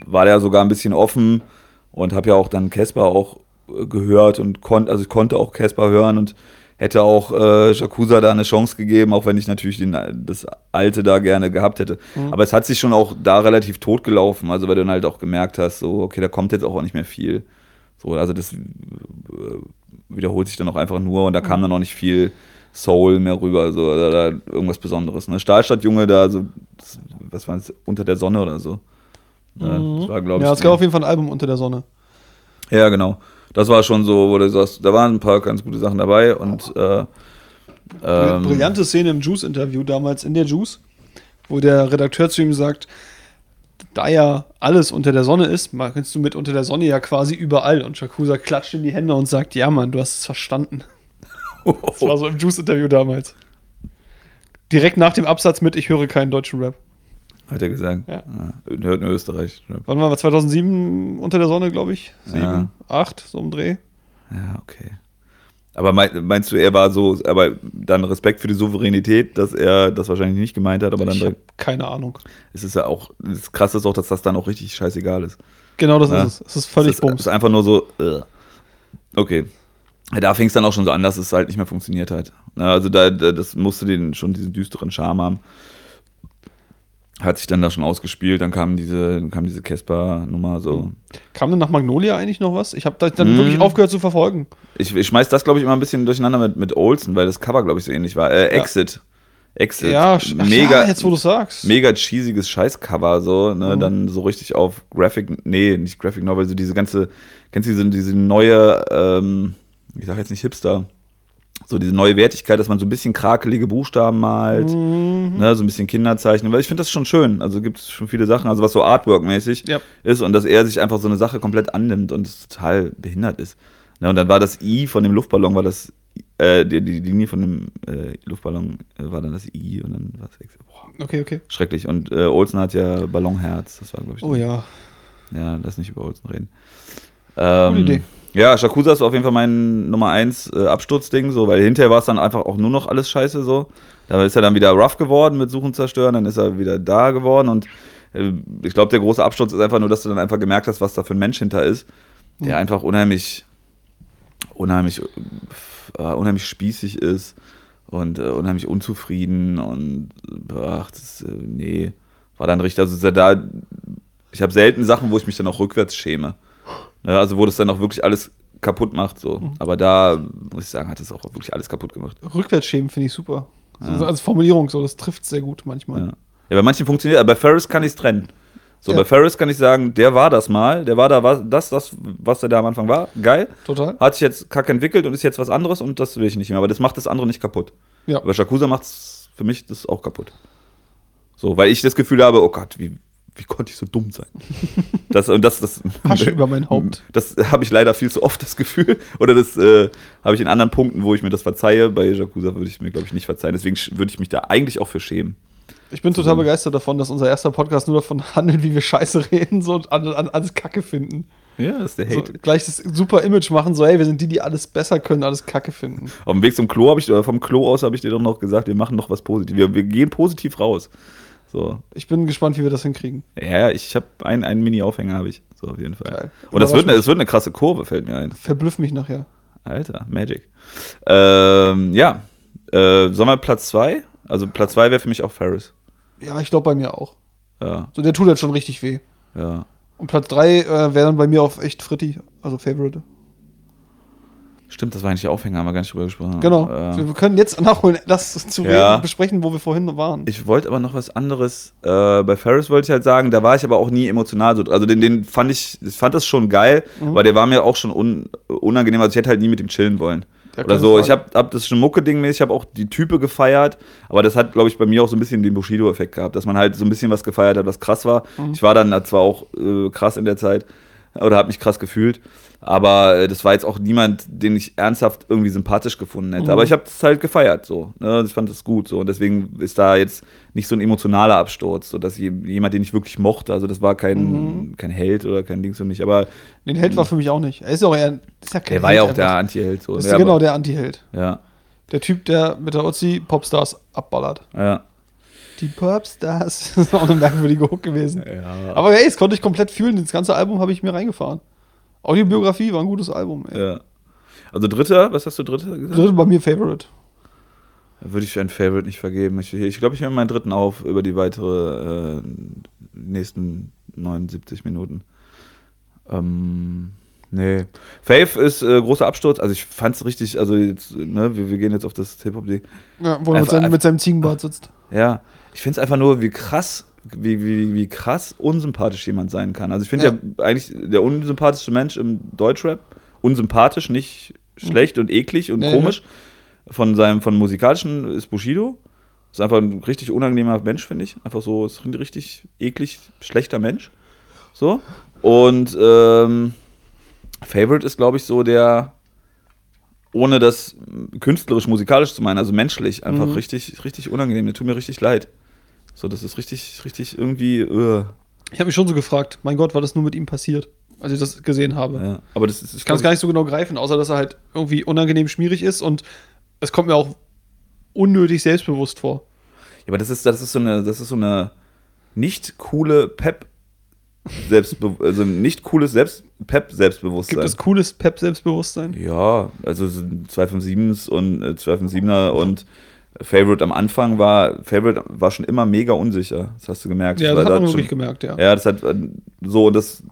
Speaker 2: war da ja sogar ein bisschen offen und habe ja auch dann Casper auch äh, gehört und konnte, also ich konnte auch Casper hören und hätte auch äh, Jakuza da eine Chance gegeben, auch wenn ich natürlich den, das alte da gerne gehabt hätte. Aber es hat sich schon auch da relativ tot gelaufen, also weil du dann halt auch gemerkt hast, so, okay, da kommt jetzt auch nicht mehr viel. So, also das äh, wiederholt sich dann auch einfach nur und da kam dann auch nicht viel Soul mehr rüber, so, oder, oder irgendwas Besonderes. Ne? Stahlstadtjunge da, so, das, was war das, unter der Sonne oder so. Ja, das war, glaube
Speaker 1: Ja,
Speaker 2: ich.
Speaker 1: es gab auf jeden Fall ein Album unter der Sonne.
Speaker 2: Ja, genau. Das war schon so, wo du sagst, da waren ein paar ganz gute Sachen dabei und äh, ähm,
Speaker 1: Brillante Szene im Juice-Interview damals in der Juice, wo der Redakteur zu ihm sagt, da ja alles unter der Sonne ist, kannst du mit unter der Sonne ja quasi überall. Und Shakusa klatscht in die Hände und sagt, ja Mann, du hast es verstanden. Das war so im Juice-Interview damals. Direkt nach dem Absatz mit, ich höre keinen deutschen Rap.
Speaker 2: Hat er gesagt.
Speaker 1: Ja.
Speaker 2: Ja. Hört in Österreich.
Speaker 1: Wann waren wir? 2007 unter der Sonne, glaube ich? Sieben,
Speaker 2: Ja.
Speaker 1: acht, so im Dreh.
Speaker 2: Ja, okay. Aber mein, meinst du, er war so, aber dann Respekt für die Souveränität, dass er das wahrscheinlich nicht gemeint hat, aber dann
Speaker 1: ich habe keine Ahnung.
Speaker 2: ist es ja auch, das Krasse ist auch, dass das dann auch richtig scheißegal ist.
Speaker 1: Genau das
Speaker 2: Ja.
Speaker 1: ist es. Es ist völlig
Speaker 2: es ist,
Speaker 1: bums.
Speaker 2: ist einfach nur so, äh. okay. Da fing es dann auch schon so an, dass es halt nicht mehr funktioniert hat. Also da, da das musste den schon diesen düsteren Charme haben. Hat sich dann da schon ausgespielt, dann kam diese, dann kam diese Casper-Nummer so.
Speaker 1: Kam denn nach Magnolia eigentlich noch was? Ich habe da dann
Speaker 2: Mhm.
Speaker 1: wirklich aufgehört zu verfolgen.
Speaker 2: Ich, ich schmeiß das, glaube ich, immer ein bisschen durcheinander mit, mit Olsen, weil das Cover, glaube ich, so ähnlich war. Äh,
Speaker 1: Ja.
Speaker 2: Exit. Exit.
Speaker 1: Ja, sch- ach
Speaker 2: mega,
Speaker 1: ja, jetzt wo du sagst.
Speaker 2: mega cheesiges Scheißcover, so, ne,
Speaker 1: Mhm.
Speaker 2: dann so richtig auf Graphic, nee, nicht Graphic Novel, so diese ganze, kennst du diese, diese neue, ähm, ich sag jetzt nicht Hipster, so diese neue Wertigkeit, dass man so ein bisschen krakelige Buchstaben malt,
Speaker 1: Mhm.
Speaker 2: ne, so ein bisschen Kinderzeichen, weil ich finde das schon schön, also gibt es schon viele Sachen, also was so Artwork-mäßig
Speaker 1: Ja.
Speaker 2: ist und dass er sich einfach so eine Sache komplett annimmt und es total behindert ist. Ne, und dann war das I von dem Luftballon, war das, äh, die, die Linie von dem äh, Luftballon äh, war dann das I und dann war es.
Speaker 1: Okay, okay.
Speaker 2: Schrecklich. Und äh, Olsen hat ja Ballonherz. Das war, glaube ich.
Speaker 1: Oh ja.
Speaker 2: Ja, lass nicht über Olsen reden. Ähm,
Speaker 1: Gute Idee.
Speaker 2: Ja, Shakusa ist auf jeden Fall mein Nummer 1 äh, Absturzding, so, weil hinterher war es dann einfach auch nur noch alles scheiße so. Da ist er dann wieder rough geworden mit Suchen zerstören, dann ist er wieder da geworden und äh, ich glaube, der große Absturz ist einfach nur, dass du dann einfach gemerkt hast, was da für ein Mensch hinter ist, der
Speaker 1: Mhm.
Speaker 2: einfach unheimlich, unheimlich, äh, unheimlich spießig ist und äh, unheimlich unzufrieden und ach, das, äh, nee, war dann richtig, also da, ich habe selten Sachen, wo ich mich dann auch rückwärts schäme. Ja, also wo das dann auch wirklich alles kaputt macht, so.
Speaker 1: Mhm.
Speaker 2: Aber da, muss ich sagen, hat es auch wirklich alles kaputt gemacht.
Speaker 1: Rückwärtsschämen finde ich super.
Speaker 2: Ja.
Speaker 1: so als Formulierung so, das trifft sehr gut manchmal.
Speaker 2: Ja. ja, bei manchen funktioniert, aber bei Ferris kann ich es trennen. So,
Speaker 1: Ja.
Speaker 2: bei Ferris kann ich sagen, der war das mal, der war da, was, das, das, was der da am Anfang war, geil.
Speaker 1: Total.
Speaker 2: Hat sich jetzt kacke entwickelt und ist jetzt was anderes und das will ich nicht mehr. Aber das macht das andere nicht kaputt.
Speaker 1: Ja.
Speaker 2: Aber Shakusa macht es für mich das auch kaputt. So, weil ich das Gefühl habe, oh Gott, wie, wie konnte ich so dumm sein? Das, und das, das,
Speaker 1: Asche über mein Haupt.
Speaker 2: Das habe ich leider viel zu oft das Gefühl. Oder das äh, habe ich in anderen Punkten, wo ich mir das verzeihe. Bei Yakuza würde ich mir, glaube ich, nicht verzeihen. Deswegen würde ich mich da eigentlich auch für schämen.
Speaker 1: Ich bin total begeistert davon, dass unser erster Podcast nur davon handelt, wie wir Scheiße reden so, und alles Kacke finden.
Speaker 2: Ja, das ist der
Speaker 1: So,
Speaker 2: Hate.
Speaker 1: gleich das super Image machen, so, hey, wir sind die, die alles besser können, alles Kacke finden.
Speaker 2: Auf dem Weg zum Klo habe ich, oder vom Klo aus habe ich dir doch noch gesagt, wir machen noch was Positives. Wir, wir gehen positiv raus. So.
Speaker 1: Ich bin gespannt, wie wir das hinkriegen.
Speaker 2: Ja, ich habe einen, einen Mini-Aufhänger, habe ich. So, auf jeden Fall.
Speaker 1: Geil.
Speaker 2: Und das wird, eine, das wird eine krasse Kurve, fällt mir ein.
Speaker 1: Verblüff mich nachher.
Speaker 2: Alter, Magic. Ähm, ja. Äh, sollen wir Platz 2? Also Platz 2 wäre für mich auch Ferris.
Speaker 1: Ja, ich glaube bei mir auch.
Speaker 2: Ja,
Speaker 1: So, der tut halt schon richtig weh.
Speaker 2: ja.
Speaker 1: Und Platz 3 äh, wäre dann bei mir auf echt Fritti, also Favorite.
Speaker 2: Stimmt, das war eigentlich der Aufhänger, haben wir gar nicht drüber gesprochen.
Speaker 1: Genau.
Speaker 2: Äh,
Speaker 1: Wir können jetzt nachholen, das zu
Speaker 2: Ja.
Speaker 1: reden, besprechen, wo wir vorhin waren.
Speaker 2: ich wollte aber noch was anderes. Äh, bei Ferris wollte ich halt sagen, da war ich aber auch nie emotional so. Also den, den fand ich, ich fand das schon geil,
Speaker 1: Mhm.
Speaker 2: weil der war mir auch schon un, unangenehm. Also ich hätte halt nie mit ihm chillen wollen.
Speaker 1: Ja,
Speaker 2: Oder so.
Speaker 1: Frage.
Speaker 2: Ich habe hab das schon Mucke-Ding mäßig, ich habe auch die Type gefeiert, aber das hat, glaube ich, bei mir auch so ein bisschen den Bushido-Effekt gehabt, dass man halt so ein bisschen was gefeiert hat, was krass war.
Speaker 1: Mhm.
Speaker 2: Ich war dann zwar auch äh, krass in der Zeit oder habe mich krass gefühlt, aber äh, das war jetzt auch niemand, den ich ernsthaft irgendwie sympathisch gefunden hätte.
Speaker 1: Mhm.
Speaker 2: Aber ich habe es halt gefeiert, so. Ne? Ich fand das gut, so. Und deswegen ist da jetzt nicht so ein emotionaler Absturz, so dass je- jemand, den ich wirklich mochte, also das war kein,
Speaker 1: Mhm.
Speaker 2: kein Held oder kein Dings für mich, aber
Speaker 1: Den Held war für mich auch nicht. Er ist auch eher. Ist ja kein
Speaker 2: der war ja auch der. Anti-Held. So.
Speaker 1: Das
Speaker 2: Ja,
Speaker 1: ist genau der Anti-Held.
Speaker 2: Ja,
Speaker 1: Der Typ, der mit der Uzi Popstars abballert.
Speaker 2: ja.
Speaker 1: Die Popstars. Das ist auch eine merkwürdige Hook gewesen.
Speaker 2: Ja.
Speaker 1: Aber hey, das konnte ich komplett fühlen. Das ganze Album habe ich mir reingefahren. Audiobiografie war ein gutes Album. Ey.
Speaker 2: Ja. Also dritter, was hast du dritter gesagt?
Speaker 1: Dritte bei mir Favorite.
Speaker 2: Würde ich ein Favorite nicht vergeben. Ich glaube, ich, glaub, ich nehme meinen dritten auf über die weitere äh, nächsten 79 Minuten. Ähm, nee. Faith ist äh, großer Absturz. Also ich fand es richtig, also jetzt, ne, wir, wir gehen jetzt auf das Hip-Hop-Ding.
Speaker 1: Ja, wo er mit,
Speaker 2: Einfach-
Speaker 1: seinem, mit seinem Ziegenbart sitzt.
Speaker 2: Ja, ich finde es einfach nur, wie krass, wie, wie, wie krass unsympathisch jemand sein kann. Also ich finde ja.
Speaker 1: Ja.
Speaker 2: eigentlich der unsympathischste Mensch im Deutschrap, unsympathisch, nicht schlecht und eklig und
Speaker 1: Nee,
Speaker 2: komisch. Von seinem, von musikalischen ist Bushido. Ist einfach ein richtig unangenehmer Mensch, finde ich. Einfach so, ist ein richtig eklig, schlechter Mensch. So. Und ähm, Favorite ist, glaube ich, so der, ohne das künstlerisch, musikalisch zu meinen, also menschlich, einfach
Speaker 1: Mhm.
Speaker 2: richtig, richtig unangenehm. Der tut mir richtig leid. So, das ist richtig, richtig irgendwie. Uh,
Speaker 1: Ich habe mich schon so gefragt, mein Gott, war das nur mit ihm passiert, als ich das gesehen habe.
Speaker 2: ja. Aber das ist.
Speaker 1: Ich kann es gar nicht so genau greifen, außer dass er halt irgendwie unangenehm schmierig ist und es kommt mir auch unnötig selbstbewusst vor.
Speaker 2: Ja, aber das ist, das ist so eine, das ist so eine nicht coole Pep. Selbstbe also nicht cooles Selbst Pep Selbstbewusstsein.
Speaker 1: Gibt es cooles Pep-Selbstbewusstsein?
Speaker 2: Ja, also so 257s und äh, 257er und Favorite am Anfang war, Favorite war schon immer mega unsicher. Das hast du gemerkt.
Speaker 1: Ja,
Speaker 2: war
Speaker 1: das hat man
Speaker 2: schon,
Speaker 1: wirklich gemerkt, ja.
Speaker 2: Ja, das hat äh, so, das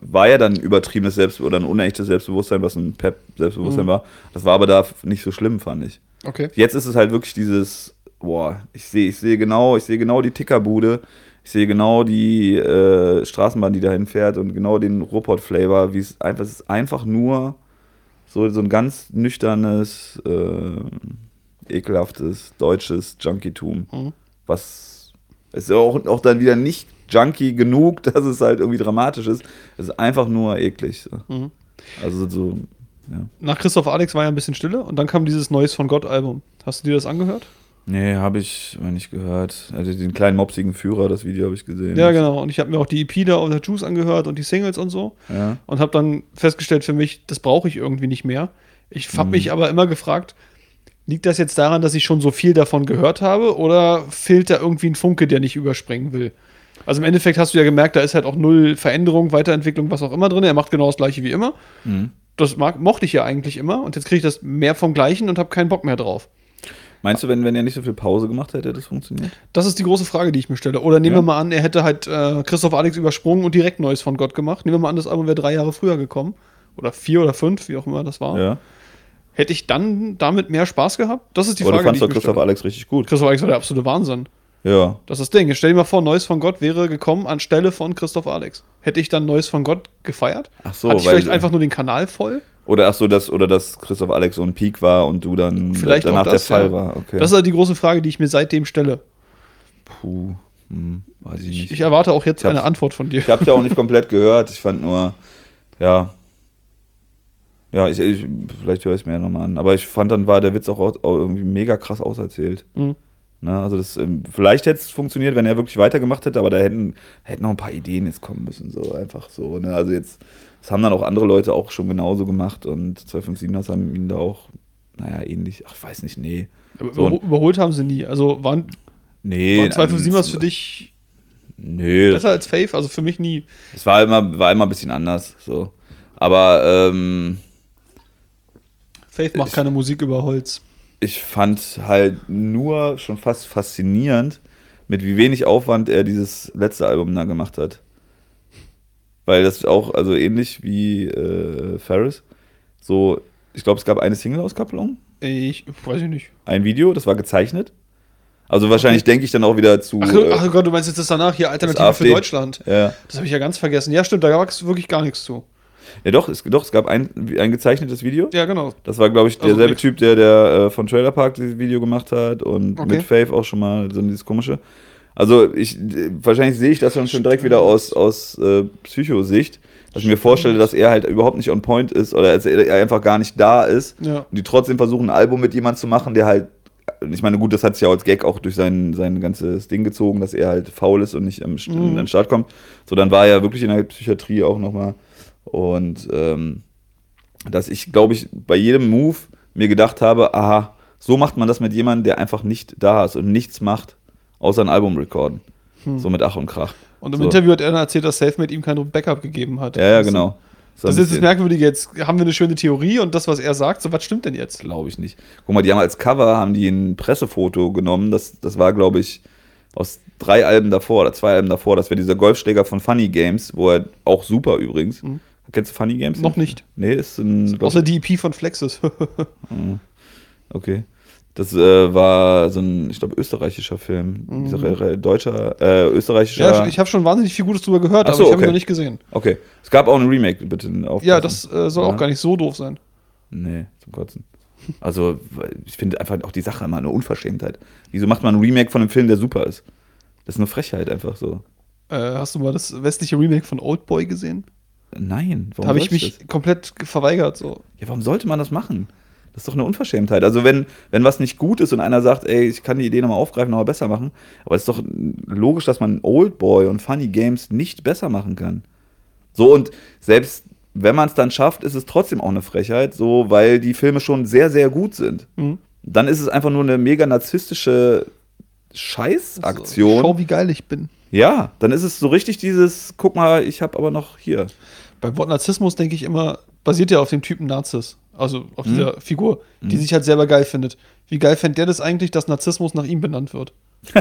Speaker 2: war ja dann übertriebenes Selbst oder ein unechtes Selbstbewusstsein, was ein Pep-Selbstbewusstsein
Speaker 1: Mhm.
Speaker 2: war. Das war aber da nicht so schlimm, fand ich.
Speaker 1: Okay.
Speaker 2: Jetzt ist es halt wirklich dieses, boah, ich sehe, ich sehe genau, ich sehe genau die Tickerbude, ich sehe genau die äh, Straßenbahn, die dahin fährt und genau den Ruhrpott-Flavor, wie es einfach, es ist einfach nur so, so ein ganz nüchternes, äh, ekelhaftes, deutsches Junkie-Tum,
Speaker 1: Mhm.
Speaker 2: was ist ja auch, auch dann wieder nicht Junkie genug, dass es halt irgendwie dramatisch ist. Es ist einfach nur eklig. So.
Speaker 1: Mhm.
Speaker 2: Also so, ja.
Speaker 1: Nach Christoph Alex war ja ein bisschen Stille und dann kam dieses Neues von Gott-Album. Hast du dir das angehört?
Speaker 2: Nee, habe ich nicht gehört. Also den kleinen mopsigen Führer, das Video habe ich gesehen.
Speaker 1: Ja, genau. Und ich habe mir auch die EP da auf der Juice angehört und die Singles und so.
Speaker 2: Ja.
Speaker 1: Und habe dann festgestellt für mich, das brauche ich irgendwie nicht mehr. Ich habe
Speaker 2: Mhm.
Speaker 1: mich aber immer gefragt, Liegt das jetzt daran, dass ich schon so viel davon gehört habe oder fehlt da irgendwie ein Funke, der nicht überspringen will? Also im Endeffekt hast du ja gemerkt, da ist halt auch null Veränderung, Weiterentwicklung, was auch immer drin. Er macht genau das gleiche wie immer.
Speaker 2: Mhm.
Speaker 1: Das mag, mochte ich ja eigentlich immer und jetzt kriege ich das mehr vom Gleichen und habe keinen Bock mehr drauf.
Speaker 2: Meinst du, wenn, wenn er nicht so viel Pause gemacht hätte, hätte das funktioniert?
Speaker 1: Das ist die große Frage, die ich mir stelle. Oder nehmen
Speaker 2: Ja.
Speaker 1: wir mal an, er hätte halt äh, Christoph Alex übersprungen und direkt Neues von Gott gemacht. Nehmen wir mal an, das Album wäre drei Jahre früher gekommen. Oder vier oder fünf, wie auch immer das war.
Speaker 2: Ja.
Speaker 1: Hätte ich dann damit mehr Spaß gehabt? Das ist die
Speaker 2: du
Speaker 1: Frage,
Speaker 2: fandst doch
Speaker 1: ich mir
Speaker 2: Christoph. Alex richtig gut.
Speaker 1: Christoph Alex war der absolute Wahnsinn.
Speaker 2: Ja.
Speaker 1: Das ist das Ding. Stell dir mal vor, Neues von Gott wäre gekommen anstelle von Christoph Alex. Hätte ich dann Neues von Gott gefeiert?
Speaker 2: Ach so,
Speaker 1: Hatte ich
Speaker 2: weil-
Speaker 1: vielleicht einfach nur den Kanal voll?
Speaker 2: Oder ach so, dass, oder dass Christoph Alex so ein Peak war und du dann
Speaker 1: Vielleicht
Speaker 2: danach
Speaker 1: auch das,
Speaker 2: der Fall
Speaker 1: ja.
Speaker 2: war. Okay.
Speaker 1: Das ist halt die große Frage, die ich mir seitdem stelle.
Speaker 2: Puh, hm, weiß ich
Speaker 1: Ich,
Speaker 2: nicht.
Speaker 1: ich erwarte auch jetzt
Speaker 2: Ich hab's-
Speaker 1: eine Antwort von dir.
Speaker 2: Ich habe ja auch nicht komplett gehört. Ich fand nur, ja. Ja, ich, ich, vielleicht höre ich es mir ja nochmal an. Aber ich fand, dann war der Witz auch, au- auch irgendwie mega krass auserzählt.
Speaker 1: Mhm.
Speaker 2: Ne, also das, ähm, vielleicht hätte es funktioniert, wenn er wirklich weitergemacht hätte, aber da hätten, hätten noch ein paar Ideen jetzt kommen müssen. So einfach so. Ne? Also jetzt, das haben dann auch andere Leute auch schon genauso gemacht und 257ers haben ihn da auch, naja, ähnlich. Ach, ich weiß nicht, nee.
Speaker 1: Aber
Speaker 2: So.
Speaker 1: überho- überholt haben sie nie. Also waren,
Speaker 2: Nee.
Speaker 1: waren 257
Speaker 2: also,
Speaker 1: für dich
Speaker 2: Nö,
Speaker 1: besser als Faith? Also für mich nie.
Speaker 2: Es war immer, war immer ein bisschen anders. So. Aber ähm,
Speaker 1: Faith macht
Speaker 2: Ich-
Speaker 1: keine Musik über Holz.
Speaker 2: ich fand halt nur schon fast faszinierend, mit wie wenig Aufwand er dieses letzte Album da gemacht hat. Weil das auch, also ähnlich wie äh, Ferris, so, ich glaube, es gab eine Single-Auskopplung,
Speaker 1: Ich weiß ich nicht.
Speaker 2: ein Video, das war gezeichnet. Also wahrscheinlich denke ich dann auch wieder zu.
Speaker 1: Ach,
Speaker 2: äh,
Speaker 1: ach Gott, du meinst jetzt das danach hier Alternative für. Deutschland.
Speaker 2: ja.
Speaker 1: Das habe ich ja ganz vergessen. Ja, stimmt, da gab es wirklich gar nichts zu.
Speaker 2: Ja, doch, es, doch, es gab ein, ein gezeichnetes Video.
Speaker 1: Ja, genau.
Speaker 2: Das war, glaube ich,
Speaker 1: Also
Speaker 2: derselbe
Speaker 1: nix.
Speaker 2: Typ, der, der äh, von Trailer Park dieses Video gemacht hat und
Speaker 1: Okay.
Speaker 2: mit Faith auch schon mal so dieses komische. Also ich, wahrscheinlich sehe ich das dann schon direkt wieder aus, aus äh, Psychosicht, dass ich mir vorstelle, dass er halt überhaupt nicht on point ist oder dass er einfach gar nicht da ist
Speaker 1: Ja.
Speaker 2: und die trotzdem versuchen, ein Album mit jemandem zu machen, der halt, ich meine, gut, das hat sich ja als Gag auch durch sein, sein ganzes Ding gezogen, dass er halt faul ist und nicht am,
Speaker 1: Mhm.
Speaker 2: an den Start kommt. So, dann war er ja wirklich in der Psychiatrie auch nochmal und ähm, dass ich, glaube ich, bei jedem Move mir gedacht habe, aha, so macht man das mit jemandem, der einfach nicht da ist und nichts macht, außer ein Album recorden. So mit Ach und Krach.
Speaker 1: Und im
Speaker 2: so.
Speaker 1: Interview hat er dann erzählt, dass Selfmade ihm kein Backup gegeben hat.
Speaker 2: Ja, ja, genau.
Speaker 1: Das ist jetzt das Merkwürdige. Jetzt haben wir eine schöne Theorie und das, was er sagt, so was stimmt denn jetzt?
Speaker 2: Glaube ich nicht. Guck mal, die haben als Cover haben die ein Pressefoto genommen. Das, das war, glaube ich, aus drei Alben davor oder zwei Alben davor. Das wäre dieser Golfschläger von Funny Games, wo er auch super übrigens. Kennst du Funny Games?
Speaker 1: Mhm. Noch nicht.
Speaker 2: Nee, ist ein.
Speaker 1: Außer die EP von Flexus.
Speaker 2: Okay. Das äh, war so ein, ich glaube, österreichischer Film. Dieser re- re- deutscher, äh, österreichischer.
Speaker 1: Mhm. ja, ich habe schon wahnsinnig viel Gutes drüber gehört,
Speaker 2: Ach
Speaker 1: aber
Speaker 2: so,
Speaker 1: ich habe ihn
Speaker 2: okay.
Speaker 1: noch nicht gesehen.
Speaker 2: okay. Es gab auch ein Remake, bitte. aufpassen.
Speaker 1: Ja, das äh, soll
Speaker 2: Ja.
Speaker 1: auch gar nicht so doof sein.
Speaker 2: Nee, zum Kotzen. Also, ich finde einfach auch die Sache immer eine Unverschämtheit. Wieso macht man ein Remake von einem Film, der super ist? Das ist eine Frechheit einfach so.
Speaker 1: Äh, hast du mal das westliche Remake von Oldboy gesehen?
Speaker 2: Nein,
Speaker 1: Da
Speaker 2: warum
Speaker 1: habe ich mich komplett verweigert. So.
Speaker 2: Das? Ja, warum sollte man das machen? Das ist doch eine Unverschämtheit. Also, wenn, wenn was nicht gut ist und einer sagt, ey, ich kann die Idee nochmal aufgreifen, nochmal besser machen, aber es ist doch logisch, dass man Oldboy und Funny Games nicht besser machen kann. So, und selbst wenn man es dann schafft, ist es trotzdem auch eine Frechheit, so, weil die Filme schon sehr, sehr gut sind.
Speaker 1: Mhm.
Speaker 2: Dann ist es einfach nur eine mega narzisstische Scheißaktion.
Speaker 1: Schau, wie geil ich bin.
Speaker 2: Ja, dann ist es so richtig dieses, guck mal, ich habe aber noch hier.
Speaker 1: Beim Wort Narzissmus denke ich immer, basiert ja auf dem Typen Narzis. Also auf
Speaker 2: Mhm.
Speaker 1: dieser Figur, die sich halt selber geil findet. Wie geil fände der das eigentlich, dass Narzissmus nach ihm benannt wird?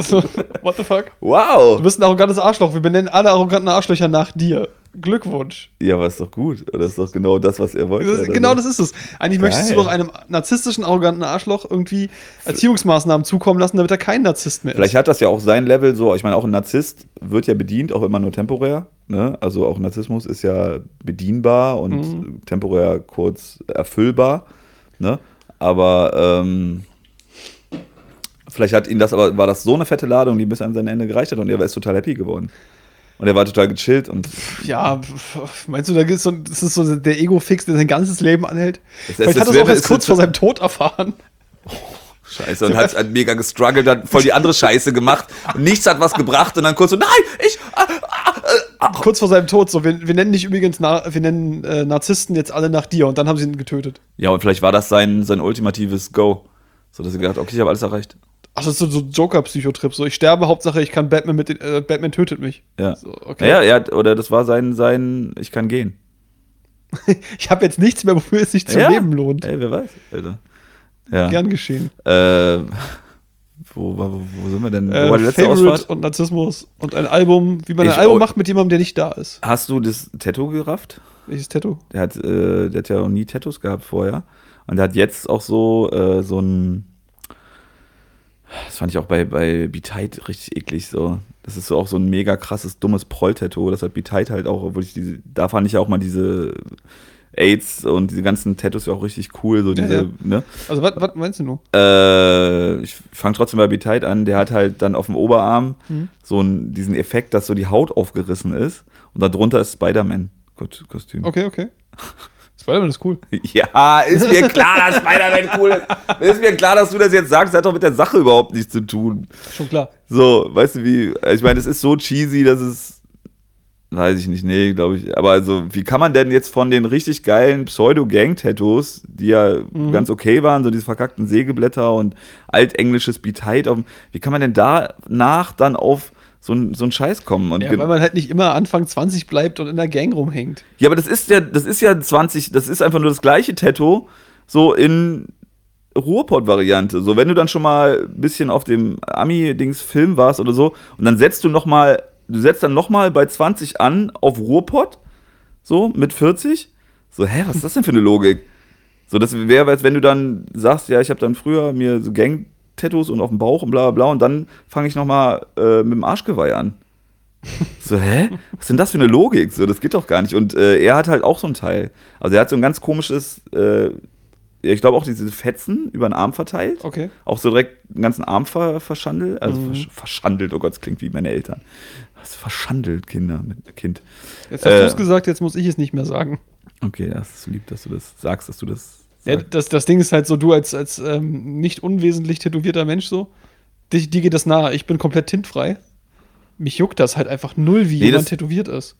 Speaker 1: So, What the fuck? Du
Speaker 2: Wow!
Speaker 1: bist ein arrogantes Arschloch. Wir benennen alle arroganten Arschlöcher nach dir. Glückwunsch.
Speaker 2: Ja, aber ist doch gut. Das ist doch genau das, was er wollte.
Speaker 1: Das, genau das ist es. Eigentlich möchtest du
Speaker 2: Geil.
Speaker 1: doch einem narzisstischen, arroganten Arschloch irgendwie Erziehungsmaßnahmen zukommen lassen, damit er kein Narzisst mehr
Speaker 2: Vielleicht
Speaker 1: ist.
Speaker 2: hat das ja auch sein Level so. Ich meine, auch ein Narzisst wird ja bedient, auch immer nur temporär. Ne? Also auch Narzissmus ist ja bedienbar und
Speaker 1: Mhm.
Speaker 2: temporär kurz erfüllbar. Ne? Aber ähm, vielleicht hat ihn das aber, war das so eine fette Ladung, die bis an sein Ende gereicht hat und er ist total happy geworden. Und er war total gechillt und
Speaker 1: Ja, meinst du, da gibt's so, das ist so der Ego-Fix, der sein ganzes Leben anhält?
Speaker 2: Es-
Speaker 1: Vielleicht
Speaker 2: es-
Speaker 1: hat er
Speaker 2: es
Speaker 1: auch erst kurz vor seinem Tod erfahren.
Speaker 2: Scheiße, und hat, hat mega gestruggelt, hat voll die andere Scheiße gemacht. Nichts hat was gebracht und dann kurz so, nein, ich, ah, ah,
Speaker 1: kurz vor seinem Tod so, wir, wir nennen dich übrigens, Na wir nennen äh, Narzissten jetzt alle nach dir und dann haben sie ihn getötet.
Speaker 2: Ja, und vielleicht war das sein, sein ultimatives Go. So, dass er gedacht, okay, ich habe alles erreicht.
Speaker 1: Ach, das ist so, so Joker-Psychotrip. So, ich sterbe, Hauptsache ich kann Batman mit den, äh, Batman tötet mich.
Speaker 2: Ja.
Speaker 1: So, okay.
Speaker 2: Ja, hat, oder das war sein, sein, ich kann gehen.
Speaker 1: Ich habe jetzt nichts mehr, wofür es sich zu
Speaker 2: Ja.
Speaker 1: leben lohnt.
Speaker 2: Ey, wer weiß, Alter. Ja.
Speaker 1: Gern geschehen.
Speaker 2: Äh, wo, wo, wo sind wir denn? Wo
Speaker 1: Äh,
Speaker 2: war die letzte
Speaker 1: Favorite
Speaker 2: Ausfahrt?
Speaker 1: und Narzissmus und ein Album, wie man
Speaker 2: Ich-
Speaker 1: ein Album
Speaker 2: oh.
Speaker 1: macht mit jemandem, der nicht da ist.
Speaker 2: Hast du das Tattoo gerafft?
Speaker 1: Welches Tattoo?
Speaker 2: Der hat, äh, der hat ja auch nie Tattoos gehabt vorher. Und der hat jetzt auch so, äh, so ein. Das fand ich auch bei, bei Beat richtig eklig so. Das ist so auch so ein mega krasses, dummes Proll-Tattoo. Das hat Beat halt auch, obwohl ich diese, da fand ich ja auch mal diese AIDS und diese ganzen Tattoos ja auch richtig cool. So
Speaker 1: Ja,
Speaker 2: diese,
Speaker 1: ja.
Speaker 2: ne?
Speaker 1: Also, was, meinst du nur?
Speaker 2: Äh, ich fange trotzdem bei Beat an. Der hat halt dann auf dem Oberarm
Speaker 1: Mhm.
Speaker 2: so einen, diesen Effekt, dass so die Haut aufgerissen ist. Und darunter ist Spider-Man-Kostüm.
Speaker 1: Okay, okay. Spider-Man ist cool.
Speaker 2: Ja, ist mir klar, dass Spider-Man cool ist. Ist mir klar, dass du das jetzt sagst. Das hat doch mit der Sache überhaupt nichts zu tun.
Speaker 1: Schon klar.
Speaker 2: So, weißt du wie? Ich meine, es ist so cheesy, dass es. Weiß ich nicht, nee, glaube ich. Aber also, wie kann man denn jetzt von den richtig geilen Pseudo-Gang-Tattoos, die ja
Speaker 1: Mhm.
Speaker 2: ganz okay waren, so diese verkackten Sägeblätter und altenglisches Beat auf, wie kann man denn danach dann auf so ein, so ein Scheiß kommen? Und
Speaker 1: Ja, weil man halt nicht immer Anfang 20 bleibt und in der Gang rumhängt.
Speaker 2: ja, aber das ist ja, das ist ja 20, das ist einfach nur das gleiche Tattoo, so in Ruhrpott-Variante. So, wenn du dann schon mal ein bisschen auf dem Ami-Dings-Film warst oder so, und dann setzt du noch mal, du setzt dann noch mal bei 20 an auf Ruhrpott, so mit 40. So, hä, was ist das denn für eine Logik? So, das wäre, als wenn du dann sagst, ja, ich habe dann früher mir so Gang-Tattoos und auf dem Bauch und bla bla bla, und dann fange ich noch mal äh, mit dem Arschgeweih an. So, hä? Was ist denn das für eine Logik? So, das geht doch gar nicht. Und äh, er hat halt auch so ein Teil. Also er hat so ein ganz komisches, äh, ich glaube auch diese Fetzen über den Arm verteilt.
Speaker 1: Okay.
Speaker 2: Auch so direkt den ganzen Arm ver verschandelt. Also
Speaker 1: Mhm.
Speaker 2: versch verschandelt, oh Gott, das klingt wie meine Eltern. Was verschandelt, Kinder mit Kind.
Speaker 1: Jetzt hast
Speaker 2: Äh.
Speaker 1: du es gesagt, jetzt muss ich es nicht mehr sagen.
Speaker 2: Okay, das ist lieb, dass du das sagst, dass du das.
Speaker 1: Ja, das, das Ding ist halt so, du als, als ähm, nicht unwesentlich tätowierter Mensch so, dir, dir geht das nahe. Ich bin komplett tintfrei. Mich juckt das halt einfach null, wie
Speaker 2: Nee,
Speaker 1: jemand tätowiert ist.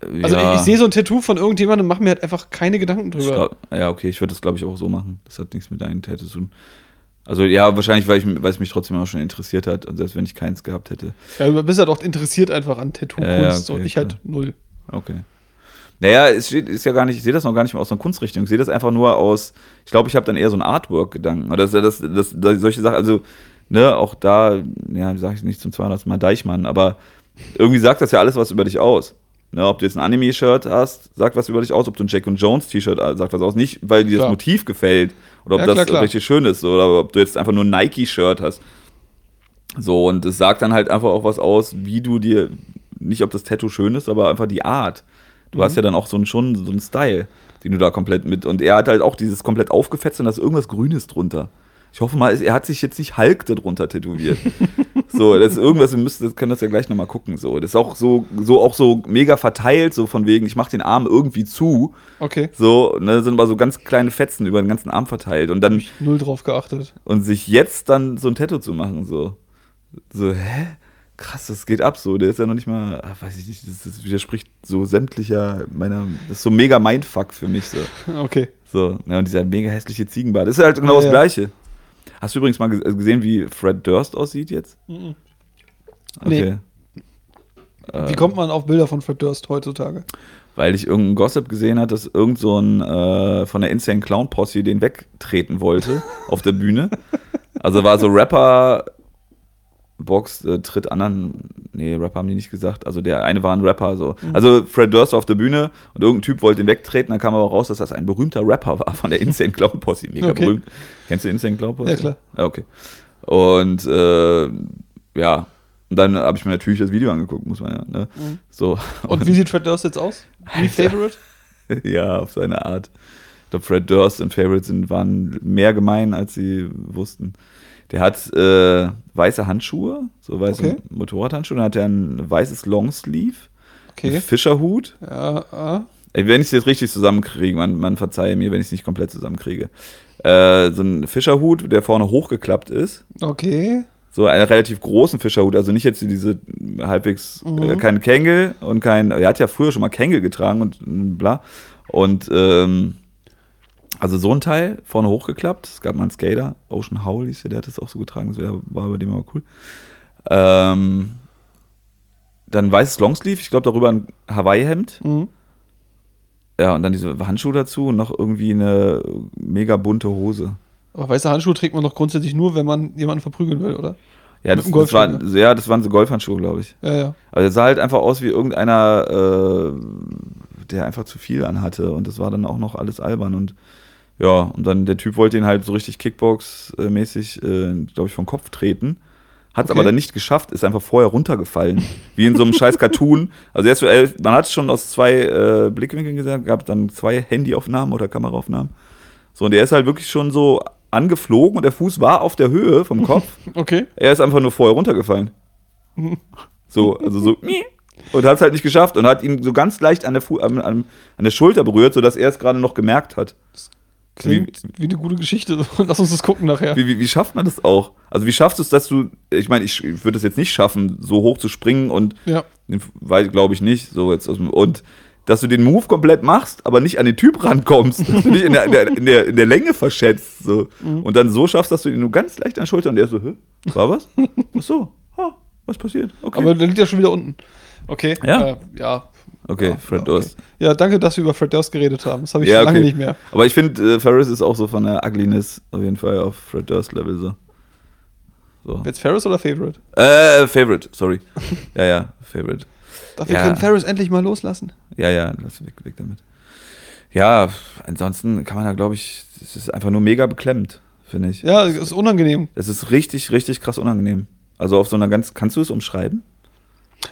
Speaker 1: Also
Speaker 2: Ja,
Speaker 1: ich, ich sehe so ein Tattoo von irgendjemandem und mache mir halt einfach keine Gedanken drüber.
Speaker 2: glaub, ja, okay, ich würde das, glaube ich, auch so machen. Das hat nichts mit deinen Tattoos zu tun. Also ja, wahrscheinlich, weil, ich, weil es mich trotzdem auch schon interessiert hat und selbst wenn ich keins gehabt hätte.
Speaker 1: Ja, du bist halt auch interessiert einfach an Tattoo-Kunst
Speaker 2: Ja, okay,
Speaker 1: und ich halt null.
Speaker 2: Okay. Naja, es steht, ist ja gar nicht, ich sehe das noch gar nicht mal aus einer Kunstrichtung. Ich sehe das einfach nur aus, ich glaube, ich habe dann eher so einen Artwork-Gedanken. Oder das, das, das, das, solche Sachen, also, ne, auch da, ja, sage ich nicht zum 200. Mal Deichmann, aber irgendwie sagt das ja alles was über dich aus. Ne, ob du jetzt ein Anime-Shirt hast, sagt was über dich aus. Ob du ein Jack und Jones T-Shirt hast, sagt was aus. Nicht, weil dir das
Speaker 1: Klar.
Speaker 2: Motiv gefällt oder ob
Speaker 1: Ja,
Speaker 2: das
Speaker 1: klar, klar.
Speaker 2: richtig schön ist oder ob du jetzt einfach nur ein Nike-Shirt hast. So, und es sagt dann halt einfach auch was aus, wie du dir, nicht ob das Tattoo schön ist, aber einfach die Art. Du hast ja dann auch so einen, schon so einen Style, den du da komplett mit. Und er hat halt auch dieses komplett aufgefetzt und da ist irgendwas Grünes drunter. Ich hoffe mal, er hat sich jetzt nicht Hulk darunter tätowiert. so, das ist irgendwas, wir müssen, das können das ja gleich nochmal gucken. So, das ist auch so, so, auch so mega verteilt, so von wegen, ich mach den Arm irgendwie zu.
Speaker 1: Okay.
Speaker 2: So, ne, sind aber so ganz kleine Fetzen über den ganzen Arm verteilt. Und dann,
Speaker 1: Null drauf geachtet.
Speaker 2: und sich jetzt dann so ein Tattoo zu machen, so. So, hä? Krass, das geht ab so. Der ist ja noch nicht mal, ah, weiß ich nicht, das, das widerspricht so sämtlicher meiner, das ist so mega Mindfuck für mich so.
Speaker 1: Okay.
Speaker 2: So, ja, und dieser mega hässliche Ziegenbart. Das ist halt genau
Speaker 1: Ja,
Speaker 2: das. Gleiche. Hast du übrigens mal ge- gesehen, wie Fred Durst aussieht jetzt?
Speaker 1: Mhm.
Speaker 2: Okay.
Speaker 1: Wie kommt man auf Bilder von Fred Durst heutzutage?
Speaker 2: Weil ich irgendeinen Gossip gesehen hat, dass irgend so ein äh, von der Insane Clown Posse den wegtreten wollte auf der Bühne. Also war so Rapper Box äh, tritt anderen, nee, Rapper haben die nicht gesagt. Also der eine war ein Rapper so. Also Fred Durst war auf der Bühne und irgendein Typ wollte ihn wegtreten, dann kam aber raus, dass das ein berühmter Rapper war von der Insane Clown Posse. Mega
Speaker 1: Okay.
Speaker 2: berühmt. Kennst du Insane Clown Posse?
Speaker 1: Ja, klar.
Speaker 2: Ja, okay. Und äh, ja, und dann habe ich mir natürlich das Video angeguckt, muss man ja. Ne? So.
Speaker 1: Und wie sieht Fred Durst jetzt aus? Wie. Favorite?
Speaker 2: Ja, auf seine Art. Ich glaube, Fred Durst und Favorite sind, waren mehr gemein, als sie wussten. Der hat äh, weiße Handschuhe, so weiße
Speaker 1: Okay.
Speaker 2: Motorradhandschuhe. Dann hat er ein weißes Longsleeve,
Speaker 1: Okay.
Speaker 2: einen Fischerhut.
Speaker 1: Ja, ah.
Speaker 2: Wenn ich es jetzt richtig zusammenkriege, man, man verzeihe mir, wenn ich es nicht komplett zusammenkriege. Äh, so ein Fischerhut, der vorne hochgeklappt ist.
Speaker 1: okay.
Speaker 2: So einen relativ großen Fischerhut, also nicht jetzt diese halbwegs,
Speaker 1: Mhm.
Speaker 2: äh, kein Kängel und kein, er hat ja früher schon mal Kängel getragen und bla. Und ähm, also so ein Teil, vorne hochgeklappt. Es gab mal einen Skater, Ocean Howl hieß der, der hat das auch so getragen, das war bei dem aber cool. Ähm, dann weißes Longsleeve, ich glaube darüber ein Hawaii-Hemd.
Speaker 1: Mhm.
Speaker 2: Ja, und dann diese Handschuhe dazu und noch irgendwie eine mega bunte Hose.
Speaker 1: Aber weiße Handschuhe trägt man doch grundsätzlich nur, wenn man jemanden verprügeln will, oder?
Speaker 2: Ja, das, das, waren,
Speaker 1: Golfschläger.
Speaker 2: ja, das waren so Golfhandschuhe, glaube ich.
Speaker 1: Ja, ja.
Speaker 2: Also sah halt einfach aus wie irgendeiner, äh, der einfach zu viel anhatte und das war dann auch noch alles albern und ja, und dann der Typ wollte ihn halt so richtig Kickbox-mäßig, äh, glaube ich, vom Kopf treten. Hat es
Speaker 1: Okay.
Speaker 2: aber dann nicht geschafft, ist einfach vorher runtergefallen. Wie in so einem scheiß Cartoon. Also erst, äh, man hat es schon aus zwei äh, Blickwinkeln gesehen, gab dann zwei Handyaufnahmen oder Kameraaufnahmen. So, und er ist halt wirklich schon so angeflogen und der Fuß war auf der Höhe vom Kopf.
Speaker 1: Okay.
Speaker 2: Er ist einfach nur vorher runtergefallen. So, also so. Und hat es halt nicht geschafft und hat ihn so ganz leicht an der, Fu an, an, an der Schulter berührt, sodass er es gerade noch gemerkt hat.
Speaker 1: Klingt wie, eine gute Geschichte. Lass uns das gucken nachher.
Speaker 2: Wie, wie, wie schafft man das auch? Also, wie schaffst du es, dass du. Ich meine, ich, ich würde es jetzt nicht schaffen, so hoch zu springen und.
Speaker 1: Ja.
Speaker 2: Weil, glaube ich nicht. So jetzt aus dem, und dass du den Move komplett machst, aber nicht an den Typ rankommst. Dass du dich in der, in der, in der, in der Länge verschätzt. So. Und dann so schaffst, dass du ihn nur ganz leicht an der Schulter und der so, hä? War was? Ach so. Ah, was passiert? Okay.
Speaker 1: Aber der liegt ja schon wieder unten. Okay.
Speaker 2: Ja.
Speaker 1: Äh, ja.
Speaker 2: Okay, Fred
Speaker 1: okay.
Speaker 2: Durst.
Speaker 1: Ja, danke, dass wir über Fred Durst geredet haben. Das habe ich
Speaker 2: Ja,
Speaker 1: schon lange
Speaker 2: okay.
Speaker 1: nicht mehr.
Speaker 2: Aber ich finde, äh, Ferris ist auch so von der Ugliness auf jeden Fall auf Fred Durst-Level so. so.
Speaker 1: Jetzt Ferris oder Favorite?
Speaker 2: Äh, Favorite, sorry. ja, ja, Favorite.
Speaker 1: Darf wir
Speaker 2: Ja.
Speaker 1: können Ferris endlich mal loslassen?
Speaker 2: Ja, ja, lass weg, weg damit. Ja, ansonsten kann man da, glaube ich, es ist einfach nur mega beklemmt, finde ich.
Speaker 1: Ja, ist unangenehm.
Speaker 2: Es ist richtig, richtig krass unangenehm. Also auf so einer ganz, kannst du es umschreiben?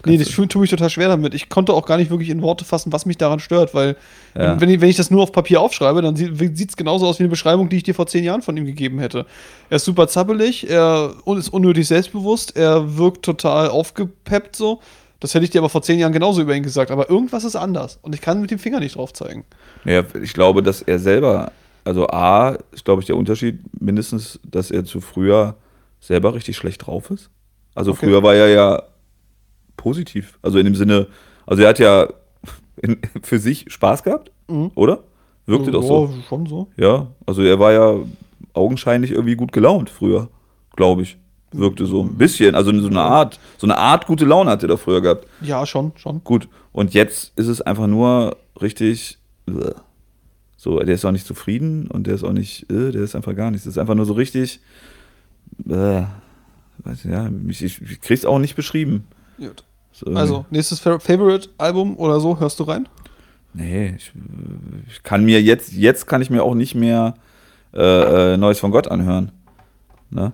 Speaker 1: Nee, das tue mich total schwer damit. Ich konnte auch gar nicht wirklich in Worte fassen, was mich daran stört, weil
Speaker 2: Ja.
Speaker 1: wenn, ich, wenn ich das nur auf Papier aufschreibe, dann sieht es genauso aus wie eine Beschreibung, die ich dir vor zehn Jahren von ihm gegeben hätte. Er ist super zappelig, er ist unnötig selbstbewusst, er wirkt total aufgepeppt so. Das hätte ich dir aber vor zehn Jahren genauso über ihn gesagt, aber irgendwas ist anders und ich kann mit dem Finger nicht drauf zeigen.
Speaker 2: Ja, ich glaube, dass er selber, also A, ist, glaube ich, der Unterschied mindestens, dass er zu früher selber richtig schlecht drauf ist. Also
Speaker 1: Okay.
Speaker 2: früher war er ja positiv. Also in dem Sinne, also er hat ja in, für sich Spaß gehabt,
Speaker 1: Mhm.
Speaker 2: oder? Wirkte doch so.
Speaker 1: Ja, schon so.
Speaker 2: Ja, also er war ja augenscheinlich irgendwie gut gelaunt früher, glaube ich. Wirkte so ein bisschen, also so eine Art, so eine Art gute Laune hat er da früher gehabt.
Speaker 1: Ja, schon, schon.
Speaker 2: Gut, und jetzt ist es einfach nur richtig. äh, So, der ist auch nicht zufrieden und der ist auch nicht, äh, der ist einfach gar nichts. Das ist einfach nur so richtig. Äh, weiß, ja, ich, ich, ich krieg's auch nicht beschrieben.
Speaker 1: Gut.
Speaker 2: So,
Speaker 1: Also, nächstes Fa- Favorite-Album oder so, hörst du rein?
Speaker 2: Nee, ich, ich kann mir jetzt, jetzt kann ich mir auch nicht mehr äh, äh, Neues von Gott anhören. Ne?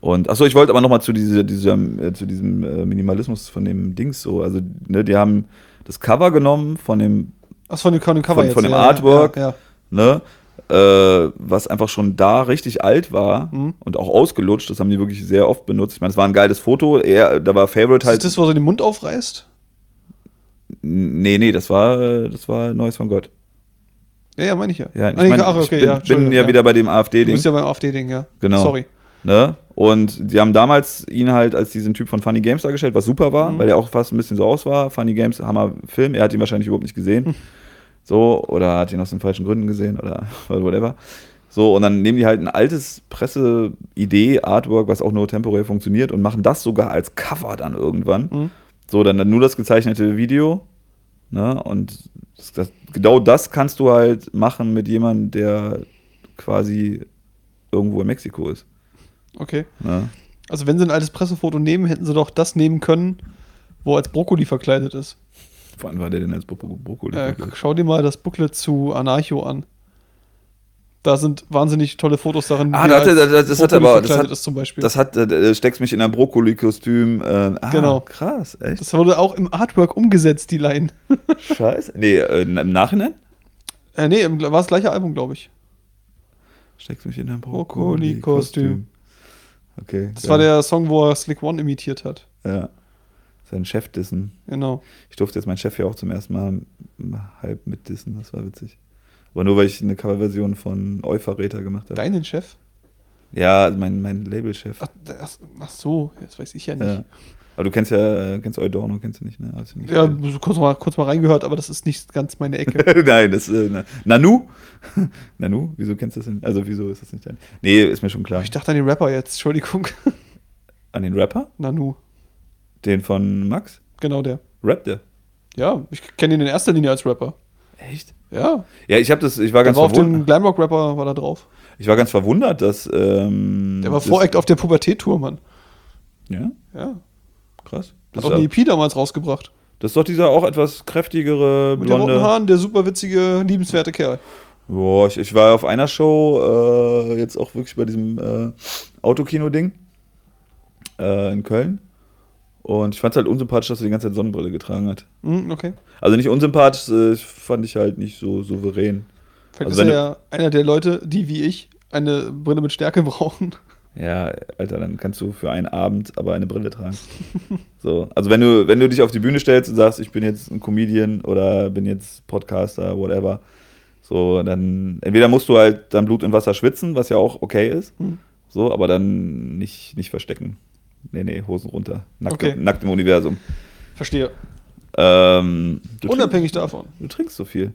Speaker 2: Und achso, ich wollte aber nochmal zu, diese, diesem, äh, zu diesem äh, Minimalismus von dem Dings so. Also, ne, die haben das Cover genommen von dem
Speaker 1: Ach, von dem, von dem Cover
Speaker 2: Von-
Speaker 1: jetzt.
Speaker 2: von dem
Speaker 1: ja,
Speaker 2: Artwork.
Speaker 1: Ja, ja.
Speaker 2: ne, äh, was einfach schon da richtig alt war
Speaker 1: Mhm.
Speaker 2: und auch ausgelutscht. Das haben die wirklich sehr oft benutzt. Ich meine, es war ein geiles Foto. Er, da war Favorite
Speaker 1: Ist
Speaker 2: halt.
Speaker 1: das, wo er den Mund aufreißt?
Speaker 2: nee, nee, das war, das war Neues von Gott.
Speaker 1: Ja, ja, meine ich ja.
Speaker 2: Ja, ich,
Speaker 1: nee,
Speaker 2: mein,
Speaker 1: ach, okay,
Speaker 2: ich bin,
Speaker 1: ja,
Speaker 2: bin
Speaker 1: Entschuldigung,
Speaker 2: ja, wieder bei dem
Speaker 1: Du
Speaker 2: AfD-Ding.
Speaker 1: bist ja beim AfD-Ding, ja.
Speaker 2: Genau.
Speaker 1: Sorry.
Speaker 2: Ne? Und die haben damals ihn halt als diesen Typ von Funny Games dargestellt, was super war,
Speaker 1: Mhm.
Speaker 2: weil er auch fast ein bisschen so aus war. Funny Games, Hammer Film. Er hat ihn wahrscheinlich überhaupt nicht gesehen. So, oder hat ihn aus den falschen Gründen gesehen oder whatever. So, und dann nehmen die halt ein altes Presse-Idee, Artwork, was auch nur temporär funktioniert und machen das sogar als Cover dann irgendwann.
Speaker 1: Mhm.
Speaker 2: So, dann, dann nur das gezeichnete Video. Ne? Und das, das, genau das kannst du halt machen mit jemandem, der quasi irgendwo in Mexiko ist.
Speaker 1: Okay.
Speaker 2: Ne?
Speaker 1: Also, wenn sie ein altes Pressefoto nehmen, hätten sie doch das nehmen können, wo als Brokkoli verkleidet ist.
Speaker 2: Wann war der denn als Bro Bro Brokkoli?
Speaker 1: Äh, schau dir mal das Booklet zu Anarcho an. Da sind wahnsinnig tolle Fotos darin.
Speaker 2: Ah, da
Speaker 1: als
Speaker 2: das- das hat aber- das hat-
Speaker 1: ist zum Beispiel.
Speaker 2: Das hat, äh, steckst mich in ein Brokkoli-Kostüm. Äh, ah,
Speaker 1: Genau.
Speaker 2: Krass, echt?
Speaker 1: Das wurde auch im Artwork umgesetzt, die Line.
Speaker 2: Scheiße. Nee, äh, im Nachhinein?
Speaker 1: Äh, nee, war das gleiche Album, glaube ich.
Speaker 2: Steckst mich in ein
Speaker 1: Brokkoli-Kostüm.
Speaker 2: Okay.
Speaker 1: Das
Speaker 2: ja.
Speaker 1: war der Song, wo er Slick One imitiert hat.
Speaker 2: Ja. Sein Chef dissen.
Speaker 1: Genau.
Speaker 2: Ich durfte jetzt meinen Chef ja auch zum ersten Mal halb mit dissen. Das war witzig. Aber nur, weil ich eine Coverversion von Euverräter gemacht habe.
Speaker 1: Deinen Chef?
Speaker 2: Ja, mein, mein Labelchef.
Speaker 1: Ach, das, ach so, das weiß ich ja nicht.
Speaker 2: Ja. Aber du kennst ja, äh, kennst Eudorno, kennst du nicht, ne? Du nicht
Speaker 1: Ja, so kurz mal, kurz mal reingehört, aber das ist nicht ganz meine Ecke.
Speaker 2: Nein, das äh, na, Nanu? Nanu? Wieso kennst du das denn? Also, wieso ist das nicht dein? Nee, ist mir schon klar.
Speaker 1: Ich dachte an den Rapper jetzt, Entschuldigung.
Speaker 2: An den Rapper?
Speaker 1: Nanu,
Speaker 2: Den von Max?
Speaker 1: genau der.
Speaker 2: Rappt der?
Speaker 1: Ja, ich kenne ihn in erster Linie als Rapper.
Speaker 2: Echt?
Speaker 1: Ja,
Speaker 2: Ja, ich habe das, ich war
Speaker 1: der
Speaker 2: ganz
Speaker 1: war auf dem
Speaker 2: verwundert.
Speaker 1: Glamrock-Rapper, war da drauf.
Speaker 2: Ich war ganz verwundert, dass. Ähm,
Speaker 1: Der war Voreact auf der Pubertät-Tour, Mann.
Speaker 2: Ja,
Speaker 1: Ja,
Speaker 2: krass.
Speaker 1: hat
Speaker 2: Das
Speaker 1: auch
Speaker 2: ist,
Speaker 1: eine EP damals rausgebracht.
Speaker 2: das ist doch dieser auch etwas kräftigere,
Speaker 1: Mit den roten
Speaker 2: blonde.
Speaker 1: Haaren, der super witzige, liebenswerte Kerl.
Speaker 2: Boah, ich, ich war auf einer Show, äh, jetzt auch wirklich bei diesem äh, Autokino-Ding äh, in Köln. Und ich fand es halt unsympathisch, dass er die ganze Zeit Sonnenbrille getragen hat.
Speaker 1: Hm, okay.
Speaker 2: Also nicht unsympathisch, äh, fand ich halt nicht so souverän.
Speaker 1: Vielleicht
Speaker 2: Also
Speaker 1: ist er ja einer der Leute, die wie ich eine Brille mit Stärke brauchen.
Speaker 2: Ja, Alter, dann kannst du für einen Abend aber eine Brille tragen. so, also wenn du, wenn du dich auf die Bühne stellst und sagst, ich bin jetzt ein Comedian oder bin jetzt Podcaster, whatever, so, dann entweder musst du halt dann Blut und Wasser schwitzen, was ja auch okay ist,
Speaker 1: Hm.
Speaker 2: so, aber dann nicht, nicht verstecken. Nee, nee, Hosen runter. Nackt,
Speaker 1: Okay.
Speaker 2: nackt im Universum.
Speaker 1: Verstehe.
Speaker 2: Ähm,
Speaker 1: Unabhängig davon.
Speaker 2: du trinkst so viel. Wir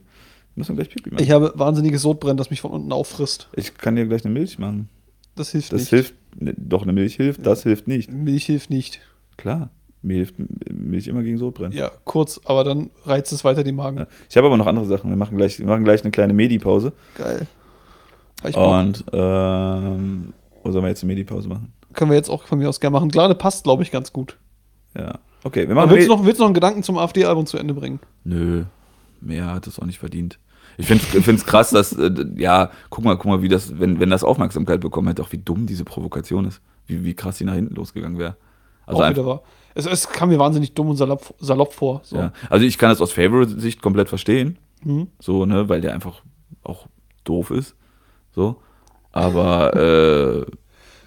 Speaker 2: müssen gleich Pipi machen.
Speaker 1: Ich habe wahnsinniges Sodbrennen, das mich von unten auffrisst.
Speaker 2: Ich kann dir gleich eine Milch machen.
Speaker 1: Das hilft
Speaker 2: Das
Speaker 1: nicht.
Speaker 2: hilft, ne, doch eine Milch hilft, das hilft nicht.
Speaker 1: Milch hilft nicht.
Speaker 2: Klar, mir hilft Milch immer gegen Sodbrennen.
Speaker 1: Ja, kurz, aber dann reizt es weiter den Magen.
Speaker 2: Ja. Ich habe aber noch andere Sachen. Wir machen gleich, wir machen gleich eine kleine Medi-Pause.
Speaker 1: Geil.
Speaker 2: Und ähm, oder sollen wir jetzt eine Medi-Pause machen?
Speaker 1: Können wir jetzt auch von mir aus gerne machen. Glade passt, glaube ich, ganz gut.
Speaker 2: Ja. Okay, wir machen
Speaker 1: willst du, noch, willst du noch einen Gedanken zum AfD-Album zu Ende bringen?
Speaker 2: Nö, mehr hat es auch nicht verdient. Ich finde es krass, dass, äh, ja, guck mal, guck mal, wie das, wenn, wenn das Aufmerksamkeit bekommen hätte, auch wie dumm diese Provokation ist. Wie, wie krass die nach hinten losgegangen wäre. Also
Speaker 1: auch wieder wahr. Es, es kam mir wahnsinnig dumm und salopp, salopp vor. So.
Speaker 2: ja. Also ich kann das aus Favorite-Sicht komplett verstehen.
Speaker 1: Mhm.
Speaker 2: So, ne, weil der einfach auch doof ist. So. Aber äh,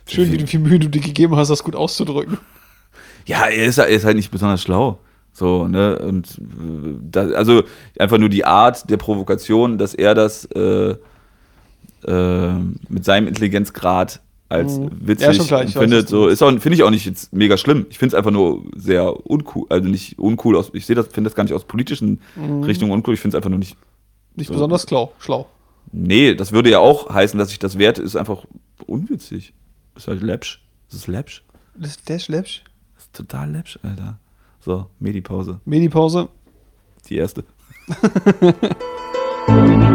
Speaker 1: Schön, wie viel Mühe du dir gegeben hast, das gut auszudrücken.
Speaker 2: Ja, er ist, er ist halt nicht besonders schlau. So, ne? Und äh, da, also einfach nur die Art der Provokation, dass er das äh, äh, mit seinem Intelligenzgrad als
Speaker 1: Mhm.
Speaker 2: witzig
Speaker 1: Ja, schon klar, ich weiß,
Speaker 2: so ist auch finde ich auch nicht jetzt mega schlimm. Ich finde es einfach nur sehr uncool, also nicht uncool aus. Ich sehe das, finde das gar nicht aus politischen
Speaker 1: Mhm.
Speaker 2: Richtungen uncool. Ich finde es einfach nur nicht.
Speaker 1: Nicht
Speaker 2: So.
Speaker 1: besonders schlau. schlau.
Speaker 2: Nee, das würde ja auch heißen, dass ich das werte, ist einfach unwitzig. Ist halt läppsch. Das ist läppsch.
Speaker 1: Das ist.
Speaker 2: Das ist total läppsch, Alter. So, Medi-Pause.
Speaker 1: Medi-Pause.
Speaker 2: Die erste.